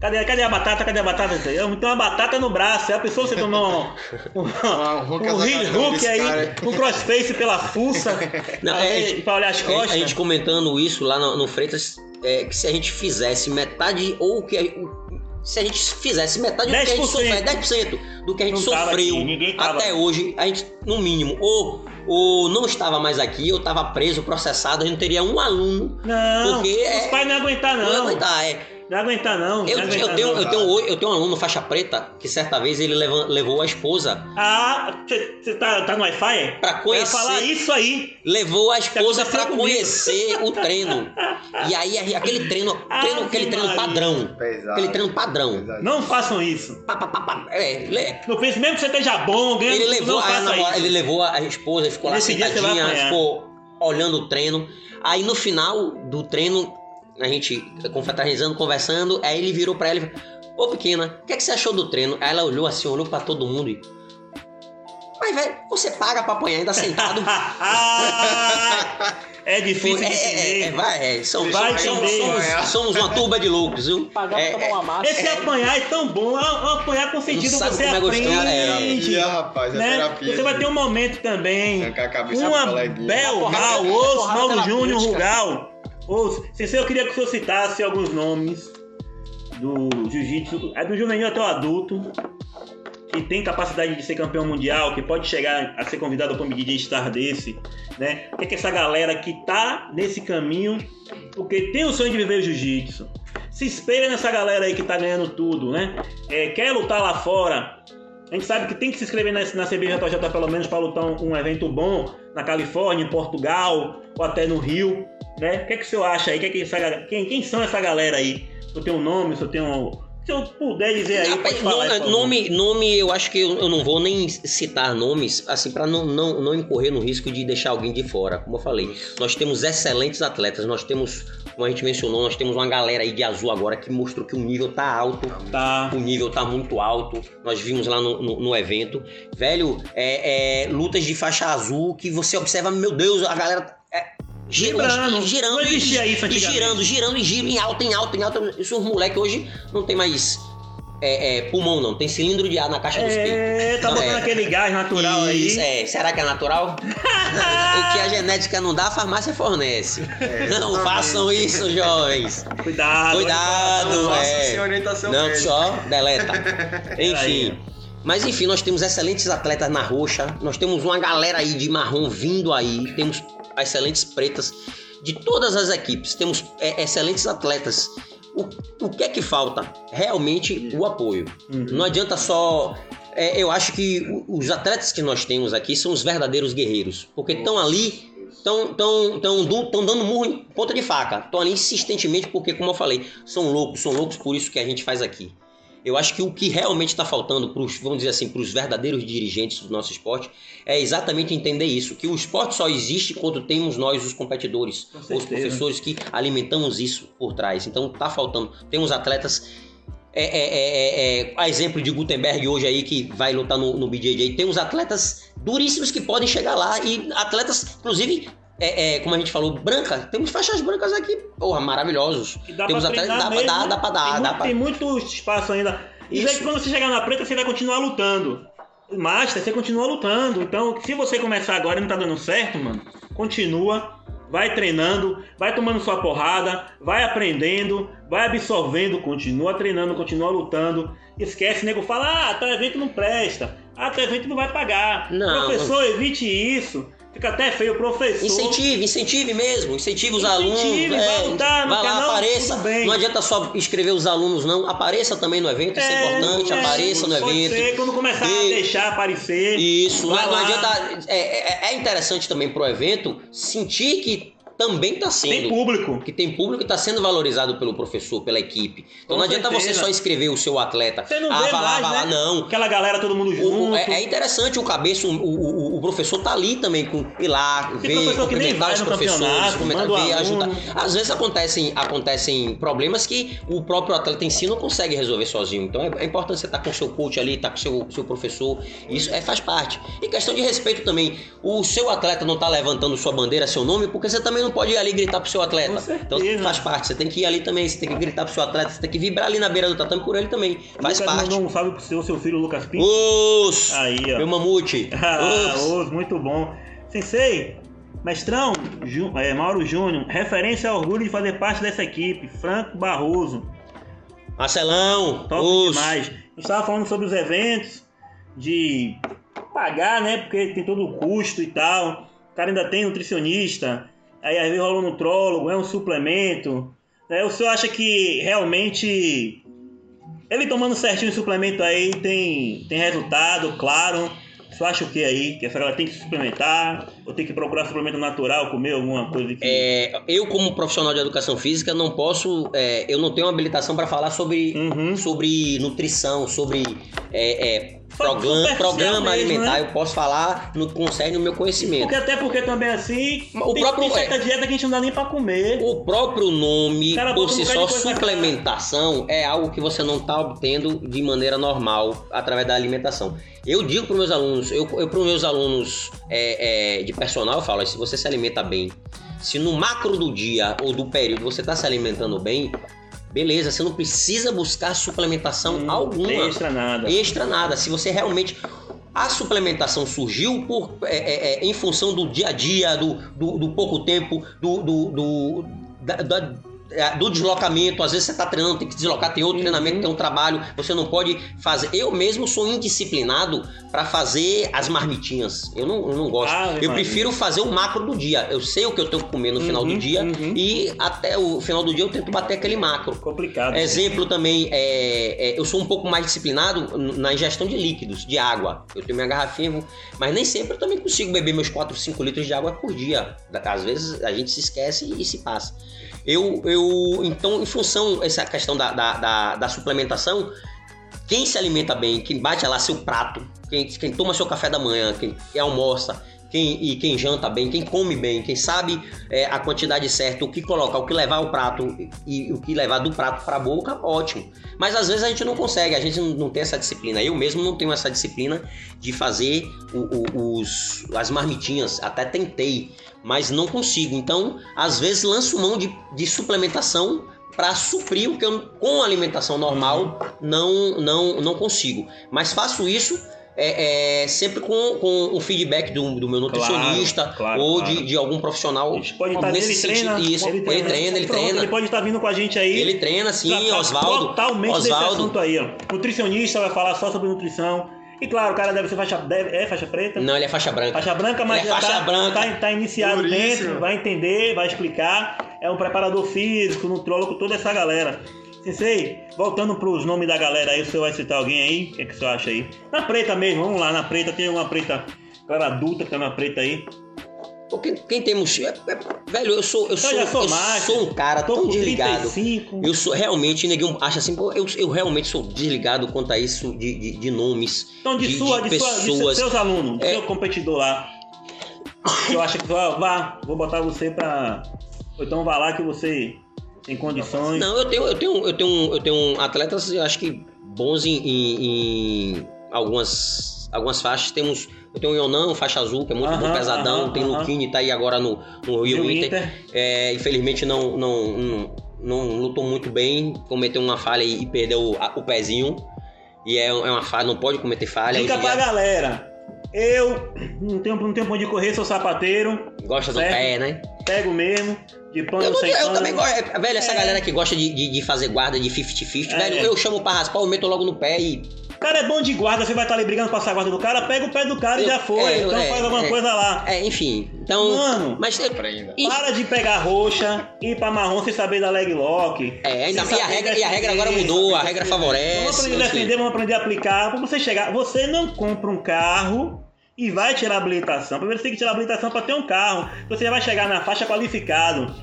Cadê, cadê a batata? Cadê a batata? Eu tenho uma batata no braço. É a pessoa que você tomou um, *laughs* um, o Hulk um hook desse aí, cara. um crossface pela fuça. Não, pra, é, pra olhar as A- costas. A gente comentando isso lá no, no Freitas, é, que se a gente fizesse metade, ou que. a- Se a gente fizesse metade do que a gente 10%. sofreu, 10% do que a gente Não sofreu aqui, até hoje, a gente, no mínimo, ou, ou não estava mais aqui, ou estava preso, processado, a gente teria um aluno. Não, Porque os é- pais não iam aguentar, Não, não. ia Não, aguentar, é. Ia aguentar, não. não Eu, eu, aguentar, tenho, não. eu, tenho, eu tenho um aluno faixa preta que certa vez ele leva- levou a esposa Ah, você tá, tá no Wi-Fi? para Eu ia falar conhecer. isso aí. Levou a esposa para comigo. conhecer o treino. E aí aquele treino, *laughs* treino Ave aquele treino Maria. padrão. Pesado. Aquele treino padrão. Pesado. Não façam isso. Pá, pá, pá. É, le- Não pense, mesmo que você esteja bom, ganhando, ele levou não a faça namorada, isso. ele levou a esposa, ficou lá Nesse vai sentadinha, ficou olhando o treino. Aí no final do treino, a gente confraternizando, conversando, aí ele virou pra ela e falou: Ô pequena, o que, é que você achou do treino? Aí ela olhou assim, olhou pra todo mundo e. Mas, velho, você paga pra apanhar ainda sentado. Ah, *laughs* é difícil é, de é, é, entender. vai, é, somos, Vai somos, entender. somos, somos uma turba de loucos, viu? Pagar É, pra tomar uma massa. Esse apanhar é tão bom, é apanhar com sentido, você como é gostoso, é. aprende. Terapia, rapaz, é né? terapia. Você vai ter um momento também. Uma. Bel porrada Mauro Júnior. Rugal. Ouço. Sensei, eu queria que o senhor citasse alguns nomes do jiu-jitsu, é do juvenil até o adulto, que tem capacidade de ser campeão mundial, que pode chegar a ser convidado para um DJ Star desse, né? O que é que essa galera que tá nesse caminho, porque tem o sonho de viver o jiu-jitsu, se espelha nessa galera aí que tá ganhando tudo, né? É, quer lutar lá fora, a gente sabe que tem que se inscrever na, na CBJJ pelo menos para lutar um, um evento bom na Califórnia, em Portugal ou até no Rio, né? O que, é que o senhor acha aí? Que é que essa quem, quem são essa galera aí? Se eu tenho um nome, se eu tenho. um- Se eu puder dizer aí, Rapaz, falar. nome, nome, nome, eu acho que eu, eu não vou nem citar nomes, assim, para não, não, não incorrer no risco de deixar alguém de fora. Como eu falei, nós temos excelentes atletas, nós temos, como a gente mencionou, nós temos uma galera aí de azul agora que mostrou que o nível tá alto. Tá. O nível tá muito alto. Nós vimos lá no, no, no evento. Velho, é, é, lutas de faixa azul que você observa, meu Deus, a galera. É, gira- Vibrando. girando, Não existia e- isso e girando, girando, e giro em alta, em alta, em alta. Isso os moleques hoje não tem mais é, é, pulmão, não. Tem cilindro de ar na caixa dos peitos. É, tá Não, botando é. aquele gás natural Isso, aí. é. Será que é natural? *laughs* o que a genética não dá, a farmácia fornece. não façam isso, jovens. Cuidado. Cuidado, Faça é. sem orientação Não, médica. só deleta. *laughs* Enfim. Mas enfim, nós temos excelentes atletas na roxa. Nós temos uma galera aí de marrom vindo aí. Temos excelentes pretas de todas as equipes. Temos é, excelentes atletas. O, o que é que falta? Realmente o apoio. Uhum. Não adianta só. é, eu acho que os atletas que nós temos aqui são os verdadeiros guerreiros. Porque estão ali estão tão, tão, tão dando murro em ponta de faca. Estão ali insistentemente porque, como eu falei, são loucos, são loucos por isso que a gente faz aqui. Eu acho que o que realmente está faltando para os, vamos dizer assim, para os verdadeiros dirigentes do nosso esporte é exatamente entender isso, que o esporte só existe quando temos nós, os competidores, Com os professores que alimentamos isso por trás. Então tá faltando. Tem uns atletas. É, é, é, é, é, a exemplo de Gutenberg hoje aí que vai lutar no, no BJJ, tem uns atletas duríssimos que podem chegar lá e atletas, inclusive, é, é, como a gente falou, branca, temos faixas brancas aqui, porra, maravilhosos. Que dá Temos pra treinar dá, pra- dá, mesmo. dá pra dar, tem, dá muito, tem muito espaço ainda. E aí, quando você chegar na preta, você vai continuar lutando. Master, você continua lutando. Então, se você começar agora e não tá dando certo, mano, continua, vai treinando, vai tomando sua porrada, vai aprendendo, vai absorvendo, continua treinando, continua lutando. Esquece, nego fala, ah, teu evento não presta, ah, teu evento não vai pagar. Não, Professor, evite isso. Fica até feio, professor. Incentive, incentive mesmo, incentive os Incentive, alunos. vai é, lutar, não vai lá, apareça. Não adianta só escrever os alunos, não. Apareça também no evento, isso é, importante. é, apareça no evento. ser, quando começar a Dê- deixar aparecer. Isso, não, não adianta. É, é- é interessante também pro evento sentir que também está Tem sendo. público. Que tem público e está sendo valorizado pelo professor, pela equipe. Então Com não adianta você certeza. só escrever o seu atleta. Você não ah, vê vai lá, mais, lá, né? não. Aquela galera, todo mundo junto. o- é, é interessante o cabeça, o, o, o- professor tá ali também com ir lá, Tem ver, que cumprimentar os professores, o ver, ajudar. Às vezes acontecem, acontecem problemas que o próprio atleta em si não consegue resolver sozinho. Então é, é importante você estar com o seu coach ali, estar com o seu, seu professor. Isso é, faz parte. E questão de respeito também. O seu atleta não tá levantando sua bandeira, seu nome, porque você também não pode ir ali gritar pro seu atleta. Então faz parte. Você tem que ir ali também, você tem que gritar pro seu atleta, você tem que vibrar ali na beira do tatame por ele também. Faz Lucas parte. mandou um salve pro seu, seu filho Lucas Pinto. Os! Aí, ó. Meu mamute! *laughs* Ah, Os! Muito bom. Sensei, mestrão, Ju- é, Mauro Júnior, referência ao orgulho de fazer parte dessa equipe. Franco Barroso, Marcelão! top Os! demais. Estava falando sobre os eventos, de pagar, né? Porque tem todo o custo e tal. O cara ainda tem nutricionista, aí às vezes rola um nutrólogo, é um suplemento. Né? O senhor acha que realmente ele tomando certinho o suplemento aí tem, tem resultado, claro. O senhor acha o que aí? Que essa galera tem que suplementar? Ou tem que procurar suplemento natural, comer alguma coisa que. É, eu, como profissional de educação física, não posso. é, eu não tenho habilitação para falar sobre, Uhum. sobre nutrição, sobre é, é, programa, programa alimentar. né? Eu posso falar no concerne o meu conhecimento. Porque até porque também assim. O tem, próprio- tem certa dieta que a gente não dá nem pra comer. O próprio nome, Cara, por um si bocado só, suplementação, é algo que você não está obtendo de maneira normal através da alimentação. Eu digo para meus alunos, eu, eu para meus alunos é, é, de personal, eu falo, se você se alimenta bem, se no macro do dia ou do período você está se alimentando bem, beleza, você não precisa buscar suplementação Hum, alguma Extra nada. extra nada. Se você realmente. A suplementação surgiu por, é, é, é, em função do dia a dia, do, do, do pouco tempo, do, do, do, da- da- do deslocamento. Às vezes você está treinando, tem que deslocar, tem outro Uhum. treinamento, tem um trabalho. Você não pode fazer. Eu mesmo sou indisciplinado para fazer as marmitinhas. Eu não, eu não gosto. Ave eu Maria. prefiro fazer o macro do dia. Eu sei o que eu tenho que comer no final do Uhum, dia uhum. e até o final do dia eu tento bater aquele macro. Complicado. Exemplo também, é, é, eu sou um pouco mais disciplinado na ingestão de líquidos, de água. Eu tenho minha garrafinha, mas nem sempre eu também consigo beber meus 4, 5 litros de água por dia. Às vezes a gente se esquece e se passa. Eu, eu então, em função dessa questão da, da, da- da suplementação, quem se alimenta bem, quem bate lá seu prato, quem, quem toma seu café da manhã, quem, quem almoça, quem, e quem janta bem, quem come bem, quem sabe é, a quantidade certa, o que colocar, o que levar o prato e, o que levar do prato para a boca, ótimo. Mas às vezes a gente não consegue, a gente não, não tem essa disciplina. Eu mesmo não tenho essa disciplina de fazer o- o- os, as marmitinhas, até tentei, mas não consigo. Então, às vezes lanço mão de, de suplementação para suprir o que eu com alimentação normal não não não consigo. Mas faço isso é, é, sempre com, com o feedback do, do meu nutricionista Claro, claro, ou claro. De, de algum profissional. Pode estar nesse ele treina, Isso, ele treina, ele Pronto, treina. Ele pode estar vindo com a gente aí. Ele treina sim, tratar Oswaldo. Totalmente desse Oswaldo. assunto aí, ó. Nutricionista vai falar só sobre nutrição. E claro, o cara deve ser faixa. Deve, é faixa preta? Não, ele é faixa branca. Faixa branca, mas Ele é faixa tá, branca. Tá, tá iniciado Duríssimo. dentro, vai entender, vai explicar. É um preparador físico, nutrólogo, toda essa galera. Sensei, voltando pros nomes da galera aí, o senhor vai citar alguém aí? O que, é que o senhor acha aí? Na preta mesmo, vamos lá, na preta, tem uma preta, galera adulta que tá na preta aí. Porque quem temos. é- é- velho, eu sou. Eu sou, já sou eu sou um cara Tô tão com desligado. 35. Eu sou realmente, neguinho, acha assim, eu, eu realmente sou desligado quanto a isso de, de, de nomes. Então, de, de- sua, de de, sua, de pessoas. seus alunos, do É. seu competidor lá. Eu acho que vá, vá, vou botar você pra. Então vá lá que você tem condições. Não, eu tenho, eu tenho, eu tenho, eu tenho atletas, eu acho que bons em, em- em algumas, algumas faixas. Temos, eu tenho o Yonan, faixa azul, que é muito bom, pesadão. aham, tem aham. Luquini, tá aí agora no, no Rio Inter. Inter. É, infelizmente não, não, não, não lutou muito bem, cometeu uma falha e, e perdeu a- o pezinho. E é, é uma falha, não pode cometer falha. Em pra dia galera. Eu não tenho, não tenho onde correr, sou sapateiro, gosta do certo. pé, né? Pego mesmo, de pano Eu, não- sem eu pano. também gosto. é, Velho, essa É. galera que gosta de, de, de fazer guarda de 50-50, É. velho, eu chamo pra raspar, eu meto logo no pé e. O cara é bom de guarda, você vai estar ali brigando pra passar a guarda do cara, pega o pé do cara e Eu- já foi. é, então é, faz alguma é. coisa lá. É, enfim. Então. Mano, Mas eu- e- para de pegar roxa, ir pra marrom sem saber da leg lock. É, ainda, e, a regra, e a regra agora mudou, a regra favorece. Vamos aprender a defender, vamos aprender a aplicar. Pra você chegar, você não compra um carro e vai tirar a habilitação. Primeiro você tem que tirar a habilitação pra ter um carro. Você já vai chegar na faixa qualificado.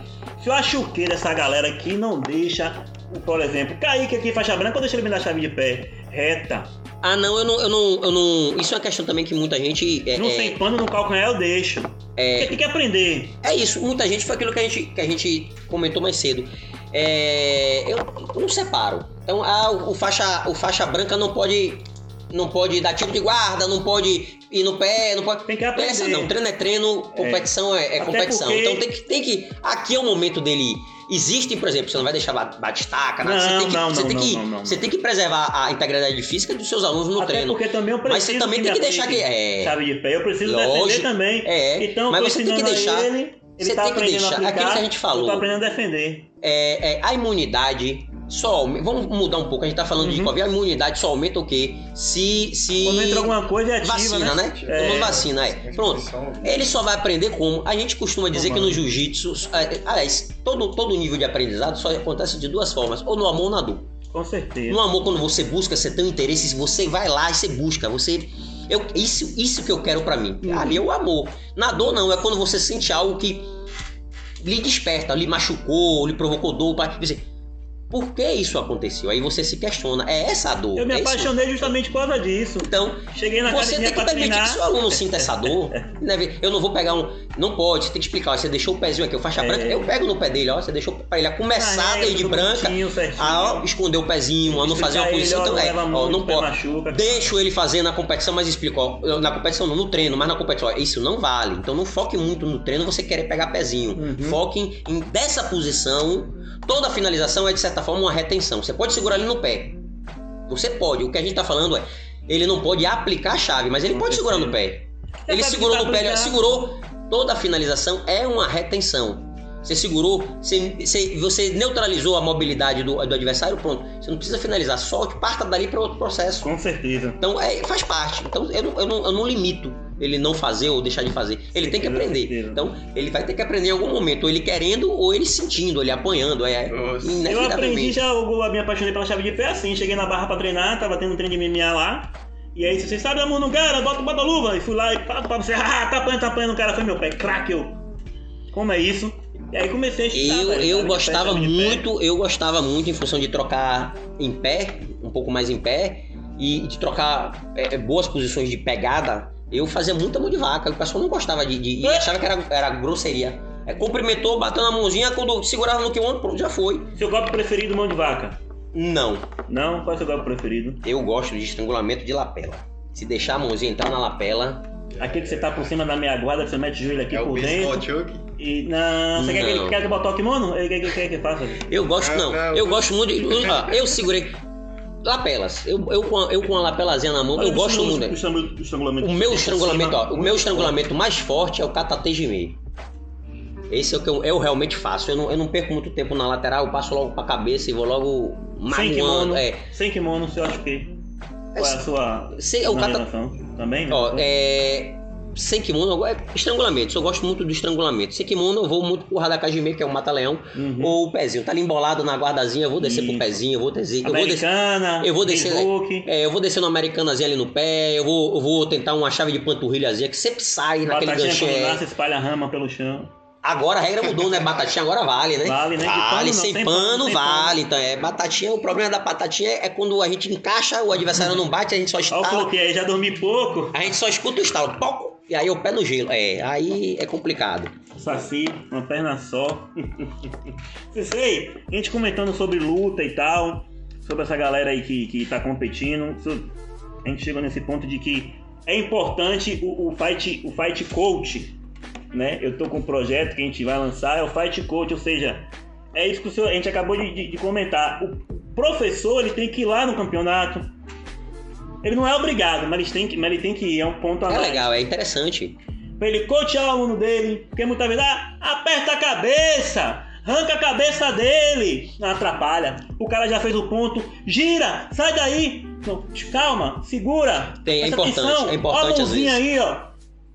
Se eu acho que dessa galera aqui não deixa, por exemplo, Kaique aqui, faixa branca, ou deixa ele me dar chave de pé reta. Ah, não, eu não, eu não, eu não. Isso é uma questão também que muita gente. É, não é, sem pano no calcanhar eu deixo. Porque tem que aprender. é isso, muita gente foi aquilo que a gente, que a gente comentou mais cedo. É, eu não separo. Então, ah, o, o faixa, o faixa branca não pode. Não pode dar tiro de guarda, não pode ir no pé, não pode. Tem que é aprender. essa não, treino é treino, competição é, é Até competição. porque- Então tem que, tem que. Aqui é o momento dele. Existem, por exemplo, você não vai deixar ba- batistaca, nada. Não, você tem que, não, você não, tem que, você tem que preservar a integridade física dos seus alunos no Até treino. porque também eu preciso Mas você também me tem que deixar que. É, chave de pé. Eu preciso Lógico. defender também. é, Então, mas você tem que deixar. Ele, ele você tá tem que deixar. a aplicar, aquilo que a gente falou. Eu tô aprendendo a defender. é, é, a imunidade só aumenta- vamos mudar um pouco a gente tá falando de Uhum. Covid a imunidade só aumenta o quê se se Quando entra alguma coisa é ativa, vacina né, É. Todo mundo vacina é pronto ele só vai aprender como a gente costuma dizer que no jiu-jitsu é, aliás todo todo nível de aprendizado só acontece de duas formas ou no amor ou na dor Com certeza. no amor quando você busca você tem um interesse você vai lá e você busca você eu, isso, isso que eu quero pra mim. Uhum. Ali é o amor. Na dor, não. É quando você sente algo que lhe desperta, lhe machucou, lhe provocou dor. Pra dizer, por que isso aconteceu? Aí você se questiona. É essa a dor. Eu me é isso? apaixonei justamente por causa disso. Então, Cheguei na você tem que permitir que seu aluno sinta essa dor. *laughs* Né? Eu não vou pegar um. Não pode, você tem que explicar. ó, Você deixou o pezinho aqui, o faixa É. branca. Eu pego no pé dele, ó. Você deixou pra ele começar Carrega desde tudo branca. certinho. A ó, esconder o pezinho, a não fazer uma posição. ele, ó, Então, é, ó, não pode. machuca. Deixo ele fazer na competição, mas explico, ó, na competição não, no treino, mas na competição, ó, isso não vale. Então não foque muito no treino, você querer pegar pezinho. Uhum. Foque em, em dessa posição. Toda finalização é de certa forma uma retenção. Você pode segurar ele no pé. Você pode. O que a gente tá falando é, ele não pode aplicar a chave, mas ele Com pode segurar no pé. Você Ele segurou que no tá pé, ele segurou. Toda a finalização é uma retenção. Você segurou, você, você, você neutralizou a mobilidade do, do adversário, pronto. Você não precisa finalizar, solte, parta dali para outro processo. Com certeza. Então é, faz parte. Então eu não, eu, não, eu não limito ele não fazer ou deixar de fazer. Ele tem que aprender. certeza. Então ele vai ter que aprender em algum momento, ou ele querendo ou ele sentindo, ele apanhando. É. Eu aprendi já, eu me apaixonei pela chave de pé assim. Cheguei na barra pra treinar, tava tendo um treino de MMA lá. E aí, você sabe, amor, não quero, bota, bota a luva. E fui lá e pá, pá, você, ah, tá apanhando, tá apanhando. O cara foi meu pé, craque, eu. Como é isso? E aí comecei a estudar. Eu, velho, eu gostava muito, eu gostava muito em função de trocar em pé, um pouco mais em pé, e de trocar é, boas posições de pegada. Eu fazia muita mão de vaca, o pessoal não gostava de. de- e achava que era, era grosseria. É, cumprimentou, bateu na mãozinha, quando segurava no K1, pronto, já foi. Seu golpe preferido, mão de vaca? Não, Não? Qual é o seu golpe preferido? eu gosto de estrangulamento de lapela. Se deixar a mãozinha entrar na lapela, Aquele que você tá por cima da meia guarda, que você mete o joelho aqui É o por dentro. E. Não, você quer que ele Não. quer que botar o kimono? Ele quer, quer, quer que faça? eu gosto, Ah, não. não, Eu eu- gosto muito de. *laughs* ó, eu segurei. Lapelas. Eu, eu, com a, eu com a lapelazinha na mão, eu gosto muito. O estrangulamento. estrangulamento O meu estrangulamento, cima. ó, o meu estrangulamento mais forte é o katate de meio. Esse é o que eu, eu realmente faço. Eu não, eu não perco muito tempo na lateral, eu passo logo pra cabeça e vou logo Sem magoando. kimono. É, Sem kimono, você acha que. Qual é a sua. se, o finalização? Também? né? ó, é, sem kimono, eu go- é estrangulamento. Eu gosto muito do estrangulamento. Sem kimono, eu vou muito pro Radakajime, que é o mata-leão, Uhum. ou o pezinho. Tá ali embolado na guardazinha, eu vou descer pro Isso. pezinho, eu vou descer. Eu vou descer. Americana, eu vou descer- É, eu vou descer no americanazinha ali no pé, eu vou, eu vou tentar uma chave de panturrilhazinha que sempre sai naquele Batatinha é. nasce, espalha a rama pelo chão. Agora a regra mudou, né? Batatinha agora vale, né? Vale, né? Vale, pano sem, pano, pano, sem vale. Então, é batatinha, o problema da batatinha é quando a gente encaixa, o adversário não bate, a gente só Olha o estala. aí, já dormi pouco. A gente só escuta o estalo, pau, e aí o pé no gelo. É, aí é complicado. Saci, uma perna só. *laughs* Sei, a gente comentando sobre luta e tal, sobre essa galera aí que, que tá competindo. A gente chegou nesse ponto de que é importante o, o fight, o fight coach, né? Eu tô com um projeto que a gente vai lançar, é o fight coach, ou seja, é isso que o senhor, a gente acabou de, de- de comentar. O professor ele tem que ir lá no campeonato. Ele não é obrigado, mas ele tem que, mas ele tem que ir, é um ponto a É mais. legal, é interessante. pra ele coachar o aluno dele, porque muitas vezes, ah, aperta a cabeça, arranca a cabeça dele, não atrapalha. O cara já fez o ponto, gira, sai daí, não, calma, segura, Tem, é importante, atenção, é importante ó a mãozinha aí, ó,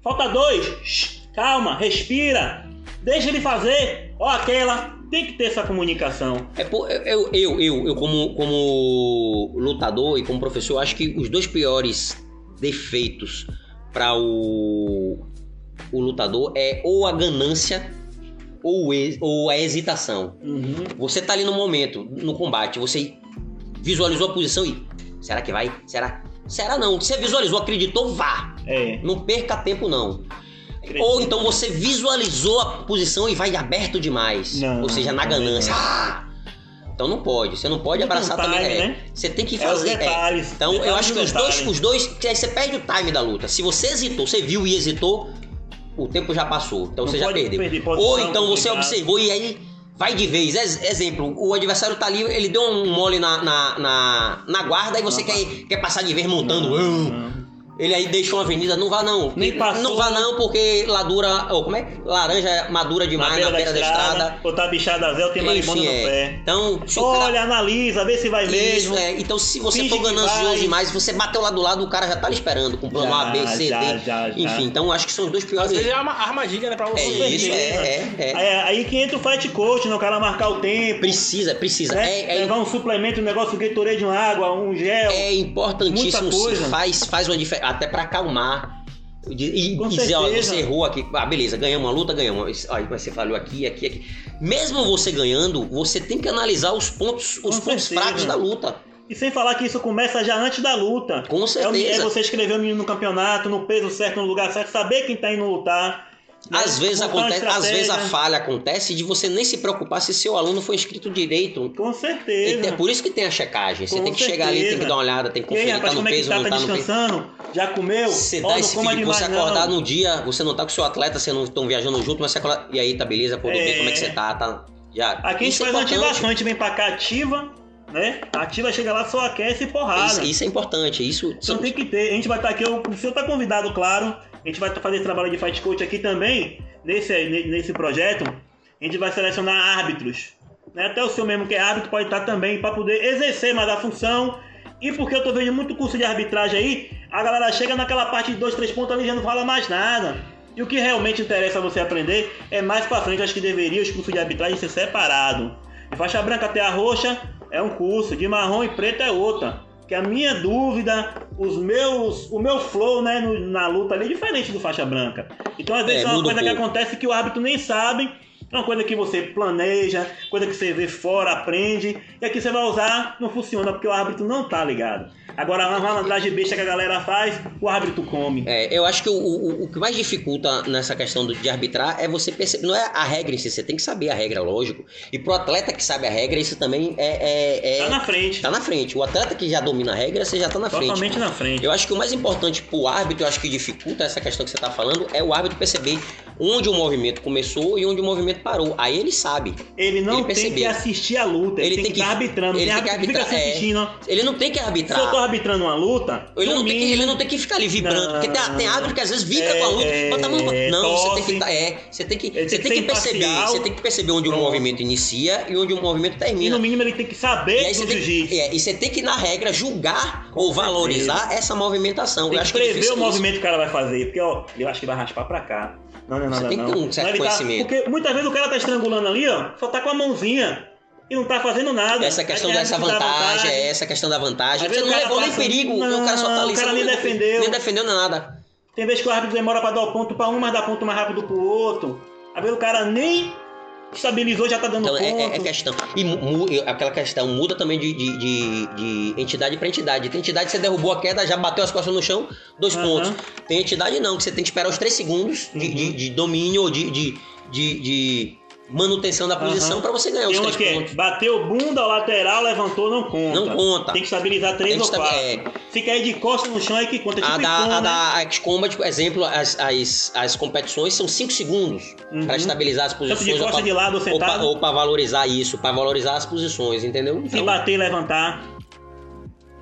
falta dois, calma, respira, deixa ele fazer, ó aquela, tem que ter essa comunicação. É eu, eu, eu, eu como, como lutador e como professor, acho que os dois piores defeitos para o, o lutador é ou a ganância ou, ou a hesitação. Uhum. Você tá ali no momento, no combate, você visualizou a posição e. Será que vai? Será? Será não? Você visualizou, acreditou, vá. É, Não perca tempo, não. Ou então você visualizou a posição e vai aberto demais. Não, Ou seja, na também ganância. Ah! Então não pode. Você não pode abraçar também. time, é. né? Você tem que é os fazer. é. detalhes. Então eu detalhes acho que os dois, os dois. aí Você perde o time da luta. Se você hesitou, você viu e hesitou, o tempo já passou. Então Não você já perdeu. perder Ou então você complicado. observou e aí vai de vez. Ex- exemplo, o adversário tá ali, ele deu um mole na, na, na, na guarda e você quer, quer passar de vez montando. Não. Ele aí deixou uma avenida, não vá não. Nem passou. Não vá não, porque ladura. ou como é? Laranja madura demais na beira, da, estrada. botar bichada Zé, tem marimbondo Enfim, no é. pé. Então, se o cara- Olha, analisa, vê se vai Isso, mesmo. é. Então, se você Finge for ganancioso demais, você bateu lá do lado, o cara já tá lhe esperando com plano A, B, C, já, D. já, já. Enfim, então acho que são os dois piores. Vezes é uma armadilha, né, pra você. É isso, é, é, é. Aí, que entra o fight coach, né? O cara marcar o tempo. Precisa, precisa. né? É, é, Levar um suplemento, um negócio, um Gatorade, uma água, um gel. é importantíssimo muita coisa. faz, faz uma diferença, até pra acalmar. E, Com dizer, ó, você errou aqui, ah, beleza, ganhamos uma luta, ganhamos. Aí mas você falhou aqui, aqui, aqui. Mesmo você ganhando, você tem que analisar os pontos, os Com pontos certeza. fracos da luta. E sem falar que isso começa já antes da luta. Com É, é certeza. você escrever o menino no campeonato, no peso certo, no lugar certo, saber quem tá indo lutar. Né? Às vezes Montar acontece, às vezes a falha acontece de você nem se preocupar se seu aluno foi inscrito direito. Com certeza. É por isso que tem a checagem. Você Com tem que chegar ali, tem certeza. que dar uma olhada, tem que aí, conferir, rapaz, tá no é peso, tá? não Tá tá no peso. descansando? Já comeu? Você Ó, dá não esse feedback, você acordar no dia, você não tá com o seu atleta, vocês não estão viajando junto, mas você acorda, e aí tá beleza, pô, É. como é que você tá? tá já. Aqui a gente Isso é faz uma ativação, a gente vem pra cá ativa, né? A ativa chega lá, só aquece e porrada. Isso, isso é importante, isso Então tem que ter. A gente vai estar aqui, o senhor tá convidado, claro. A gente vai fazer esse trabalho de fight coach aqui também, nesse, nesse projeto. A gente vai selecionar árbitros. né? Até o senhor mesmo que é árbitro pode estar também para poder exercer mais a função. E porque eu tô vendo muito curso de arbitragem aí, a galera chega naquela parte de dois, três pontos ali e já não fala mais nada. E o que realmente interessa você aprender é mais pra frente. Acho que deveria os cursos de arbitragem ser separados. De faixa branca até a roxa é um curso, de marrom e preto é outra. Que a minha dúvida, os meus, o meu flow né, no- na luta ali é diferente do faixa branca. Então às vezes É, é, uma um coisa que pouco. acontece que o árbitro nem sabe. É uma coisa que você planeja, coisa que você vê fora, aprende, e aqui você vai usar, não funciona porque o árbitro não tá ligado. Agora, uma malandragem besta que a galera faz, o árbitro come. É, eu acho que o, o, o que mais dificulta nessa questão do- de arbitrar é você perceber. Não é a regra em si, você tem que saber a regra, lógico. E pro atleta que sabe a regra, isso também é. é, é Tá na frente. tá na frente. O atleta que já domina a regra, você já tá na frente. Totalmente na frente. Eu acho que o mais importante pro árbitro, eu acho que dificulta essa questão que você tá falando, é o árbitro perceber onde o movimento começou e onde o movimento parou. Aí ele sabe. Ele não Ele tem que assistir a luta, ele, Ele tem, tem que estar arbitrando. ele tem tem que arbitrar, fica é. assistindo. ó. Ele não tem que Se eu tô arbitrar. arbitrando uma luta, Ele não, tem que, ele não tem que ficar ali vibrando, porque tem, tem árbitro que às vezes vibra É, com a luta, é, bota a mão. Não, você tem que tosse. tá- é, você tem que, você tem que que perceber, você tem que perceber onde o Pronto. movimento inicia e onde o movimento E termina. no mínimo ele tem que E saber do jiu-jitsu. é, e você tem que, na regra, julgar ou certeza. valorizar essa movimentação. Tem Eu que acho que é prever o movimento que o cara vai fazer. Porque, ó, eu acho que vai raspar pra cá. Não, não é Você nada tem que não. ter um certo Não, ele tá- conhecimento. porque muitas vezes o cara tá estrangulando ali, ó, só tá com a mãozinha. E não tá fazendo nada. Essa questão dessa dá vantagem, é essa questão da vantagem. Você não levou nem passa- perigo, o cara só tá Não, ali. o cara não nem defendeu. Nem defendeu nada. Tem vezes que o árbitro demora pra dar o ponto pra um, mas dá ponto mais rápido pro outro. Às vezes o cara nem estabilizou, já tá dando Então é, ponto. é- é questão. E mu- aquela questão muda também de, de, de- de entidade para entidade. Tem entidade que você derrubou a queda, já bateu as costas no chão, dois Aham. pontos. Tem entidade não, que você tem que esperar os três segundos de, Uhum. de- de domínio ou de, de, de manutenção da posição Aham. para você ganhar Tem os uma três é, pontos. bateu bunda, lateral, levantou, não conta. Não conta. Tem que estabilizar três Tem ou quatro. Se cair de costas no chão é que conta. É A tipo da, a Icon, né? da X-Combat, por exemplo, as, as, as competições são 5 segundos Uhum. para estabilizar as Tanto posições de costas de lado sentado. ou para valorizar isso, para valorizar as posições, entendeu? Se Então, bater e levantar,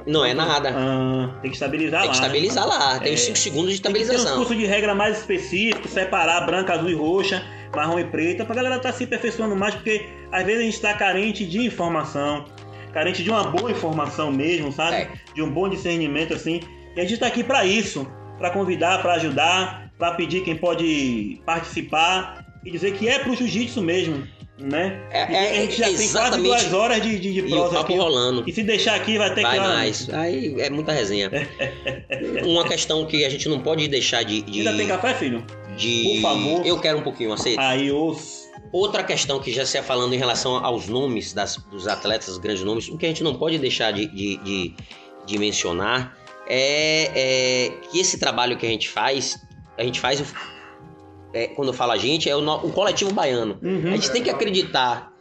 não é nada. ah, tem que estabilizar Tem lá. que né? estabilizar lá, tem os É. 5 segundos de Tem que ter um estabilização. curso de regra mais específico, separar branca, azul e roxa, marrom e preta, pra galera estar se aperfeiçoando mais, porque às vezes a gente tá carente de informação, carente de uma boa informação mesmo, sabe? É. De um bom discernimento, assim. E a gente tá aqui pra isso, pra convidar, pra ajudar, pra pedir quem pode participar e dizer que é pro jiu-jitsu mesmo, né? É, é, a gente já tem quase duas horas de, de, de E o prosa aqui. rolando. E se deixar aqui vai ter Vai que... ó, mais. Aí é muita resenha. *laughs* Uma questão que a gente não pode deixar de. de, Ainda tem café, filho? De- Por favor. Eu quero um pouquinho, aceita? Aí os... Outra questão que já se ia falando em relação aos nomes das, dos atletas, os grandes nomes, o que a gente não pode deixar de, de, de- de mencionar é, é que esse trabalho que a gente faz, a gente faz, é, quando eu falo a gente, é o, o coletivo baiano. Uhum. A gente tem que acreditar.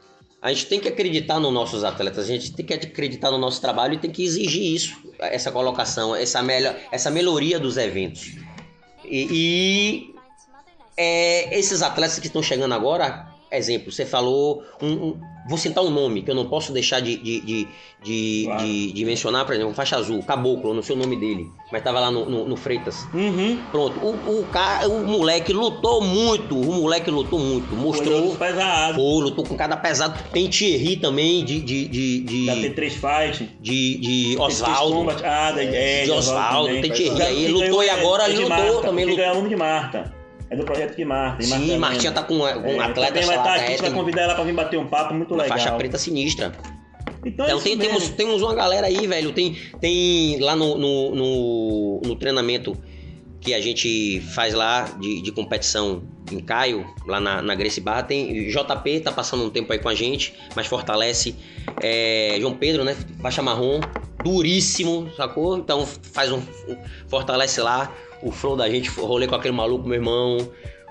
A gente tem que acreditar nos nossos atletas, a gente tem que acreditar no nosso trabalho e tem que exigir isso, essa colocação, essa, melhor, essa melhoria dos eventos. E, e, é, esses atletas que estão chegando agora, exemplo, você falou. um- um- vou citar um nome que eu não posso deixar de, de, de, de, Claro. de- de mencionar, por exemplo, faixa azul, Caboclo, não sei o nome dele, mas tava lá no, no- no Freitas. Uhum. Pronto, o, o, cara, o moleque lutou muito, o moleque lutou muito, mostrou. Os pesados. Pô, lutou com cada pesado. Tem Thierry também, de. de, de, de, Da T3 Fight. de, de T3 Oswaldo. Ah, da, é, De Oswaldo, tem Thierry aí, lutou e agora ele lutou também, lutou. ganhou aluno de Marta. É do projeto de Marta. Sim, Marta Martinha tá com, com É, atleta também vai lá, estar aqui, convidar ela pra vir bater um papo muito legal. faixa preta sinistra. Então, é Então isso tem, temos, temos uma galera aí, velho. Tem, tem lá no, no, no, no treinamento que a gente faz lá de, de competição em Caio, lá na, na Grace Barra, tem JP, tá passando um tempo aí com a gente, mas fortalece. É, João Pedro, né? Faixa marrom, duríssimo, sacou? Então faz um. Fortalece lá o flow da gente, rolê com aquele maluco, meu irmão.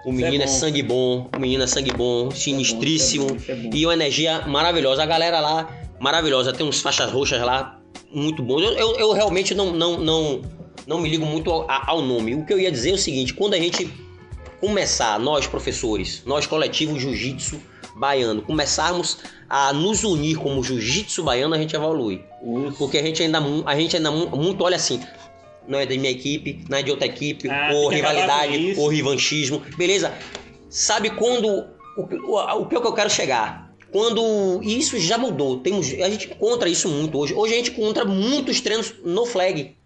O Isso é menino é, bom. sangue bom, o menino é sangue bom, sinistríssimo. Isso é bom, isso é bom. E uma energia maravilhosa. A galera lá, maravilhosa. Tem uns faixas roxas lá, muito bons. Eu, eu, eu realmente não, não, não, não me ligo muito ao, ao nome. O que eu ia dizer é o seguinte: quando a gente começar, nós professores, nós coletivo Jiu-Jitsu baiano, começarmos a nos unir como Jiu-Jitsu baiano, a gente evolui. Os- Porque a gente ainda, a gente ainda mu- muito olha assim. Não é da minha equipe, não é de outra equipe, Ah, ou rivalidade, ou revanchismo. Beleza? Sabe quando. O, o, o que eu quero chegar? Quando. Isso já mudou. Temos, a gente encontra isso muito hoje. Hoje a gente encontra muitos treinos no flag.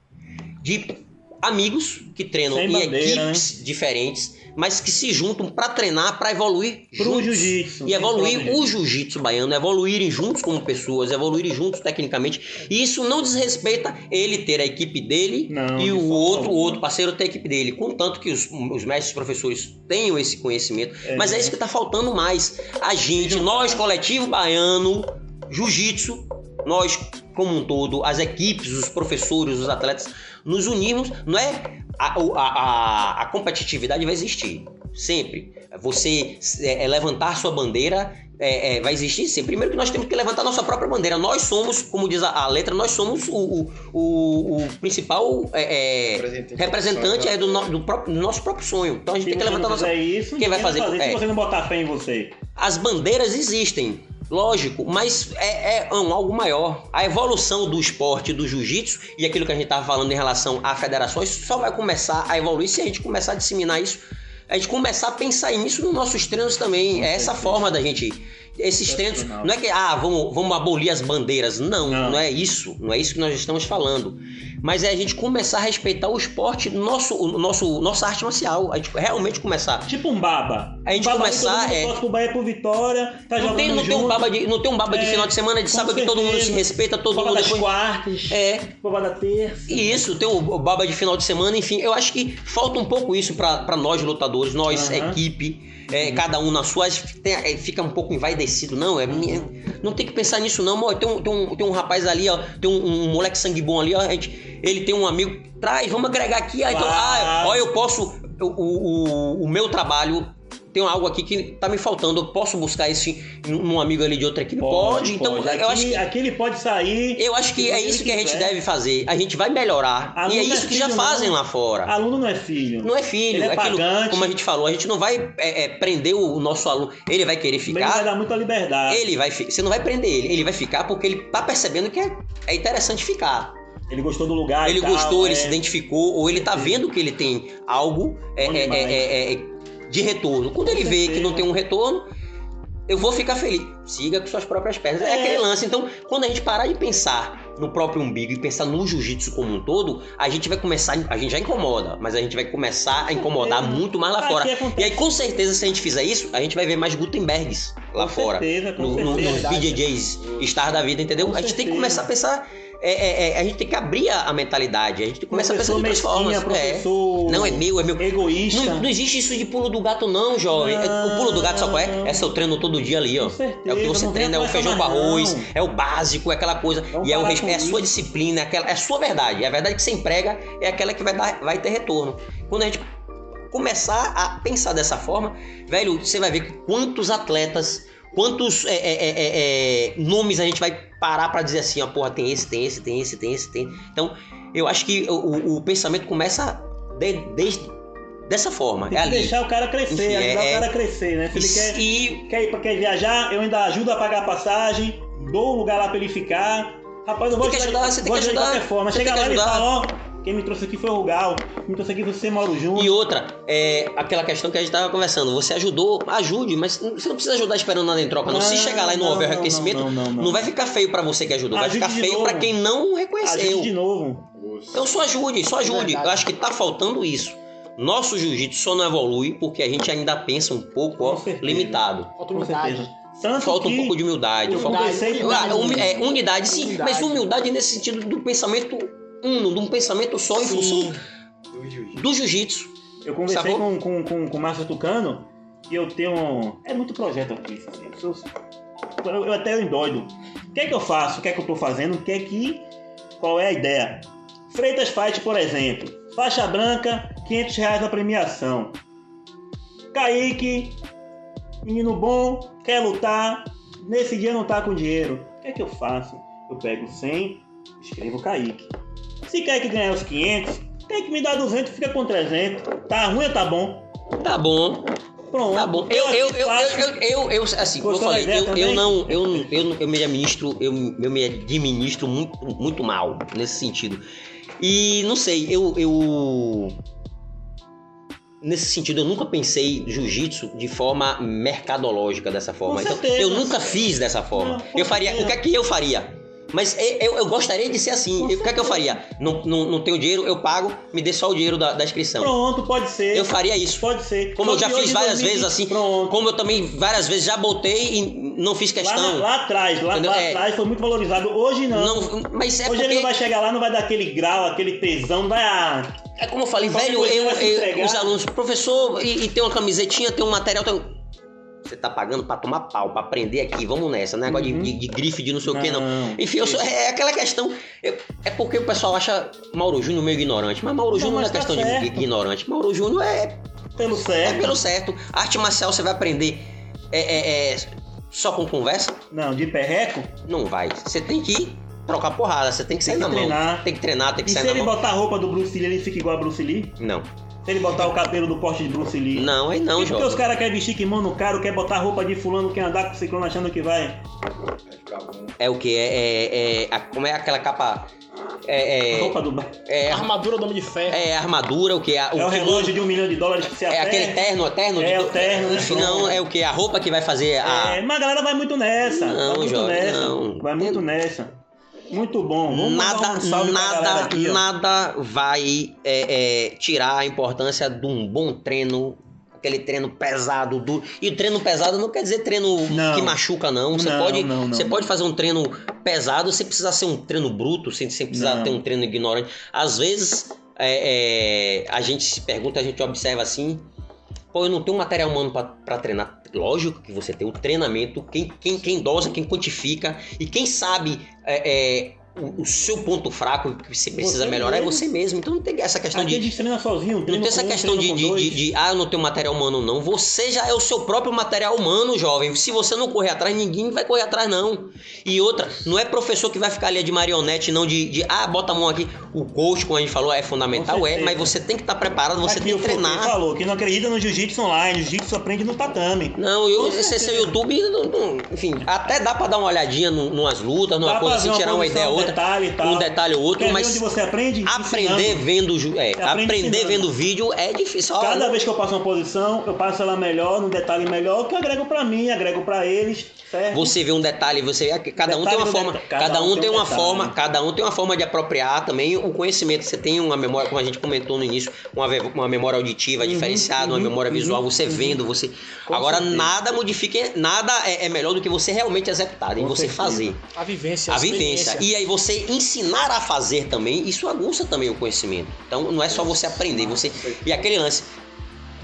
De amigos que treinam Sem em bandeira, né? equipes diferentes, mas que se juntam para treinar, para evoluir Pro juntos. jiu-jitsu. E evoluir o jiu-jitsu baiano, evoluírem juntos como pessoas, evoluírem juntos tecnicamente. E isso não desrespeita ele ter a equipe dele Não, e o outro, o outro parceiro ter a equipe dele. Contanto que os, os mestres professores tenham esse conhecimento. É. Mas é isso que está faltando mais. A gente, nós, coletivo baiano, jiu-jitsu, nós como um todo, as equipes, os professores, os atletas, nos unirmos, não é? A, a, a, a competitividade vai existir. Sempre. Você é, é, levantar sua bandeira é, é, vai existir sim. Primeiro que nós temos que levantar nossa própria bandeira. Nós somos, como diz a, a letra, nós somos o, o, o, principal é, é, Representante. do, no- do próprio- do nosso próprio sonho. Então a gente Se tem que levantar nossa. isso, Quem vai ninguém fazer? Se você não botar fé em você. As bandeiras existem, lógico, mas é, é um algo maior. A evolução do esporte, do jiu-jitsu e aquilo que a gente estava falando em relação a federações só vai começar a evoluir se a gente começar a disseminar isso, a gente começar a pensar nisso nos nossos treinos também. É essa forma da gente. Esses Sensacional. não é que, ah, vamos, vamos abolir as bandeiras. Não, Não. não, é isso. Não é isso que nós estamos falando. Mas é a gente começar a respeitar o esporte, nosso, o nosso, nossa arte marcial. A gente realmente começar. Tipo um baba. A gente baba começar, é- pro Bahia por vitória, tá Não tem, não, tem um baba de, não tem um baba de É, final de semana de sábado que todo mundo se certeza. respeita, todo Baba mundo das depois. quartas, É, baba da terça. isso, tem o o baba de final de semana, enfim, eu acho que falta um pouco isso pra pra nós lutadores, nós, Aham. equipe, é, cada um nas suas, é, fica um pouco envaidecido, não, é, não tem que pensar nisso não, ó, tem um, tem um, tem um rapaz ali, ó, tem um, um moleque sangue bom ali, ó, a gente, ele tem um amigo, traz, vamos agregar aqui, ah, então, ah, ó, eu posso, o, o, o meu trabalho... Tem algo aqui que tá me faltando. Eu posso buscar esse num amigo ali de outra equipe? Pode. Então, Aqui, eu acho que aqui ele pode sair. eu acho que é ele isso que a gente deve fazer. A gente vai melhorar. Aluno e é é isso que já fazem não. lá fora. Aluno não é filho. Não é filho, Ele é aquilo, pagante. como a gente falou, a gente não vai é, é, prender o, nosso aluno. Ele vai querer Mas ele vai ficar. dar muita liberdade. Ele vai, você não vai prender ele, ele vai ficar porque ele tá percebendo que é, é interessante ficar. Ele gostou do lugar. ele tal, gostou, ele é. se identificou, ou ele tá vendo que ele tem algo é, é, de retorno. Quando ele vê que certeza. não tem um retorno, eu vou ficar feliz. Siga com suas próprias pernas. É, É. aquele lance. Então, quando a gente parar de pensar no próprio umbigo e pensar no jiu-jitsu como um todo, a gente vai começar. A gente já incomoda, mas a gente vai começar a incomodar certeza. muito mais lá fora. E aí, com certeza, se a gente fizer isso, a gente vai ver mais Gutenbergs lá Com fora. certeza, com No, no, certeza. nos BJJs Star da vida, entendeu? Com a gente tem que certeza. começar a pensar. É, é, é, a gente tem que abrir a, a mentalidade. A gente que começar a pensar Professor de outras formas. É. professor Não é meu, é meu. egoísta. Não, não existe isso de pulo do gato, não, jovem. É- o pulo do gato, sabe qual é? É seu treino todo dia ali, ó. Certeza, É o que você não treina, é o feijão com arroz, não. é o básico, é aquela coisa. Vamos e é, o é a sua disciplina, é, aquela, é a sua verdade. É a verdade que você emprega, é aquela que vai, dar, vai ter retorno. Quando a gente começar a pensar dessa forma, velho, você vai ver quantos atletas, quantos é, é, é, é, é, nomes a gente vai parar pra dizer assim, ó, porra, tem esse, tem esse, tem esse, tem esse, tem. Então, eu acho que o, o- pensamento começa de- desde dessa forma. Tem é que ali. deixar o cara crescer, Enfim, ajudar é- o cara a crescer, né? Se ele quer, E quer, ir, quer viajar, eu ainda ajudo a pagar a passagem, dou um lugar lá pra ele ficar. Rapaz, eu vou que ajudar, você tem que ajudar de ajudar. qualquer forma. Chega lá e fala, ó, quem me trouxe aqui foi o quem me trouxe aqui você, Mauro Júnior. E outra, é aquela questão que a gente tava conversando. Você ajudou, ajude, mas você não precisa ajudar esperando nada em troca, não. Se chegar lá e não, não, houver reconhecimento, não, não, não, não. vai ficar feio pra você que ajudou, vai Ajude ficar feio pra quem não reconheceu. Ajude de novo. Então só ajude, só ajude. Verdade. Eu acho que tá faltando isso. Nosso jiu-jitsu só não evolui porque a gente ainda pensa um pouco ó, limitado. Falta Com humildade. certeza. Tanto Falta um pouco de humildade. eu falta- com Ah, é, unidade, sim, Humildade. mas humildade nesse sentido do pensamento uno, de um pensamento só em função. Do jiu-jitsu. do jiu-jitsu. Eu conversei com, com, com, com o Márcio Tucano e eu tenho. um- É muito projeto aqui. Eu, sou- eu- eu até endoido. O que é que eu faço? O que é que eu tô fazendo? O que é que. Qual é a ideia? Freitas Fight, por exemplo. Faixa branca, 500 reais na premiação. Kaique, menino bom, quer lutar. Nesse dia não tá com dinheiro. O que é que eu faço? Eu pego 100, escrevo Kaique. Se Kaique ganhar os 500, tem que me dar 200 fica com 300. Tá ruim ou tá bom? Tá bom, Pronto. Tá bom. Eu, eu, eu, eu, eu, assim, como eu falei, eu, eu não, eu, eu, eu me administro, eu, eu me administro muito, muito mal nesse sentido. E não sei, eu, eu nesse sentido eu nunca pensei jiu-jitsu de forma mercadológica dessa forma. Com Então, certeza. eu nunca fiz dessa forma. Não, eu faria, o que é que eu faria? Mas eu, eu gostaria de ser assim. Eu- o que é que eu faria? Não, não, não tenho dinheiro, eu pago, me dê só o dinheiro da, da inscrição. Pronto, pode ser. Eu faria isso. Pode ser. Como Só eu já fiz várias 2020, vezes assim, Pronto. como eu também várias vezes já botei e não fiz Lá, questão. na- lá atrás, lá, lá É. atrás foi muito valorizado. Hoje não. Não, mas é Hoje porque ele não vai chegar lá, não vai dar aquele grau, aquele tesão, não vai. Ah, é como eu falei, velho, eu, eu- entregar. os alunos, professor, e, e tem uma camisetinha, tem um material, tem... você tá pagando pra tomar pau, pra aprender aqui, vamos nessa, né? negócio Uhum. de, de, de grife, de não sei o que não. Enfim, sou- é aquela questão. eu- é porque o pessoal acha Mauro Júnior meio ignorante. Mas Mauro Júnior não, é tá questão de certo. ignorante. Mauro Júnior é Pelo É certo. pelo certo. Arte marcial você vai aprender é, é, é, só com conversa? Não, de perreco. Não vai. Você tem que trocar porrada, você tem que sair Tem na que mão. treinar. Tem que treinar, tem que E se sair ele na mão. botar a roupa do Bruce Lee, ele fica igual a Bruce Lee? Não. Se ele botar o cabelo do porte de Bruce Lee. Não, aí não, E porque os caras querem vestir kimono caro, quer botar roupa de fulano, quer andar com o ciclone achando que vai. É o que? É, é, é a- como é aquela capa? A É, é, roupa do. é, A armadura do Homem de Ferro. é armadura, o que? É, É o relógio de um milhão de dólares que se É aperta. aquele terno, o terno? É, de- o terno, né? Não, é o que? A roupa que vai fazer a. É, mas a galera vai muito nessa. Não, vai muito jovem, nessa. não. Vai muito nessa. Muito bom. Vamos nada, um nada, aqui, nada vai é, é, tirar a importância de um bom treino, aquele treino pesado, do e o treino pesado não quer dizer treino Não. que machuca não. Você Não, pode, não, você pode fazer um treino pesado sem precisar ser um treino bruto, sem, sem precisar ter um treino ignorante. Às vezes é, é, a gente se pergunta, a gente observa assim. Pô, eu não tenho material humano pra treinar. Lógico que você tem o treinamento, quem, quem, quem dosa, quem quantifica e quem sabe é, é, o, o seu ponto fraco que você precisa Você melhorar é mesmo. você mesmo. Então não tem essa questão Aqui a de. gente treina sozinho. Não treina tem essa um, questão de, de, de, ah, eu não tenho material humano, não. Você já é o seu próprio material humano, jovem. Se você não correr atrás, ninguém vai correr atrás, não. E outra, não é professor que vai ficar ali de marionete, não de, de ah, bota a mão aqui. O coach, como a gente falou, é fundamental, é, mas você tem que estar preparado, você Aqui tem que treinar. falou que não acredita no jiu-jitsu online. Jiu-jitsu aprende no tatame. Não, eu, esse certeza. seu YouTube, não- não- enfim, até dá pra dar uma olhadinha nu- numas lutas, numa Dá coisa assim, tirar uma ideia um outra, detalhe tal. um detalhe ou outro, Quer mas onde você aprende? aprender Ensinando. vendo, é, Aprende aprender ensinando. vendo vídeo é difícil. Ó, Cada vez que eu passo uma posição, eu passo ela melhor, num detalhe melhor, que eu agrego pra mim, agrego pra eles, certo? Você vê um detalhe, você cada um Detalhe tem uma forma, deta- cada, um tem uma detalhe. forma, cada um tem uma forma de apropriar também o conhecimento. Você tem uma memória, como a gente comentou no início, uma, uma memória auditiva Uhum, diferenciada, uma uhum, memória visual, uhum, você uhum. vendo, você. Com Agora certeza. nada modifica, nada é, é melhor do que você realmente executar, e você certeza. fazer. A vivência, A vivência. experiência. E aí você ensinar a fazer também, isso aguça também o conhecimento. Então não é só você aprender, você. E aquele lance,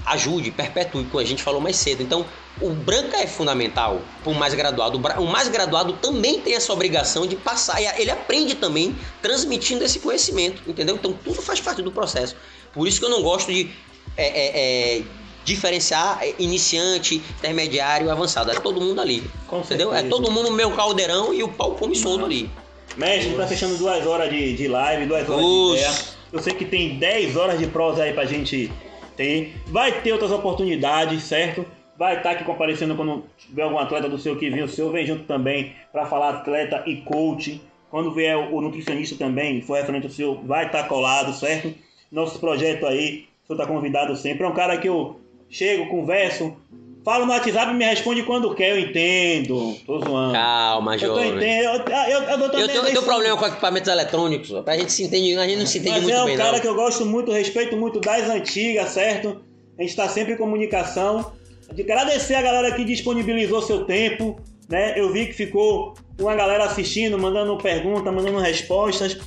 ajude, perpetue, como a gente falou mais cedo. Então, o branca é fundamental para o mais graduado. O mais graduado também tem essa obrigação de passar. E ele aprende também transmitindo esse conhecimento, entendeu? Então tudo faz parte do processo. Por isso que eu não gosto de é, é, é, diferenciar é, iniciante, intermediário avançado. É todo mundo ali. Com Entendeu? É certeza. todo mundo no meu caldeirão e o pau come solto ali. Mestre, tá fechando duas horas de, de live, duas horas Oxe. de ideia. Eu sei que tem 10 horas de prosa aí pra gente ter. Vai ter outras oportunidades, certo? Vai estar aqui comparecendo quando tiver algum atleta do seu que vem, o seu vem junto também pra falar atleta e coach. Quando vier o nutricionista também, for referente ao seu, vai estar colado, certo? Nosso projeto aí, o senhor tá convidado sempre. É um cara que eu chego, converso, falo no WhatsApp e me responde quando quer, eu entendo. Tô zoando. Calma, Eu tô jovem. entendendo. Eu, eu, eu, eu, Eu tenho, eu tenho problema com equipamentos eletrônicos, a gente se entende, a gente não se entende Mas muito é um bem, cara não. que eu gosto muito, respeito muito das antigas, certo? A gente está sempre em comunicação. De agradecer a galera que disponibilizou seu tempo, né? Eu vi que ficou uma galera assistindo, mandando perguntas, mandando respostas.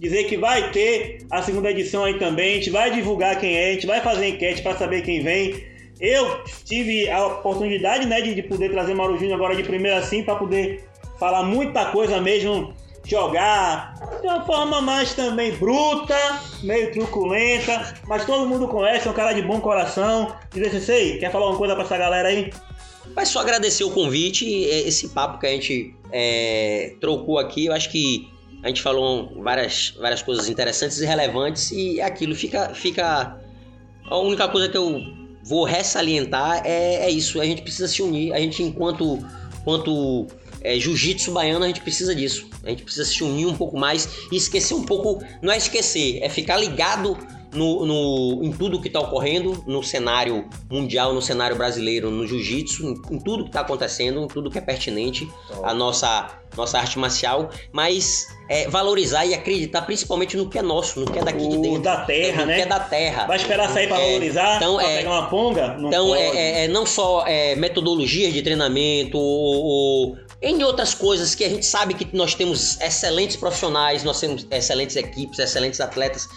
Dizer que vai ter a segunda edição aí também. A gente vai divulgar quem é, a gente vai fazer enquete para saber quem vem. Eu tive a oportunidade, né, de, de poder trazer Mauro Júnior agora de primeira assim, para poder falar muita coisa mesmo, jogar de uma forma mais também bruta, meio truculenta, mas todo mundo conhece, é um cara de bom coração. Sei, quer falar uma coisa pra essa galera aí? Mas só agradecer o convite, e esse papo que a gente é, trocou aqui, eu acho que a gente falou várias, várias coisas interessantes e relevantes e aquilo fica, fica. A única coisa que eu vou ressalientar é, é isso. A gente precisa se unir. A gente, enquanto, enquanto é, jiu-jitsu baiano, a gente precisa disso. A gente precisa se unir um pouco mais e esquecer um pouco. Não é esquecer, é ficar ligado no, no- em tudo que está ocorrendo no cenário mundial, no cenário brasileiro, no jiu-jitsu, em, em tudo que está acontecendo, em tudo que é pertinente à nossa, nossa arte marcial, mas é, valorizar e acreditar principalmente no que é nosso, no que é daqui de O dentro. da terra, no né? que é da terra. Vai esperar sair pra É, valorizar? então, é- pegar uma ponga? Não Então, pode. é, é- é não só é, metodologias de treinamento, ou, ou em outras coisas que a gente sabe que nós temos excelentes profissionais, nós temos excelentes equipes, excelentes atletas,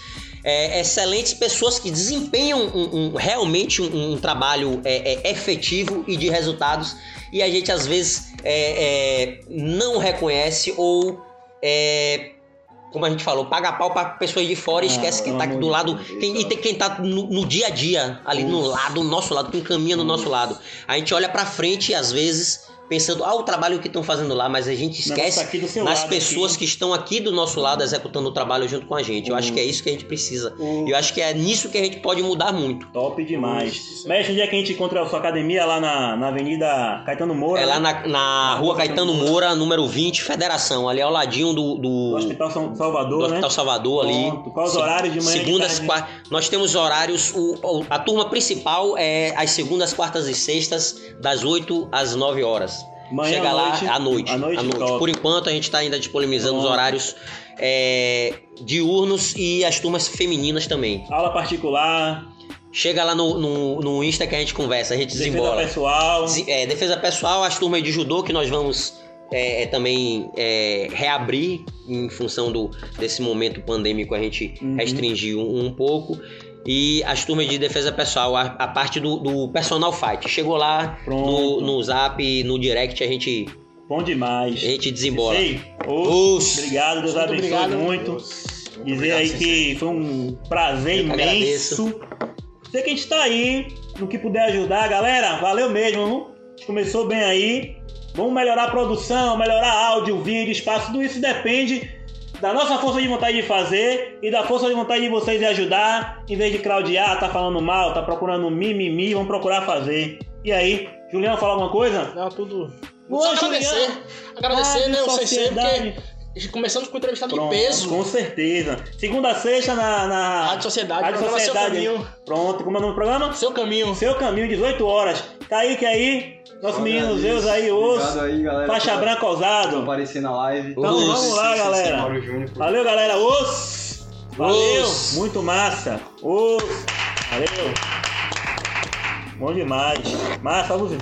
é, excelentes pessoas que desempenham um- um- realmente um, um trabalho é, é, efetivo e de resultados, e a gente às vezes é, é, não reconhece ou é, como a gente falou, paga pau pra pessoas de fora e Ah, esquece quem tá do lado. Quem, e tem quem tá no, no dia a dia, ali no lado, do nosso lado, quem caminha no nosso lado. A gente olha pra frente, às vezes, pensando, ah, o trabalho que estão fazendo lá, mas a gente negócio esquece tá nas lado pessoas aqui. que estão aqui do nosso lado executando o trabalho junto com a gente. Eu acho que é isso que a gente precisa. E eu acho que é nisso que a gente pode mudar muito. Top demais. Isso. Mestre, onde é que a gente encontra a sua academia? Lá na, na Avenida Caetano Moura. É lá né? na, na rua Caetano Moura, número 20, Federação, ali ao ladinho do, do, Hospital São Salvador, do né? Hospital Salvador ali. Pronto. Qual os horários de manhã Segundas, tarde? qua- Nós temos horários. o- a turma principal é às segundas, quartas e sextas, das 8 às 9 horas. Manhã, Chega lá noite? à noite. À noite, top. Por enquanto, a gente está ainda disponibilizando os horários é, diurnos e as turmas femininas também. Aula particular, Chega lá no, no, no Insta que a gente conversa, a gente defesa desembola. pessoal. Desi- é, defesa pessoal, as turmas de judô que nós vamos é, é, também é, reabrir em função do, desse momento pandêmico, a gente Uhum. restringiu um, um pouco. E as turmas de defesa pessoal, a, a parte do, do personal fight. Chegou lá no, no zap, no direct, a gente, Bom a demais. gente desembola. Sei. Obrigado, Deus Muito abençoe obrigado. muito. Dizer Obrigado, aí sensei. que foi um prazer Eu imenso. Sei que a gente tá aí, no que puder ajudar, galera. Valeu mesmo. viu? A gente começou bem aí. Vamos melhorar a produção, melhorar áudio, vídeo, espaço. Tudo isso depende da nossa força de vontade de fazer e da força de vontade de vocês de ajudar. Em vez de claudiar, tá falando mal, tá procurando mimimi, vamos procurar fazer. E aí, Julião, fala alguma coisa? Não, tudo. Só agradecer. Julião. Agradecer, né, o CC, Sociedade. porque começamos com entrevistado Pronto, de peso. Com certeza. Segunda a sexta na, na Rádio Sociedade, Rádio programa Seu Sociedade. Caminho. Pronto, como é o nome do programa? Seu caminho. Seu Caminho, 18 horas. Kaique aí, nosso menino Agradeço. Deus aí, osso. aí, galera. Faixa branca ousado. aparecer na live. Então Os- vamos lá, galera. Valeu, galera. Osso. Valeu. Osso. Muito massa. Osso. Valeu. Bom demais. Massa, você.